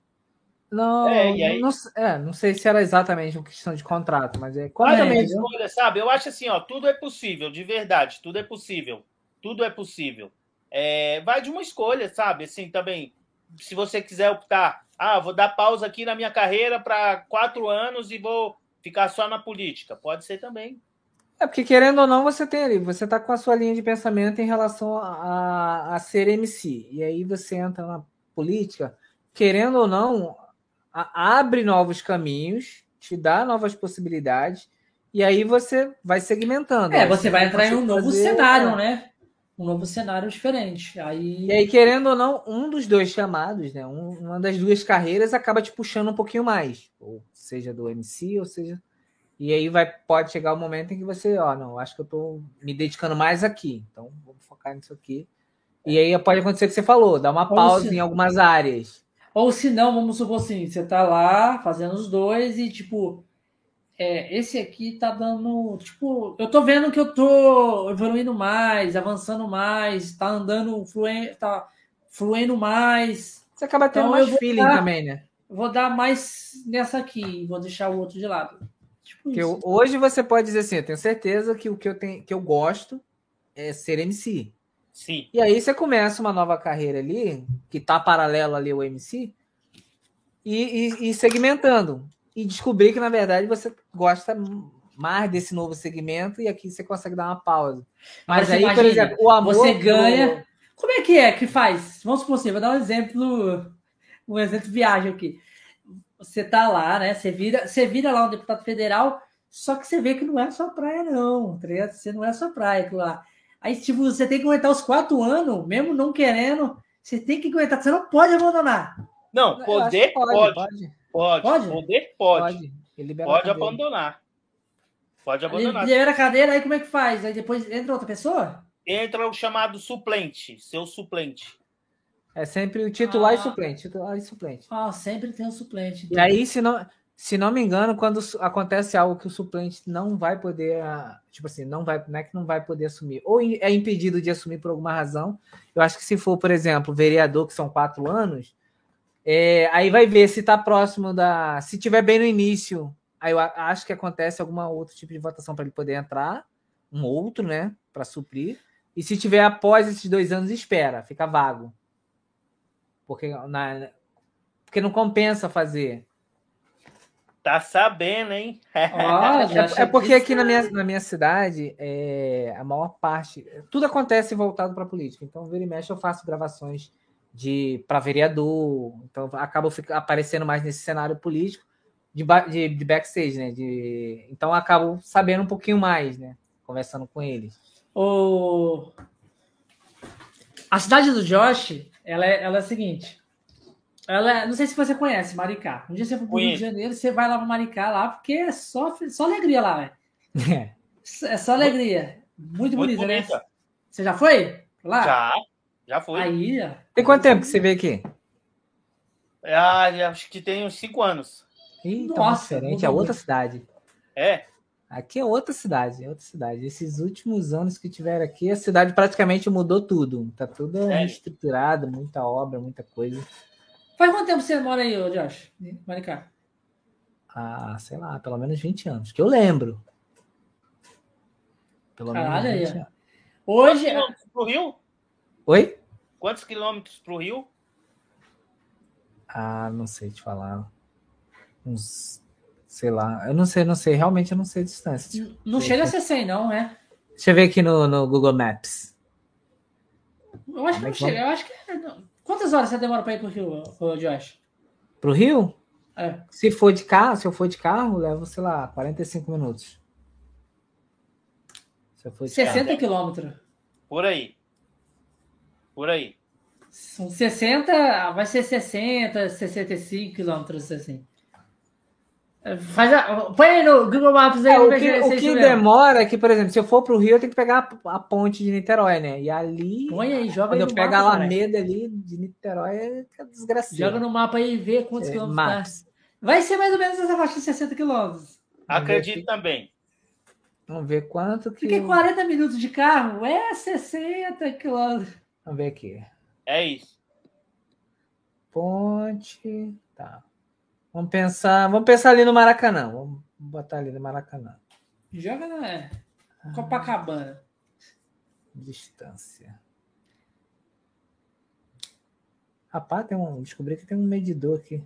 Não, é, não, é, não sei se era exatamente uma questão de contrato, mas é quando é, escolha, sabe? Eu acho assim, ó, tudo é possível, de verdade, tudo é possível, tudo é possível. É, vai de uma escolha, sabe? Assim, também, se você quiser optar, ah, vou dar pausa aqui na minha carreira para quatro anos e vou ficar só na política, pode ser também. É porque querendo ou não, você tem ali, você tá com a sua linha de pensamento em relação a, a, ser MC. E aí você entra na política, querendo ou não, a, abre novos caminhos, te dá novas possibilidades, e aí você vai segmentando. É, você vai entrar em um novo cenário, né? Um novo cenário diferente. Aí... E aí, querendo ou não, um dos dois chamados, né? Um, uma das duas carreiras acaba te puxando um pouquinho mais. Ou seja do MC, ou seja. E aí vai, pode chegar o um momento em que você, ó, não, acho que eu tô me dedicando mais aqui. Então, vamos focar nisso aqui. E aí pode acontecer o que você falou, dar uma pausa se... em algumas áreas. Ou se não, vamos supor assim, você tá lá fazendo os dois e, tipo, é, esse aqui tá dando, tipo, eu tô vendo que eu tô evoluindo mais, avançando mais, tá andando fluente, tá fluindo mais. Você acaba tendo então, mais feeling dar, também, né? Vou dar mais nessa aqui, vou deixar o outro de lado. Tipo eu, hoje você pode dizer assim, eu tenho certeza que o que eu tenho, que eu gosto é ser MC. Sim. E aí você começa uma nova carreira ali, que tá paralelo ali ao MC, e, e, e segmentando e descobrir que, na verdade, você gosta mais desse novo segmento e aqui você consegue dar uma pausa. Mas, aí, por exemplo, o amor. Você ganha. Do... Como é que é que faz? Vamos supor assim, vou dar um exemplo, um exemplo viagem aqui. Você tá lá, né? Você vira, você vira lá um deputado federal, só que você vê que não é sua praia, não. Tá Você não é sua praia aquilo lá. Aí, tipo, você tem que aguentar os quatro anos, mesmo não querendo, você tem que aguentar, você não pode abandonar. Não, poder pode, pode. pode. Pode? Pode? Poder pode. pode. Ele Pode abandonar. Pode abandonar. Ele libera a cadeira, aí como é que faz? Aí depois entra outra pessoa? Entra o chamado suplente, seu suplente. É sempre o titular ah. e suplente, titular e suplente. Ah, sempre tem o suplente. Então. E aí, se não, se não me engano, quando acontece algo que o suplente não vai poder, ah, tipo assim, não vai, não é que não vai poder assumir, ou é impedido de assumir por alguma razão. Eu acho que se for, por exemplo, vereador que são quatro anos, é, aí vai ver se está próximo da, se tiver bem no início, aí eu acho que acontece alguma outro tipo de votação para ele poder entrar, um outro, né, para suprir. E se tiver após esses dois anos, espera, fica vago. Porque, na, porque não compensa fazer. Tá sabendo, hein? Oh, é, é, porque aqui na minha, na minha cidade, é, a maior parte. Tudo acontece voltado para política. Então, vira e mexe, eu faço gravações de para vereador. Então, acabo aparecendo mais nesse cenário político de, de, de backstage, né? De, então, acabo sabendo um pouquinho mais, né? Conversando com eles. O... A cidade do Josh, ela é, ela é a seguinte. Ela, é, não sei se você conhece Maricá. Um dia você for pro Rio de Janeiro, você vai lá para Maricá lá, porque é só, só alegria lá, velho. É. é só alegria. Muito, Muito bonita, né? Você já foi? Lá? Já, já fui. Aí, ó. Tem quanto tempo que você veio aqui? Ah, acho que tem uns cinco anos. Então, Nossa, diferente, é outra cidade. É. Aqui é outra cidade, é outra cidade. Esses últimos anos que tiveram aqui, a cidade praticamente mudou tudo. Tá tudo é. estruturado, muita obra, muita coisa. Faz quanto tempo você mora aí, Josh? Maricá? Ah, sei lá, pelo menos 20 anos. Que eu lembro. Pelo Caralho, menos 20 aí. anos. Hoje. Rio? Oi? Quantos quilômetros pro Rio? Ah, não sei te falar. Uns sei lá. Eu não sei, não sei. Realmente eu não sei a distância. Tipo, não chega a ser 100, não, é? Deixa eu ver aqui no, no Google Maps. Eu acho que não chega. Eu acho que. Quantas horas você demora para ir pro Rio, Josh? Pro Rio? É. Se for de carro, se eu for de carro, levo, sei lá, 45 minutos. Se eu for de 60 quilômetros. Por aí. Por aí. São 60, vai ser 60, 65 quilômetros, assim. Faz a, põe aí no Google Maps aí. É, o que, o que demora é que, por exemplo, se eu for para o Rio, eu tenho que pegar a, a, ponte de Niterói, né? E ali. Põe aí, joga Quando aí eu pego a Alameda ali de Niterói, é, é desgraçado. Joga no mapa aí e vê quantos é, quilômetros maps. Vai ser mais ou menos essa faixa de 60 quilômetros. Acredito também. Vamos ver quanto que. Porque 40 minutos de carro é 60 quilômetros. Vamos ver aqui. É isso. Ponte. Tá. Vamos pensar, vamos pensar ali no Maracanã. Vamos botar ali no Maracanã. Joga na Copacabana. Distância. Rapaz, tem um, descobri que tem um medidor aqui.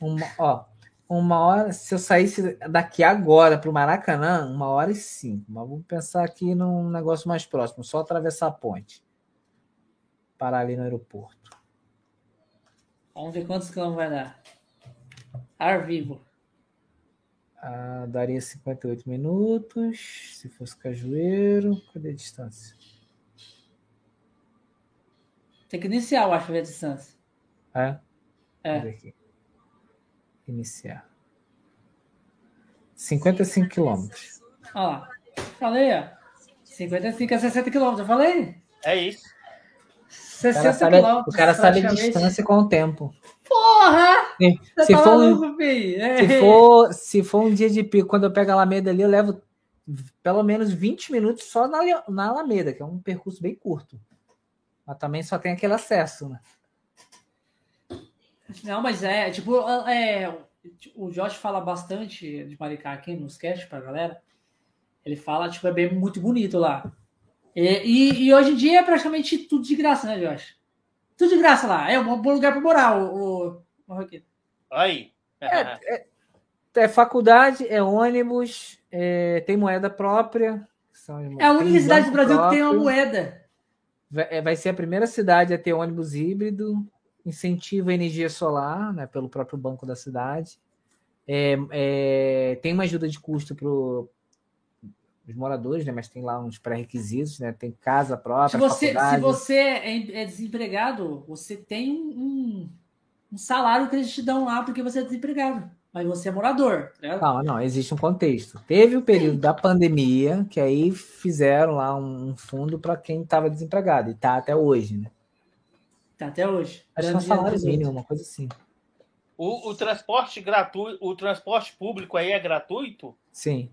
Uma, ó, uma hora, se eu saísse daqui agora para o Maracanã, uma hora e cinco. Mas vamos pensar aqui num negócio mais próximo, só atravessar a ponte. Parar ali no aeroporto. Vamos ver quantos quilômetros vai dar. Ar vivo. Ah, daria 58 minutos. Se fosse Cajueiro. Cadê a distância? Tem que iniciar, eu acho, a distância. É? É. Aqui. Iniciar. 55 quilômetros. Olha lá. Falei, ó. 55 a 60 quilômetros, eu falei? É isso. 60 quilômetros. O cara sabe a distância com o tempo. Porra! Se, tá for um, é. se, for, se for um dia de pico, quando eu pego a Alameda ali, eu levo pelo menos 20 minutos só na, na Alameda, que é um percurso bem curto. Mas também só tem aquele acesso, né? Não, mas é, tipo, é, o Josh fala bastante de Maricá aqui nos cast pra galera. Ele fala, tipo, é bem muito bonito lá. E, e, e, hoje em dia é praticamente tudo de graça, né, Josh? Tudo de graça lá. É um bom lugar para morar, o, o Marroquino. Aí. É, é, é, faculdade, é ônibus, é, tem moeda própria. é a única cidade do Brasil próprio. que tem uma moeda. Vai, é, vai ser a primeira cidade a ter ônibus híbrido, incentiva a energia solar, né, pelo próprio banco da cidade. É, é, tem uma ajuda de custo para os moradores, né? Mas tem lá uns pré-requisitos, né? Tem casa própria. Se você, se você é, é, desempregado, você tem um, um, salário que eles te dão lá porque você é desempregado. mas você é morador. Tá não, não, existe um contexto. Teve o período Sim. da pandemia, que aí fizeram lá um fundo para quem estava desempregado, e tá até hoje, né? Tá até hoje. Acho que é um salário mínimo, uma coisa assim. O, o, transporte gratuito, o transporte público aí é gratuito? Sim.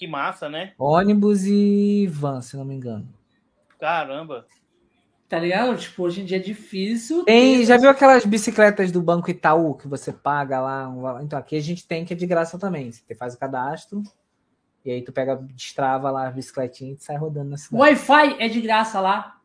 Que massa, né? Ônibus e van, se não me engano. Caramba. Tá ligado? Tipo, hoje em dia é difícil. Tem, ter... já viu aquelas bicicletas do Banco Itaú que você paga lá? Então aqui a gente tem que é de graça também. Você faz o cadastro e aí tu pega, destrava lá a bicicletinha e sai rodando na cidade. Wi-Fi é de graça lá.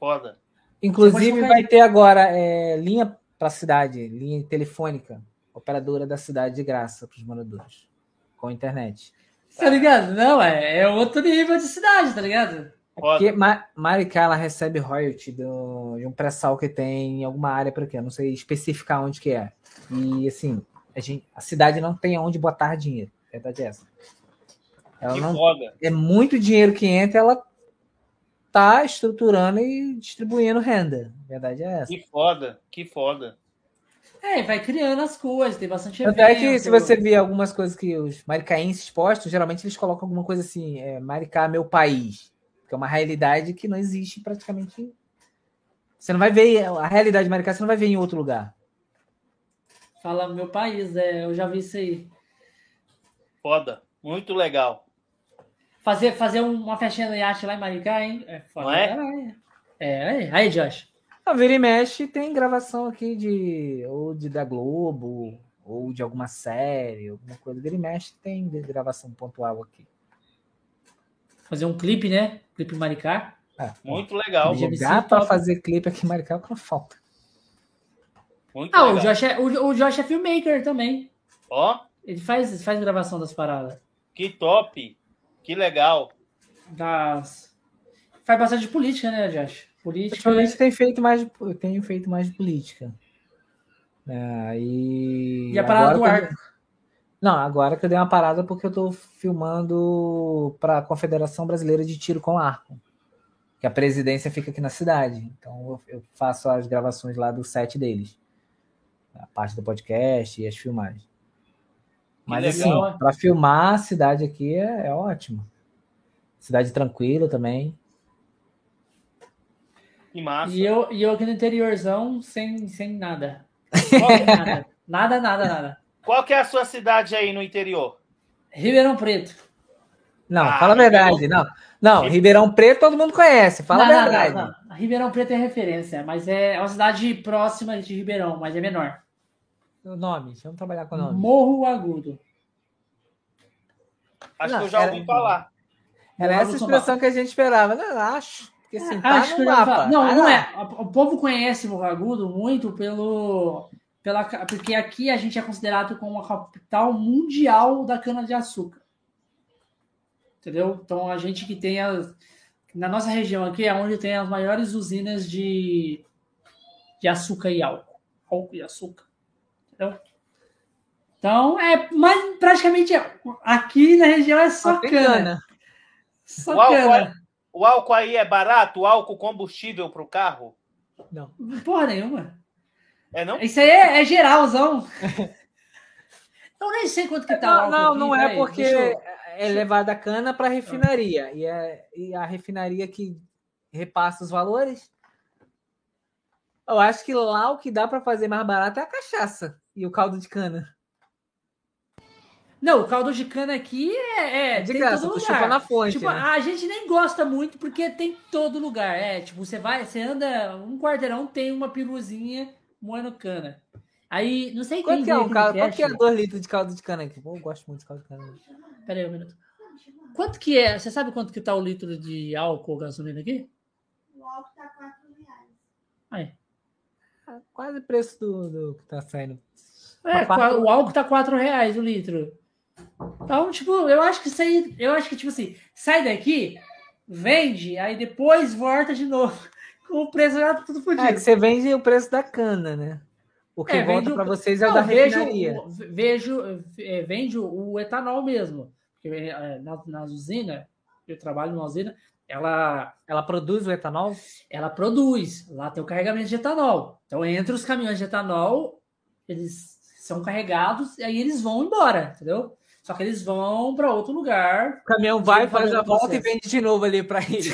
Foda. Inclusive vai ter agora é, linha para a cidade, linha telefônica, operadora da cidade de graça para os moradores, com internet. Tá ligado? Não, é, é outro nível de cidade, tá ligado? É porque Maricá ela recebe royalty do, de um pré-sal que tem em alguma área para quê? Não sei especificar onde que é. E assim, a, gente, a cidade não tem onde botar dinheiro. A verdade é essa. Ela que não, foda. É muito dinheiro que entra, ela tá estruturando e distribuindo renda. A verdade é essa. Que foda, que foda. É, vai criando as coisas, tem bastante evento. é que se você ver algumas coisas que os maricaenses postam, geralmente eles colocam alguma coisa assim, é, Maricá, meu país. Que é uma realidade que não existe praticamente. Você não vai ver a realidade de Maricá, você não vai ver em outro lugar. Fala meu país, é, eu já vi isso aí. Foda, muito legal. Fazer, fazer uma festinha no iate lá em Maricá, hein? É foda. Não é? É, é. Aí, Josh. A Vira e Mexe tem gravação aqui de ou de da Globo ou de alguma série, alguma coisa. Vira e Mexe tem gravação pontual aqui. Fazer um clipe, né? Clipe Maricá. É, Muito legal. Lugar para fazer clipe aqui em Maricá é o que não falta. Muito ah, legal. o Josh, é, o, o Josh é filmmaker também. Ó. Ele faz, faz gravação das paradas. Que top! Que legal. Das... Faz bastante política, né, Josh? Política. Ultimamente tem feito mais, tenho feito mais de política. É, e, e a parada do ar. Não, agora que eu dei uma parada porque eu estou filmando para a Confederação Brasileira de Tiro com Arco. Que a presidência fica aqui na cidade. Então eu faço as gravações lá do set deles. A parte do podcast e as filmagens. Mas assim, para filmar a cidade aqui é, é ótimo. Cidade tranquila também. Que massa. E eu, e eu aqui no interiorzão sem, sem nada. nada. Nada, nada, nada. Qual que é a sua cidade aí no interior? Ribeirão Preto. Não, ah, fala a verdade. Não, não, Ribeirão Preto todo mundo conhece. Fala não, a verdade. Não, não, Ribeirão Preto é referência, mas é uma cidade próxima de Ribeirão, mas é menor. O nome, vamos trabalhar com o nome. Morro Agudo. Acho que eu já ouvi falar. Era essa expressão que a gente esperava. Não, acho. Porque assim, tá acho no mapa. Não, ah, não é. O povo conhece Morro Agudo muito pelo. Pela, porque aqui a gente é considerado como a capital mundial da cana-de-açúcar. Entendeu? Então a gente que tem as. Na nossa região aqui é onde tem as maiores usinas de, de açúcar e álcool. Álcool e açúcar. Entendeu? Então, é, mas praticamente aqui na região é só cana. cana. Só álcool, é, o álcool aí é barato? O álcool combustível para o carro? Não. Porra nenhuma. É não? Isso aí é, é geralzão. Eu nem sei quanto que tá não, o álcool. Não, não é porque eu... é levado a cana para a refinaria. E, é, e a refinaria que repassa os valores. Eu acho que lá o que dá para fazer mais barato é a cachaça e o caldo de cana. Não, o caldo de cana aqui é, é de graça, tu chupa na fonte. Tipo, né? a gente nem gosta muito porque tem todo lugar. É, tipo, você vai, você anda um quarteirão, tem uma piruzinha moendo cana. Aí, não sei quanto quem que é um caldo, Quanto que é dois litros de caldo de cana aqui? Eu gosto muito de caldo de cana. Pera aí um minuto. Quanto que é? Você sabe quanto que tá o litro de álcool ou gasolina aqui? O álcool tá 4 reais. Aí. É quase o preço do, do que tá saindo. É, o álcool tá 4 reais o litro. Então, tipo, eu acho que isso aí, eu acho que, tipo assim, sai daqui, vende, aí depois volta de novo. Com o preço já tudo fodido. É que você vende o preço da cana, né? O que é, volta para vocês é o da refinaria. Vejo, vejo é, vende o etanol mesmo. Porque é, na, na usina, eu trabalho na usina, ela, ela produz o etanol? Ela produz. Lá tem o carregamento de etanol. Então, entre os caminhões de etanol, eles são carregados e aí eles vão embora, entendeu? Só que eles vão para outro lugar. O caminhão vai, faz a volta e vende de novo ali para ele.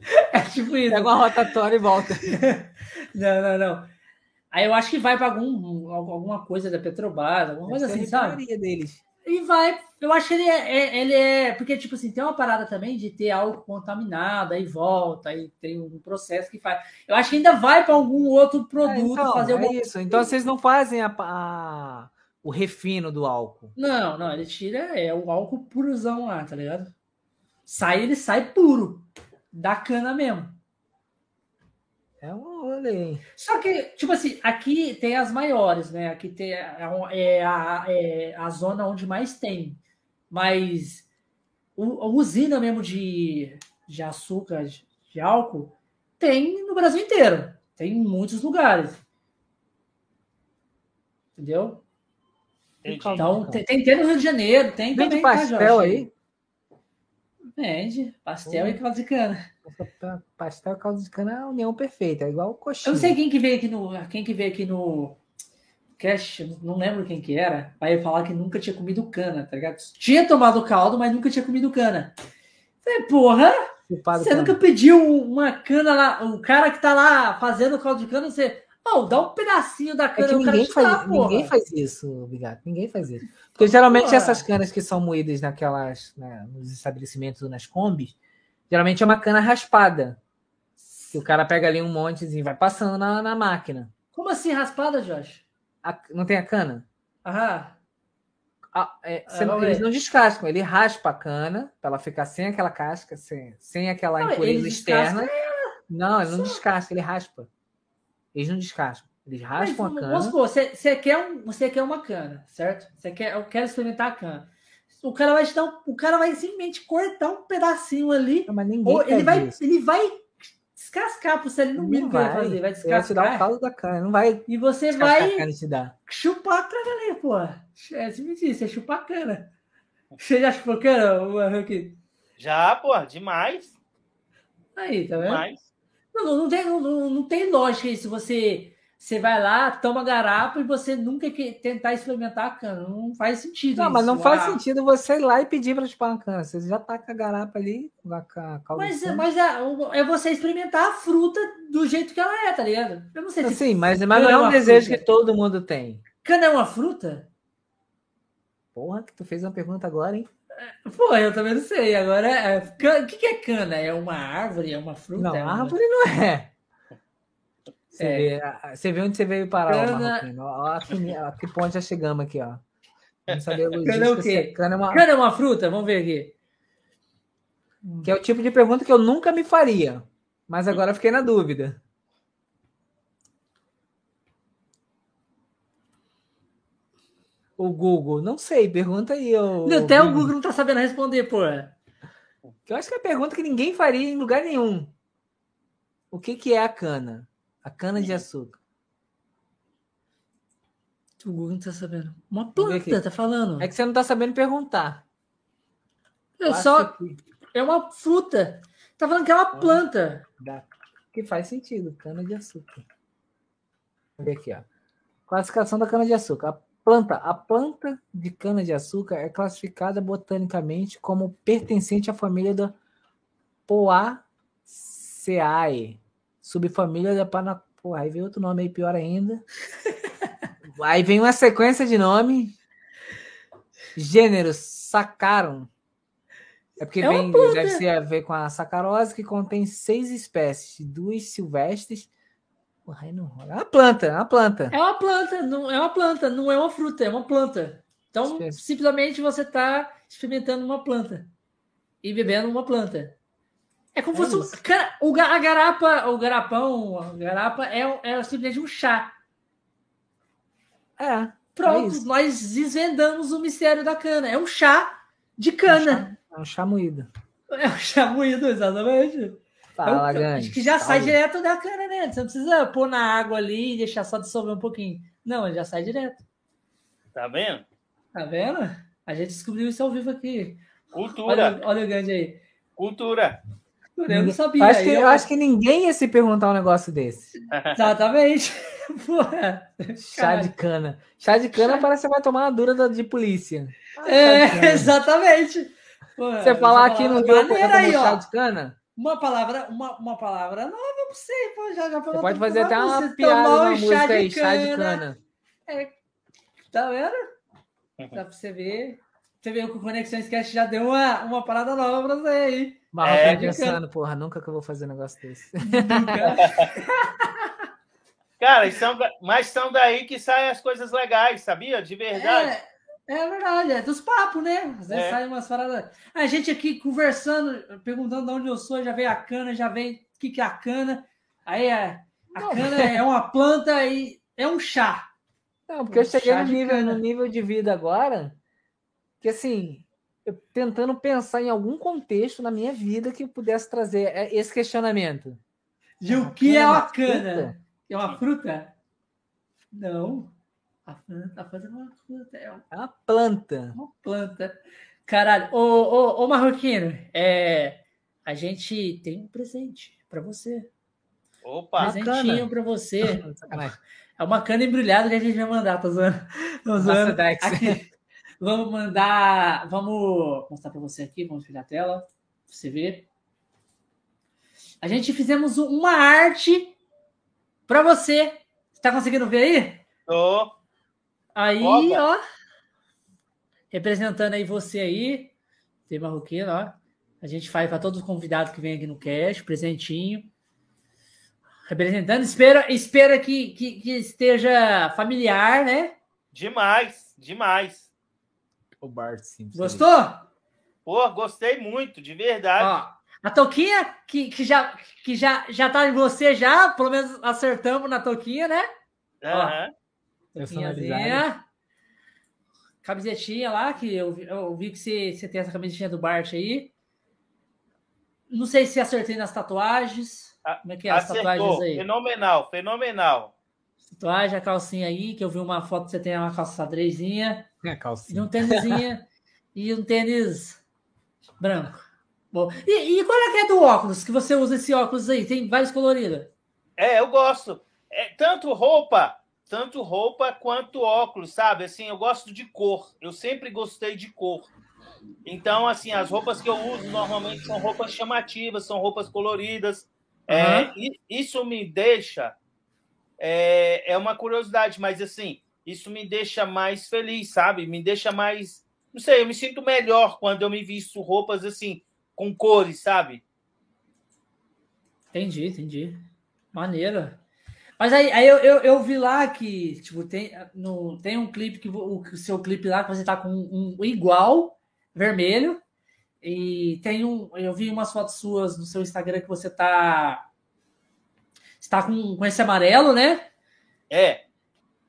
é tipo isso. Pega uma rotatória e volta. não, não, não. Aí eu acho que vai para algum, alguma coisa da Petrobras, alguma coisa assim, sabe? deles. E vai. Eu acho que ele é, é, ele é. Porque, tipo assim, tem uma parada também de ter algo contaminado, aí volta, aí tem um processo que faz. Eu acho que ainda vai para algum outro produto é, então, fazer é isso. Então vocês não fazem a, a, o refino do álcool. Não, não, ele tira é o álcool purozão lá, tá ligado? Sai, ele sai puro. Da cana mesmo. É um rolê. Só que, tipo assim, aqui tem as maiores, né? Aqui tem a, é, a, é a zona onde mais tem. Mas o, a usina mesmo de, de açúcar, de, de álcool, tem no Brasil inteiro. Tem em muitos lugares. Entendeu? Entendi. Então, tem, tem, tem no Rio de Janeiro, tem Vende também. Tá, pastel tá, aí? Vende. Pastel e caldo de cana. Pastel e caldo de cana é a união perfeita, é igual o coxinha. Eu não sei quem que veio aqui no. Quem que veio aqui no cast, não lembro quem que era, vai falar que nunca tinha comido cana, tá ligado? Tinha tomado caldo, mas nunca tinha comido cana. Falei, porra! Chupado você cana. nunca pediu uma cana lá, o cara que tá lá fazendo caldo de cana, você. Oh, dá um pedacinho da cana. É ninguém, faz, ninguém faz isso, obrigado. Ninguém faz isso. Porque geralmente porra. essas canas que são moídas naquelas, né, nos estabelecimentos ou nas combis, geralmente é uma cana raspada. Que o cara pega ali um montezinho e vai passando na, na máquina. Como assim raspada, Josh? A, não tem a cana? Aham. Ah, é, ah, eles não descascam, ele raspa a cana para ela ficar sem aquela casca, sem, sem aquela não, impureza externa. Não, ele não descasca, ele raspa. Eles não descascam. Eles raspam Mas, a cana. Vamos supor, você, você, quer um, você quer uma cana, certo? Você quer, eu quero experimentar a cana. O cara vai te dar um, o cara vai simplesmente cortar um pedacinho ali. Não, mas ninguém ou ele vai, isso. ele vai descascar para você ali no mínimo vai, vai fazer, vai descascar. Vai te dar o caldo da cana, não vai. E você vai chupar a cana ali, pô. É assim me diz, você chupa a cana. Você já chupou cana, aqui? Já, pô, demais. Aí, tá vendo? Demais. Não, não, tem, não, não tem lógica isso. Você você vai lá, toma garapa e você nunca quer tentar experimentar a cana. Não faz sentido. Não, isso. mas não faz ah. sentido você ir lá e pedir para chupar uma cana. Você já tá com a garapa ali, com a Mas, mas é, é, você experimentar a fruta do jeito que ela é, tá ligado? Eu não sei se. Sim, mas, mas não é um desejo fruta. que todo mundo tem. Cana é uma fruta? Porra, que tu fez uma pergunta agora, hein? Pô, eu também não sei. Agora, é, o que, que é cana? É uma árvore? É uma fruta? Não, é uma... árvore não é. Você, é. vê, você vê onde você veio parar, cana... ó, a que ponto já chegamos aqui, ó. Vamos saber cana é o quê? Cana é, uma... cana é uma fruta? Vamos ver aqui. Que é o tipo de pergunta que eu nunca me faria. Mas agora fiquei na dúvida. O Google, não sei, pergunta aí. O, Até o Google não tá sabendo responder, pô. Eu acho que é a pergunta que ninguém faria em lugar nenhum. O que, que é a cana? A cana de açúcar. O Google não tá sabendo. Uma planta, tá falando. É que você não tá sabendo perguntar. Eu só. É uma fruta. Tá falando que é uma planta. Dá. Que faz sentido. Cana de açúcar. Ver aqui, ó. Classificação da cana de açúcar. A planta, a planta de cana de açúcar é classificada botanicamente como pertencente à família da Poaceae, subfamília da Pana. Porra, aí vem outro nome aí pior ainda. aí vem uma sequência de nome. Gênero Sacaron. É porque é vem, deve ter a ver com a sacarose, que contém seis espécies, duas silvestres. Aí não É uma planta, é uma planta. É uma planta, não é uma planta, não é uma fruta, é uma planta. Então, simplesmente você está experimentando uma planta e bebendo uma planta. É como é fosse. Cara, o, a garapa, o garapão, a garapa é, é simplesmente um chá. É. Pronto, é nós desvendamos o mistério da cana. É um chá de cana. É um chá, é um chá moído. É um chá moído, exatamente. Fala, é um, Acho que já sai direto da cana, né? Você não precisa pôr na água ali e deixar só dissolver um pouquinho. Não, ele já sai direto. Tá vendo? Tá vendo? A gente descobriu isso ao vivo aqui. Cultura. Olha, olha o grande aí. Cultura. Eu não sabia. Acho que, eu... acho que ninguém ia se perguntar um negócio desse. Exatamente. Porra. Chá de cana. Chá de cana parece que você vai tomar uma dura de polícia. Ah, é, exatamente. Porra, você falar aqui no grupo aí, chá de cana? Uma palavra, uma, uma palavra nova pra você, pô, já, já Você pode fazer até uma piada na música aí, chá de cana. É, tá vendo? Dá pra você ver. Você viu que o Conexão Esquece já deu uma, uma parada nova pra você aí. Mas é, eu pensando, porra, nunca que eu vou fazer um negócio desse. Cara, são, mas são daí que saem as coisas legais, sabia? De verdade. É, é verdade, é dos papos, né? Às vezes é. saem umas paradas. A gente aqui conversando, perguntando de onde eu sou, já veio a cana, já vem o que, que é a cana. Aí a, a cana é uma planta e é um chá. Não, porque um eu cheguei no nível, no nível de vida agora que assim, eu tentando pensar em algum contexto na minha vida que eu pudesse trazer é, esse questionamento. De o que é uma cana? É uma fruta? Não. A planta, a planta é uma fruta. É uma, uma planta. Uma planta. Caralho. Ô, ô, ô Marroquino, é, a gente tem um presente para você. Opa! Presentinho para você. é uma cana embrulhada que a gente vai mandar, tô zoando. Tô zoando. Aqui, vamos mandar. Vamos mostrar para você aqui, vamos pegar a tela, pra você ver. A gente fizemos uma arte para você. Está conseguindo ver aí? Tô. Aí, Opa. ó. Representando aí você aí. Tem marroquino, ó. A gente faz para todos os convidados que vêm aqui no cast, presentinho. Representando, espera, espera que, que, que esteja familiar, né? Demais, demais. O Bart Simpson. Gostou? Pô, gostei muito, de verdade. Ó, a Toquinha, que, que, já, que já, já tá em você já, pelo menos acertamos na Toquinha, né? Aham. Uhum. Camisetinha lá, que eu, eu vi que você, você tem essa camisetinha do Bart aí. Não sei se acertei nas tatuagens. Como é que é as tatuagens aí? Fenomenal, fenomenal. Tatuagem, a calcinha aí, que eu vi uma foto que você tem uma calça xadrezinha. É, calcinha. E um tênisinha. e um tênis branco. Bom, e, e, qual é que é do óculos? Que você usa esse óculos aí? Tem vários coloridos. É, eu gosto. É, tanto roupa, tanto roupa quanto óculos, sabe? Assim, eu gosto de cor. Eu sempre gostei de cor. Então, assim, as roupas que eu uso normalmente são roupas chamativas, são roupas coloridas. Uhum. É, isso me deixa. É, é uma curiosidade, mas assim, isso me deixa mais feliz, sabe? Me deixa mais. Não sei, eu me sinto melhor quando eu me visto roupas assim com cores, sabe? Entendi, entendi. Maneira. Mas aí, aí eu, eu, eu, vi lá que, tipo, tem, no, tem um clipe que o, o seu clipe lá que você tá com um, um igual vermelho. E tem um. Eu vi umas fotos suas no seu Instagram que você tá. Está com, com esse amarelo, né? É.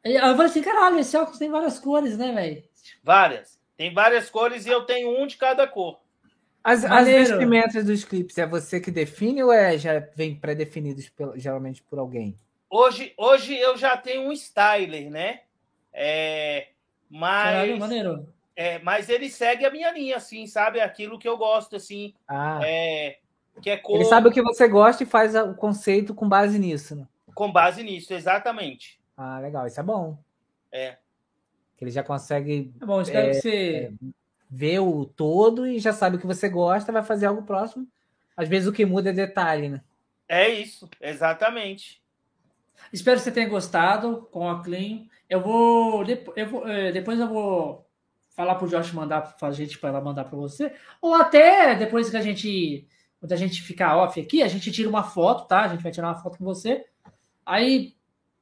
Eu falei assim, caralho, esse óculos tem várias cores, né, velho? Várias. Tem várias cores e eu tenho um de cada cor. As, as vestimentas dos clipes, é você que define ou é, já vem pré-definidos geralmente por alguém? Hoje, hoje eu já tenho um styler, né? É, mas, Caralho, maneiro. É, mas ele segue a minha linha, assim, sabe? Aquilo que eu gosto, assim. Ah. É, que é cor... Ele sabe o que você gosta e faz o conceito com base nisso, né? Com base nisso, exatamente. Ah, legal, isso é bom. É. Que ele já consegue. É bom, espero é, que você. É, vê o todo e já sabe o que você gosta, vai fazer algo próximo. Às vezes o que muda é detalhe, né? É isso, exatamente. Espero que você tenha gostado com a Clean. Eu vou, eu vou é, depois eu vou falar pro Josh mandar para a gente para ela mandar para você, ou até depois que a gente quando a gente ficar off aqui, a gente tira uma foto, tá? A gente vai tirar uma foto com você. Aí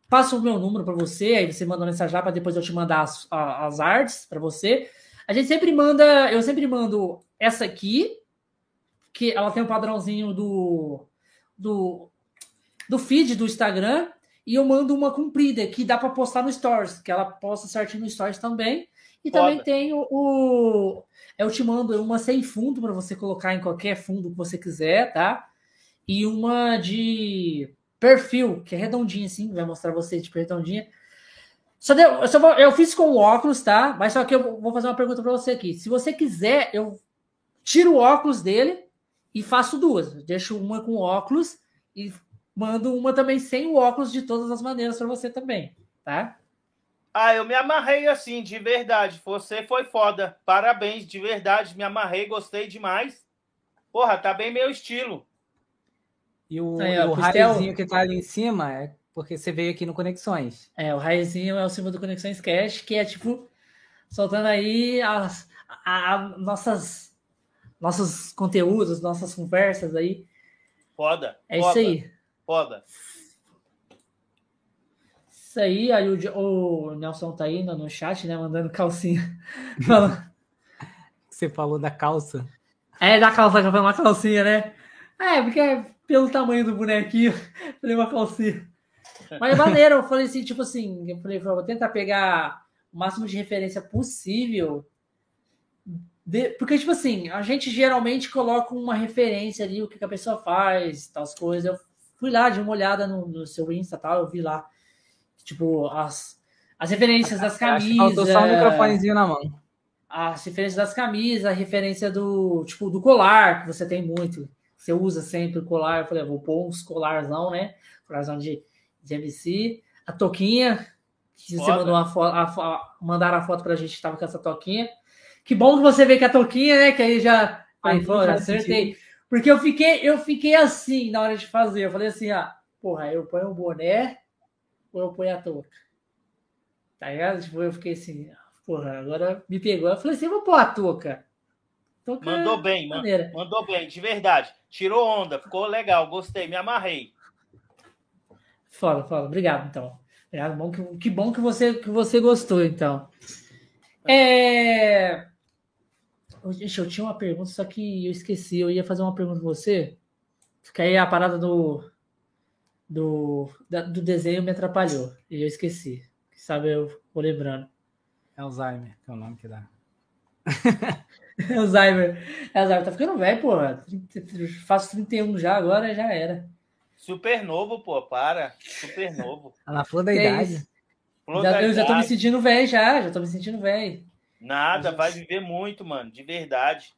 passa o meu número para você, aí você manda uma mensagem lá para depois eu te mandar as, as artes para você. A gente sempre manda, eu sempre mando essa aqui, que ela tem o um padrãozinho do, do, do feed do Instagram, e eu mando uma comprida que dá para postar no Stories, que ela posta certinho no Stories também. E Foda. também tem o, o, Eu te mando uma sem fundo para você colocar em qualquer fundo que você quiser, tá? E uma de perfil, que é redondinha assim, vai mostrar você de redondinha. Só deu, eu, só vou, eu fiz com óculos, tá? Mas só que eu vou fazer uma pergunta para você aqui. Se você quiser, eu tiro o óculos dele e faço duas. deixo uma com óculos e mando uma também sem o óculos de todas as maneiras para você também, tá? Ah, eu me amarrei assim, de verdade. Você foi foda. Parabéns, de verdade. Me amarrei, gostei demais. Porra, tá bem meu estilo. E o, Aí, ó, o raizinho que tá ali em cima é porque você veio aqui no Conexões. É, o raizinho é o símbolo do Conexões Cash, que é tipo soltando aí as a, a, nossas nossos conteúdos, nossas conversas aí. Foda. É foda, isso aí. Foda. Isso aí, aí o, o Nelson tá aí no, no chat, né? Mandando calcinha. Você falou da calça. É, da calça, que uma calcinha, né? É, porque é pelo tamanho do bonequinho, falei uma calcinha. Mas é maneiro, eu falei assim, tipo assim, eu falei, vou tentar pegar o máximo de referência possível. De, porque, tipo assim, a gente geralmente coloca uma referência ali, o que, que a pessoa faz, tal coisas. Eu fui lá, de uma olhada no, no seu Insta tal, eu vi lá Tipo, as, as referências das camisas. Faltou só um microfonezinho na mão. As referências das camisas, a referência do, tipo, do colar, que você tem muito. Você usa sempre o colar. Eu falei, vou pôr uns colarzão, né? Colarzão de, de MC. A toquinha, que você mandou uma foto, a, a, mandaram a foto pra gente, tava com essa toquinha. Que bom que você vê que a toquinha, né? Que aí já. Aí, pô, acertei. Porque eu fiquei, eu fiquei assim na hora de fazer. Eu falei assim, ah, porra, eu ponho o boné, ou eu ponho a touca? Tá ligado? Tipo, eu fiquei assim, porra, agora me pegou. Eu falei assim, vou pôr a touca. touca mandou bem, maneira. mandou bem, de verdade. Tirou onda, ficou legal, gostei, me amarrei. Foda, foda. Obrigado, então. Obrigado, bom que, que bom que você, que você gostou, então. É... Gente, eu tinha uma pergunta, só que eu esqueci. Eu ia fazer uma pergunta com você. Fica aí a parada do, do, da, do desenho me atrapalhou e eu esqueci. Sabe, eu vou lembrando. Alzheimer, que é o nome que dá. Alzheimer. Alzheimer tá ficando velho, pô. Faço 31 já, agora já era. Super novo, pô, para. Super novo. Na flor da que idade. É já, eu já tô me sentindo velho, já. Já tô me sentindo velho. Nada, vai viver muito, mano, de verdade.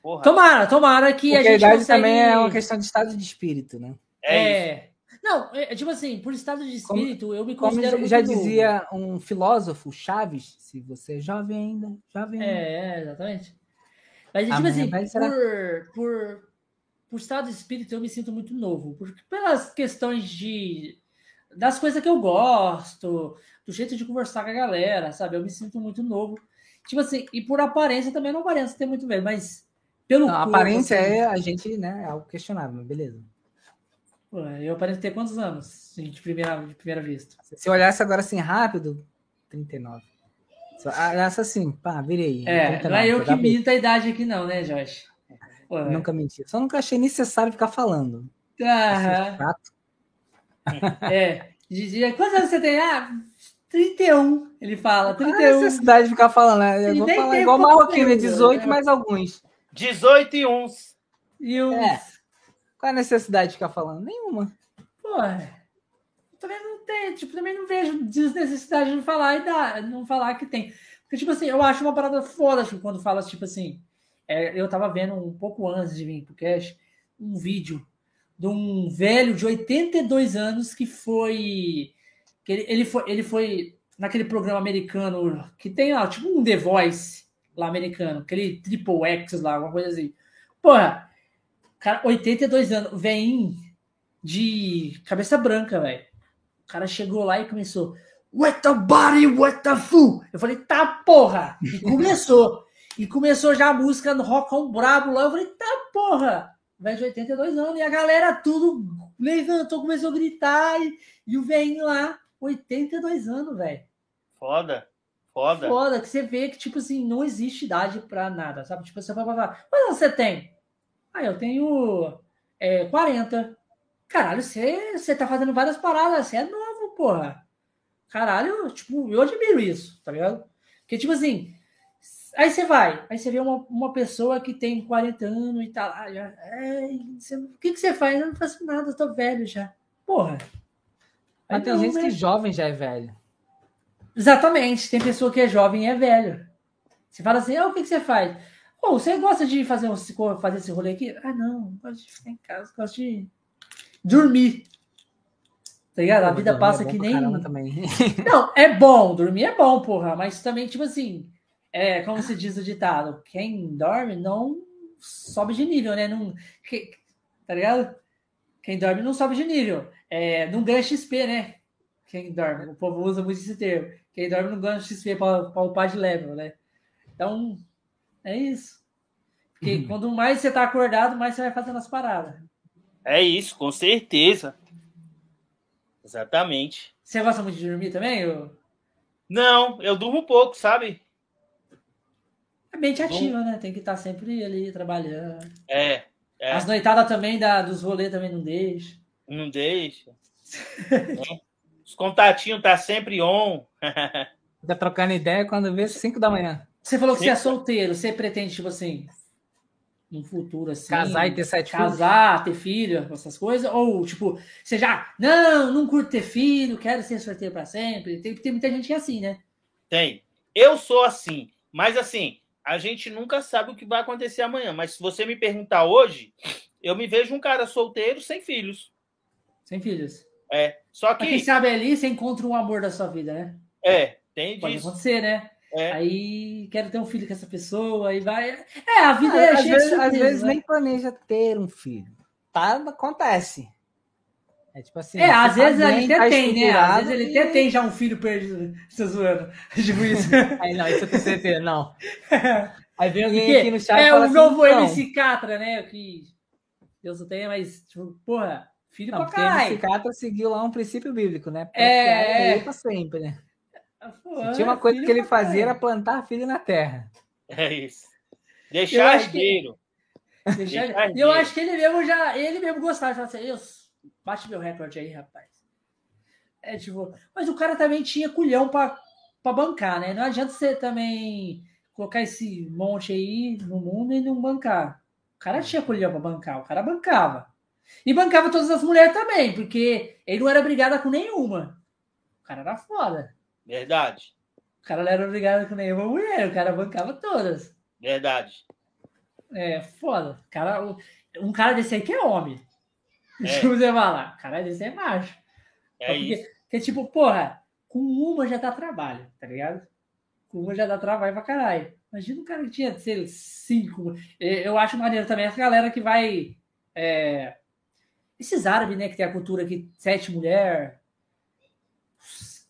Porra. Tomara, tomara que Porque a gente. A idade consegue... também é uma questão de estado de espírito, né? É. é. Não, é, é, tipo assim, por estado de espírito, como, eu me considero. Como já dizia um filósofo, Chaves, se você é jovem ainda, jovem ainda. É, exatamente. Mas, tipo assim, por, por, por estado de espírito, eu me sinto muito novo. Porque, pelas questões de. das coisas que eu gosto, do jeito de conversar com a galera, sabe? Eu me sinto muito novo. Tipo assim, e por aparência também não aparência ter muito velho, mas pelo. Não, corpo, aparência assim, é a gente, né? É algo questionável, mas beleza. Eu aparento ter quantos anos de primeira, de primeira vista? Se olhasse agora assim rápido, 39. Essa assim, pá, virei. É, 39, não é eu que minto a idade aqui, não, né, Josh? Pô, nunca menti. Só nunca achei necessário ficar falando. Aham. É. Dizia, quantos anos você tem? Ah, 31, ele fala. 31. Não é necessidade de ficar falando, né? Eu vou falar igual Marroquino, 18 é. mais alguns. 18 e uns. E uns. É. Qual é a necessidade de ficar falando? Nenhuma. Pô, é. também não tem, tipo, também não vejo desnecessidade de falar e dar, não falar que tem. Porque, tipo assim, eu acho uma parada foda tipo, quando fala, tipo assim, é, eu tava vendo um pouco antes de vir pro cash um vídeo de um velho de 82 anos que foi. Que ele, ele, foi, ele foi naquele programa americano que tem lá, tipo um The Voice lá americano, aquele Triple X lá, alguma coisa assim. Porra, Cara, 82 anos, vem de cabeça branca, velho. O cara chegou lá e começou. What the body, what the fool? Eu falei, tá porra! E começou. e começou já a música no rockão brabo lá. Eu falei, tá porra! Velho de 82 anos. E a galera tudo levantou, começou a gritar. E, e o velhinho lá, 82 anos, velho. Foda. Foda. Foda, que você vê que, tipo assim, não existe idade pra nada, sabe? Tipo, você vai falar, quantos você tem? Ah, eu tenho é, 40. Caralho, você, você tá fazendo várias paradas, você é novo, porra. Caralho, tipo, eu admiro isso, tá ligado? Porque, tipo assim, aí você vai, aí você vê uma, uma pessoa que tem 40 anos e tá lá, já, é, você, o que, que você faz? Eu não faço nada, eu tô velho já. Porra. Mas tem gente né? que jovem já é velho. Exatamente, tem pessoa que é jovem e é velho. Você fala assim, ah, o que, que você faz? Pô, você gosta de fazer, um, fazer esse rolê aqui? Ah, não, gosto de ficar em casa, gosto de dormir. Tá ligado? A vida dormir passa é que nem. Não, é bom, dormir é bom, porra, mas também, tipo assim, é como se diz o ditado: quem dorme não sobe de nível, né? Não, que- tá ligado? Quem dorme não sobe de nível. É, não ganha XP, né? Quem dorme. O povo usa muito esse termo. Quem dorme não ganha XP para upar de level, né? Então, é isso. Porque Uhum. quanto mais você tá acordado, mais você vai fazendo as paradas. É isso, com certeza. Exatamente. Você gosta muito de dormir também? ô? Não, eu durmo pouco, sabe? É mente ativa, né? Tem que estar sempre ali trabalhando. É, é. As noitadas também da, dos rolês também não deixa. Não deixa. Os contatinhos tá sempre on. Fica trocando ideia quando vê 5 da manhã. Você falou que você é Sim. solteiro, você pretende, tipo assim, no futuro, assim. Casar e ter sete filhos. Casar, ter filho, essas coisas? Ou, tipo, você já, não, não curto ter filho, quero ser solteiro pra sempre. Tem, tem muita gente que é assim, né? Tem. Eu sou assim, mas assim, a gente nunca sabe o que vai acontecer amanhã. Mas se você me perguntar hoje, eu me vejo um cara solteiro sem filhos. Sem filhos. É. Só Mas quem que. sabe ali você encontra um amor da sua vida, né? É, tem Pode disso. acontecer, né? É. Aí quero ter um filho com essa pessoa, aí vai. É, a vida Ah, é às cheia vezes, de às vezes né? nem planeja ter um filho. Tá, acontece. É tipo assim. É, você às tá vezes ele até tá tem, né? Às vezes ele e- até tem já um filho perdido. Tô zoando. Tipo isso. Aí não, isso eu tenho certeza, não. Aí vem alguém Porque aqui no chat e é fala o assim, novo não, MC Catra, né? Que Deus não tenha, mas, tipo, porra, filho Não, pra porque caralho. Catra seguiu lá um princípio bíblico, né? Pra É, é. pra sempre, né? Porra, Tinha uma coisa que ele fazia era plantar filho na terra. É isso. Deixar acho que- Deixar E eu acho que ele mesmo já, ele mesmo gostava, falava assim, eu, bate meu recorde aí, rapaz. É tipo, mas o cara também tinha culhão pra, pra bancar, né? Não adianta você também colocar esse monte aí no mundo e não bancar. O cara tinha culhão pra bancar, o cara bancava. E bancava todas as mulheres também, porque ele não era brigada com nenhuma. O cara era foda. Verdade. O cara não era brigado com nenhuma mulher, o cara bancava todas. Verdade. É, foda. Cara, um- um cara desse aí que é homem. É. Deixa você falar. Cara desse é macho. É porque, isso. porque, tipo, porra, com uma já dá trabalho, tá ligado? Com uma já dá trabalho pra caralho. Imagina um cara que tinha, sei lá, cinco. Eu acho maneiro também essa galera que vai. é, esses árabes, né, que tem a cultura que sete mulher.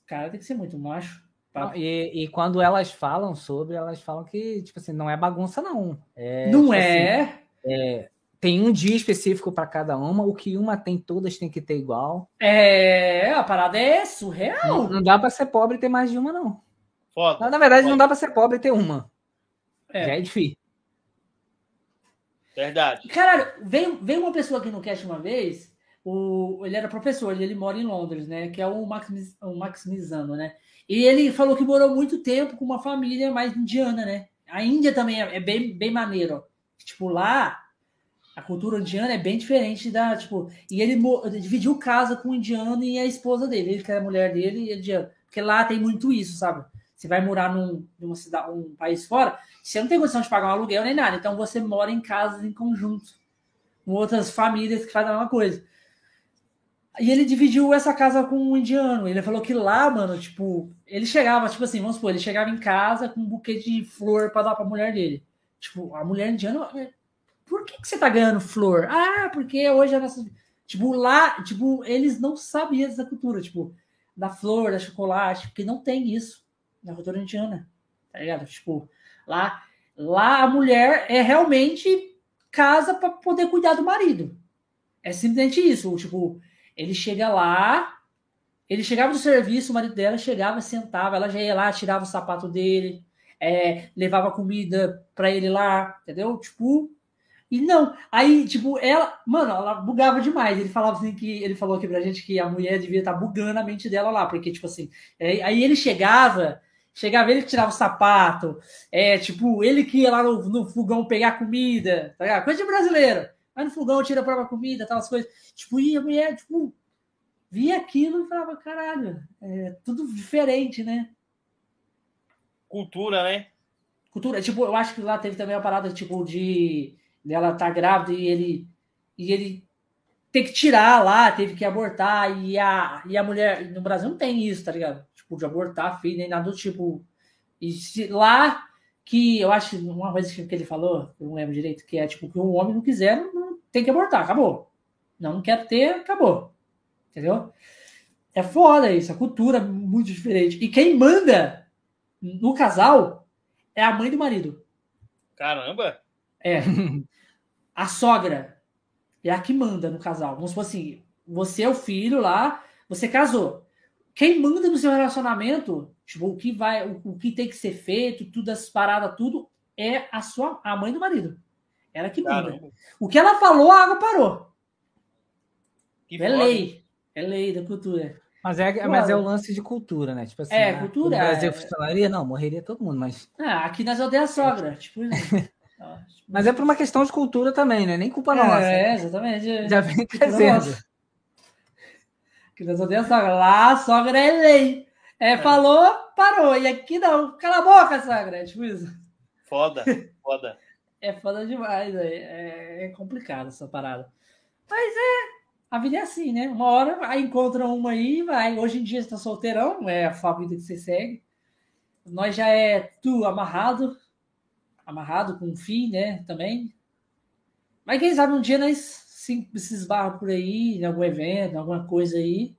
Cara, tem que ser muito macho. pra- E, e quando elas falam sobre, elas falam que, tipo assim, não é bagunça, não. É, não tipo assim, é. tem um dia específico para cada uma, o que uma tem, todas tem que ter igual. É, a parada é surreal. Não, não dá para ser pobre e ter mais de uma, não. Foda. Na, na verdade, não dá para ser pobre e ter uma. É. Já é difícil. Verdade. Caralho, veio, veio uma pessoa aqui no cast uma vez, o, ele era professor, ele, ele mora em Londres, né? Que é o, Maximiz, o Maximizano, né? E ele falou que morou muito tempo com uma família mais indiana, né? A Índia também é, é bem, bem maneiro. Tipo, lá, a cultura indiana é bem diferente da, tipo... E ele, dividiu casa com um indiano e a esposa dele. Ele que era a mulher dele e ele indiano. Porque lá tem muito isso, sabe? Você vai morar num, numa cidade, um país fora, você não tem condição de pagar um aluguel nem nada. Então você mora em casas em conjunto, com outras famílias que fazem a mesma coisa. E ele dividiu essa casa com um indiano. Ele falou que lá, mano, tipo, ele chegava, tipo assim, vamos supor, ele chegava em casa com um buquê de flor para dar pra mulher dele. Tipo, a mulher indiana, por que, que você tá ganhando flor? Ah, porque hoje é nossa. Tipo, lá, tipo, eles não sabiam dessa cultura, tipo, da flor, da chocolate, porque não tem isso na cultura indiana. Tá ligado? Tipo, lá, lá a mulher é realmente casa para poder cuidar do marido. É simplesmente isso. Tipo, ele chega lá, ele chegava do serviço, o marido dela chegava, sentava, ela já ia lá, tirava o sapato dele, é, levava comida para ele lá, entendeu? Tipo, e não, aí, tipo, ela, mano, ela bugava demais. Ele falava assim que ele falou aqui pra gente que a mulher devia estar bugando a mente dela lá, porque, tipo assim, é, aí ele chegava, chegava ele que tirava o sapato, é, tipo, ele que ia lá no, no fogão pegar comida, tá ligado? Coisa de brasileiro. Vai no fogão, tira a própria comida, tal, as coisas. Tipo, e a mulher, tipo, via aquilo e falava, caralho, é tudo diferente, né? Cultura, né? Cultura, tipo, eu acho que lá teve também uma parada, tipo, de dela tá grávida e ele e ele ter que tirar lá, teve que abortar, e a, e a mulher. No Brasil não tem isso, tá ligado? Tipo, de abortar filho, nem nada do tipo. E se, lá que eu acho uma coisa que ele falou, eu não lembro direito, que é tipo, que um homem não quiser, não, tem que abortar, acabou. Não, não quero ter, acabou. Entendeu? É foda isso, a cultura é muito diferente. E quem manda no casal é a mãe do marido. Caramba! É. A sogra é a que manda no casal. Vamos supor assim, você é o filho lá, você casou. Quem manda no seu relacionamento, tipo, o que vai, o, o que tem que ser feito, tudo as paradas, tudo, é a sua a mãe do marido. Ela que manda. Caramba. O que ela falou, a água parou. Que é foda. lei. É lei da cultura. Mas é, mas é o lance de cultura, né? Tipo assim, É, ah, cultura, No Brasil é. funcionaria? Não, morreria todo mundo, mas. Ah, aqui nós odeia a sogra. Tipo, ó, tipo, Mas é por uma questão de cultura também, né? Nem culpa nossa. É, exatamente. Já vem nossa. Que nós odeia sogra. Lá a sogra é lei. É, falou, parou. E aqui não. Cala a boca, sogra. É tipo isso. Foda, foda. É foda demais. É, é, é complicado essa parada. Mas é. A vida é assim, né? Uma hora aí encontra uma aí e vai. Hoje em dia você tá solteirão, é a vida que você segue. Nós já é tu amarrado, amarrado com um fim, né? Também. Mas quem sabe um dia nós se, se esbarra por aí, em algum evento, alguma coisa aí.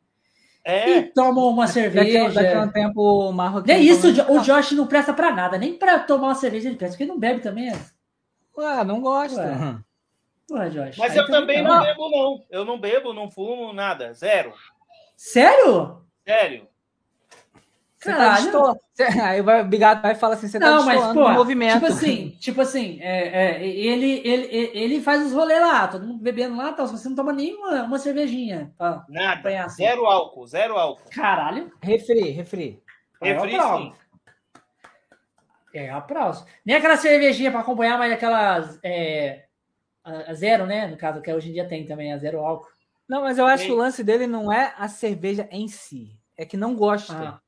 É, E tomam uma Daqui, cerveja. daqui a um tempo o Marroquino. Nem isso, o Josh não presta pra nada, nem pra tomar uma cerveja ele presta, porque ele não bebe também. É. Ué, não gosta. Ué. Ué, Josh. mas aí eu também não bebo, não. Eu não bebo, não fumo, nada. Zero. Sério? Sério. Você tá Caralho. Você- Aí vai, o Bigado vai e fala assim: você tá Não, mas, destoando pô, do movimento. tipo assim, tipo assim, é, é, ele, ele, ele faz os rolês lá, todo mundo bebendo lá, tal, você não toma nem uma, uma cervejinha. Tá? Nada. Apanhar assim. Zero álcool, zero álcool. Caralho. Refri, refri. Refri, É a sim. É aplauso. Nem aquela cervejinha pra acompanhar, mas aquelas é, a, a zero, né? No caso, que hoje em dia tem também, a zero álcool. Não, mas eu acho Ei. que o lance dele não é a cerveja em si. É que não gosta. Ah.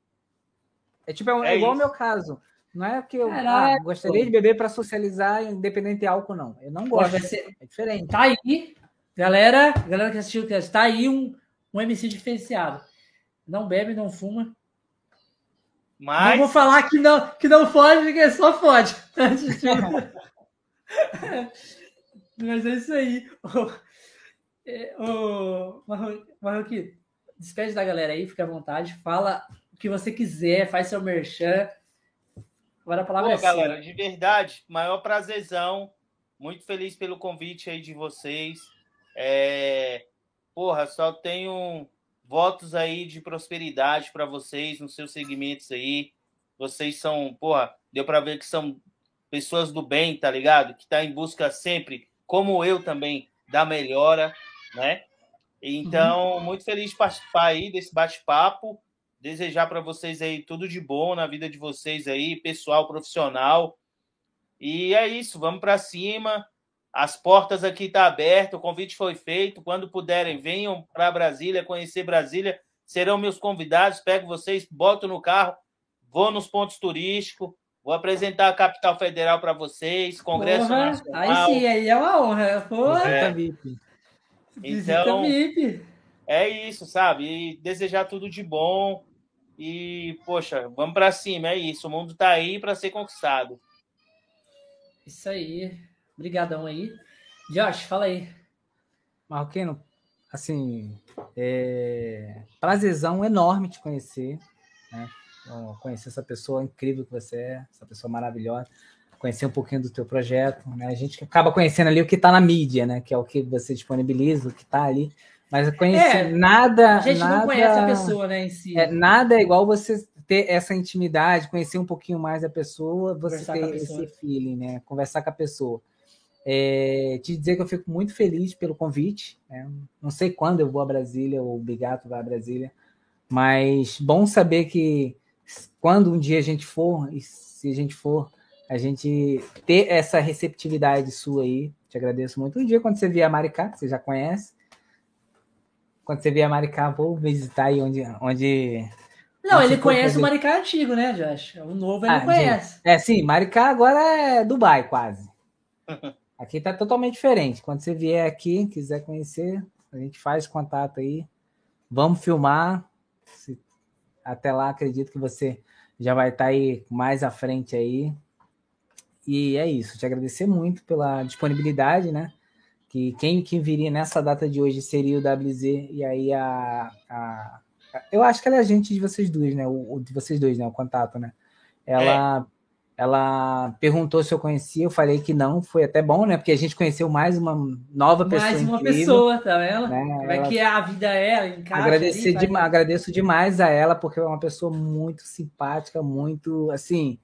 É tipo, é, um- É é igual isso. o meu caso. Não é que eu ah, gostaria de beber para socializar, independente de álcool, não. Eu não gosto. ser- É diferente. Tá aí, galera, galera que assistiu, tá aí um, um MC diferenciado. Não bebe, não fuma. Não Mas vou falar que não, que não fode, porque só fode. Mas é isso aí. Ô, é, ô, despede da galera aí, fica à vontade. Fala o que você quiser, faz seu merchan. Agora a palavra é Pô, sua. galera, de verdade, maior prazerzão. Muito feliz pelo convite aí de vocês. É... Porra, só tenho votos aí de prosperidade para vocês nos seus segmentos aí. Vocês são, porra, deu para ver que são pessoas do bem, tá ligado? Que tá em busca sempre, como eu também, da melhora, né? Então, muito feliz de participar aí desse bate-papo. Desejar para vocês aí tudo de bom na vida de vocês aí, pessoal, profissional. E é isso, vamos para cima. As portas aqui estão tá abertas, o convite foi feito. Quando puderem, venham para Brasília, conhecer Brasília. Serão meus convidados. Pego vocês, boto no carro, vou nos pontos turísticos, vou apresentar a capital federal para vocês, Congresso Porra, Nacional. Aí sim, aí é uma honra. Pô, É. VIP. visita Então- VIP. É isso, sabe? E desejar tudo de bom. E, poxa, vamos para cima, é isso. O mundo tá aí para ser conquistado. Isso aí. Obrigadão aí. Josh, fala aí. Marroquino, assim, é... prazerzão enorme te conhecer, né? Ó, Conhecer essa pessoa incrível que você é, essa pessoa maravilhosa, conhecer um pouquinho do teu projeto, né? A gente acaba conhecendo ali o que está na mídia, né? Que é o que você disponibiliza, o que está ali, mas conhecer É, nada, A gente nada, não conhece a pessoa, né, em si. é, nada é igual você ter essa intimidade, conhecer um pouquinho mais a pessoa, você Conversar ter pessoa. esse feeling, né? Conversar com a pessoa. É, te dizer que eu fico muito feliz pelo convite. né? Não sei quando eu vou a Brasília, ou o Bigato vai a Brasília, mas bom saber que quando um dia a gente for, e se a gente for, a gente ter essa receptividade sua aí. Te agradeço muito. Um dia, quando você vier a Maricá, que você já conhece, quando você vier a Maricá, vou visitar aí onde, onde Não, ele conhece fazer- o Maricá antigo, né, Josh? O novo ele Ah, não conhece. É, sim, Maricá agora é Dubai, quase. Aqui tá totalmente diferente. Quando você vier aqui, quiser conhecer, A gente faz contato aí. Vamos filmar. Até lá, acredito que você já vai estar tá aí mais à frente aí. E é isso. Te agradecer muito pela disponibilidade, né? Que quem, quem viria nessa data de hoje seria o WZ e aí a, a eu acho que ela é agente de vocês dois, né? O, de vocês dois, né? O contato, né? Ela é ela perguntou se eu conhecia, eu falei que não, foi até bom, né? Porque a gente conheceu mais uma nova pessoa. Mais uma incrível, pessoa, tá vendo? Né? Como é que é a vida é? Agradecer ali, de, agradeço demais a ela, porque é uma pessoa muito simpática, muito assim.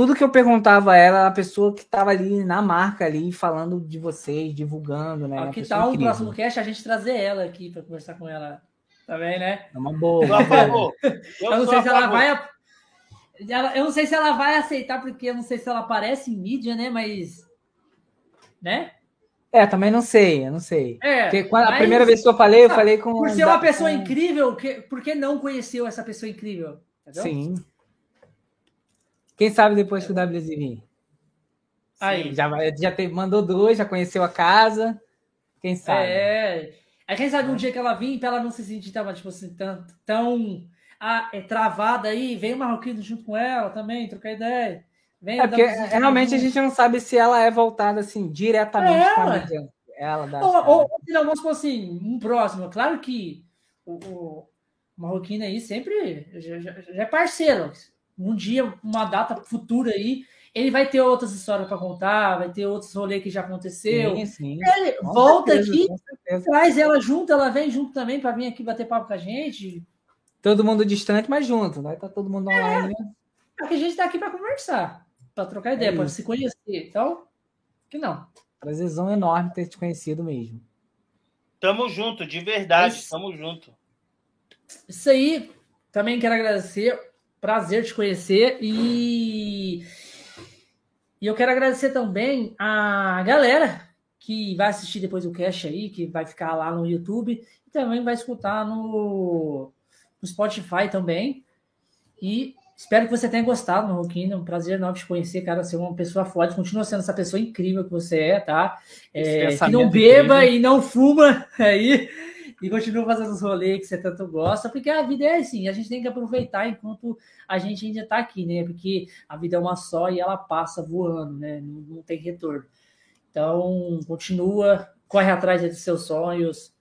Tudo que eu perguntava a ela, a pessoa que estava ali na marca ali, falando de vocês, divulgando, né? Aqui tá o próximo cast, a gente trazer ela aqui para conversar com ela também, né? É uma boa. Eu, eu não sei se ela vai ela, eu não sei se ela vai aceitar, porque eu não sei se ela aparece em mídia, né? Mas. Né? É, também não sei, eu não sei. É, porque quando, mas, a primeira vez que eu falei, eu falei com. Por ser uma pessoa com... incrível, que, por que não conheceu essa pessoa incrível? Entendeu? Sim. Quem sabe depois que o WZ vir? Aí. já, já te, mandou dois, já conheceu a casa. Quem sabe? É. Aí quem sabe um dia que ela vir, pra ela não se sentir tava, tipo assim, tão, tão ah, é travada aí, vem o marroquino junto com ela também, trocar ideia. Vem, é porque realmente a gente não sabe se ela é voltada assim diretamente é com a mídia. Ela dá ou, ou, ou não, vamos supor assim, um próximo. Claro que o, o marroquino aí sempre já, já, já, é parceiro. Um dia, uma data futura aí, ele vai ter outras histórias para contar, vai ter outros rolês que já aconteceu. Sim, sim. Ele com volta certeza, aqui, traz ela junto, ela vem junto também para vir aqui bater papo com a gente, Todo mundo distante, mas junto, vai estar tá todo mundo é. online. É, porque a gente está aqui para conversar, para trocar ideia, é para se conhecer. Então, que não. Prazerzão enorme ter te conhecido mesmo. Tamo junto, de verdade, Isso. tamo junto. Isso aí, também quero agradecer, prazer te conhecer e e eu quero agradecer também a galera que vai assistir depois o cast aí, que vai ficar lá no YouTube e também vai escutar no no Spotify também. E espero que você tenha gostado, Marroquino. É um prazer enorme te conhecer, cara. Ser uma pessoa forte. Continua sendo essa pessoa incrível que você é, tá? É, que não beba incrível. e não fuma aí. E continua fazendo os rolês que você tanto gosta, porque a vida é assim, a gente tem que aproveitar enquanto a gente ainda está aqui, né? Porque a vida é uma só e ela passa voando, né? Não, não tem retorno. Então, continua, corre atrás dos seus sonhos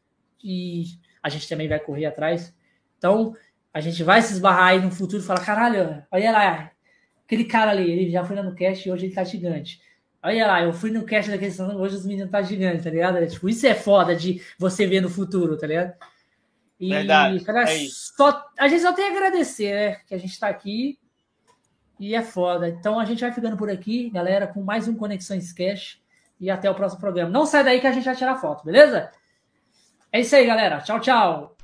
e a gente também vai correr atrás. Então, a gente vai se esbarrar aí no futuro e falar: caralho, olha lá, aquele cara ali, ele já foi lá no cast e hoje ele tá gigante. Olha lá, eu fui no cast daquele hoje os meninos tá gigante, tá ligado? Tipo, isso é foda de você ver no futuro, tá ligado? E, Verdade, cara, é só, a gente só tem a agradecer, né? Que a gente tá aqui e é foda. Então a gente vai ficando por aqui, galera, com mais um Conexões Cash e até o próximo programa. Não sai daí que a gente vai tirar foto, beleza? É isso aí, galera. Tchau, tchau.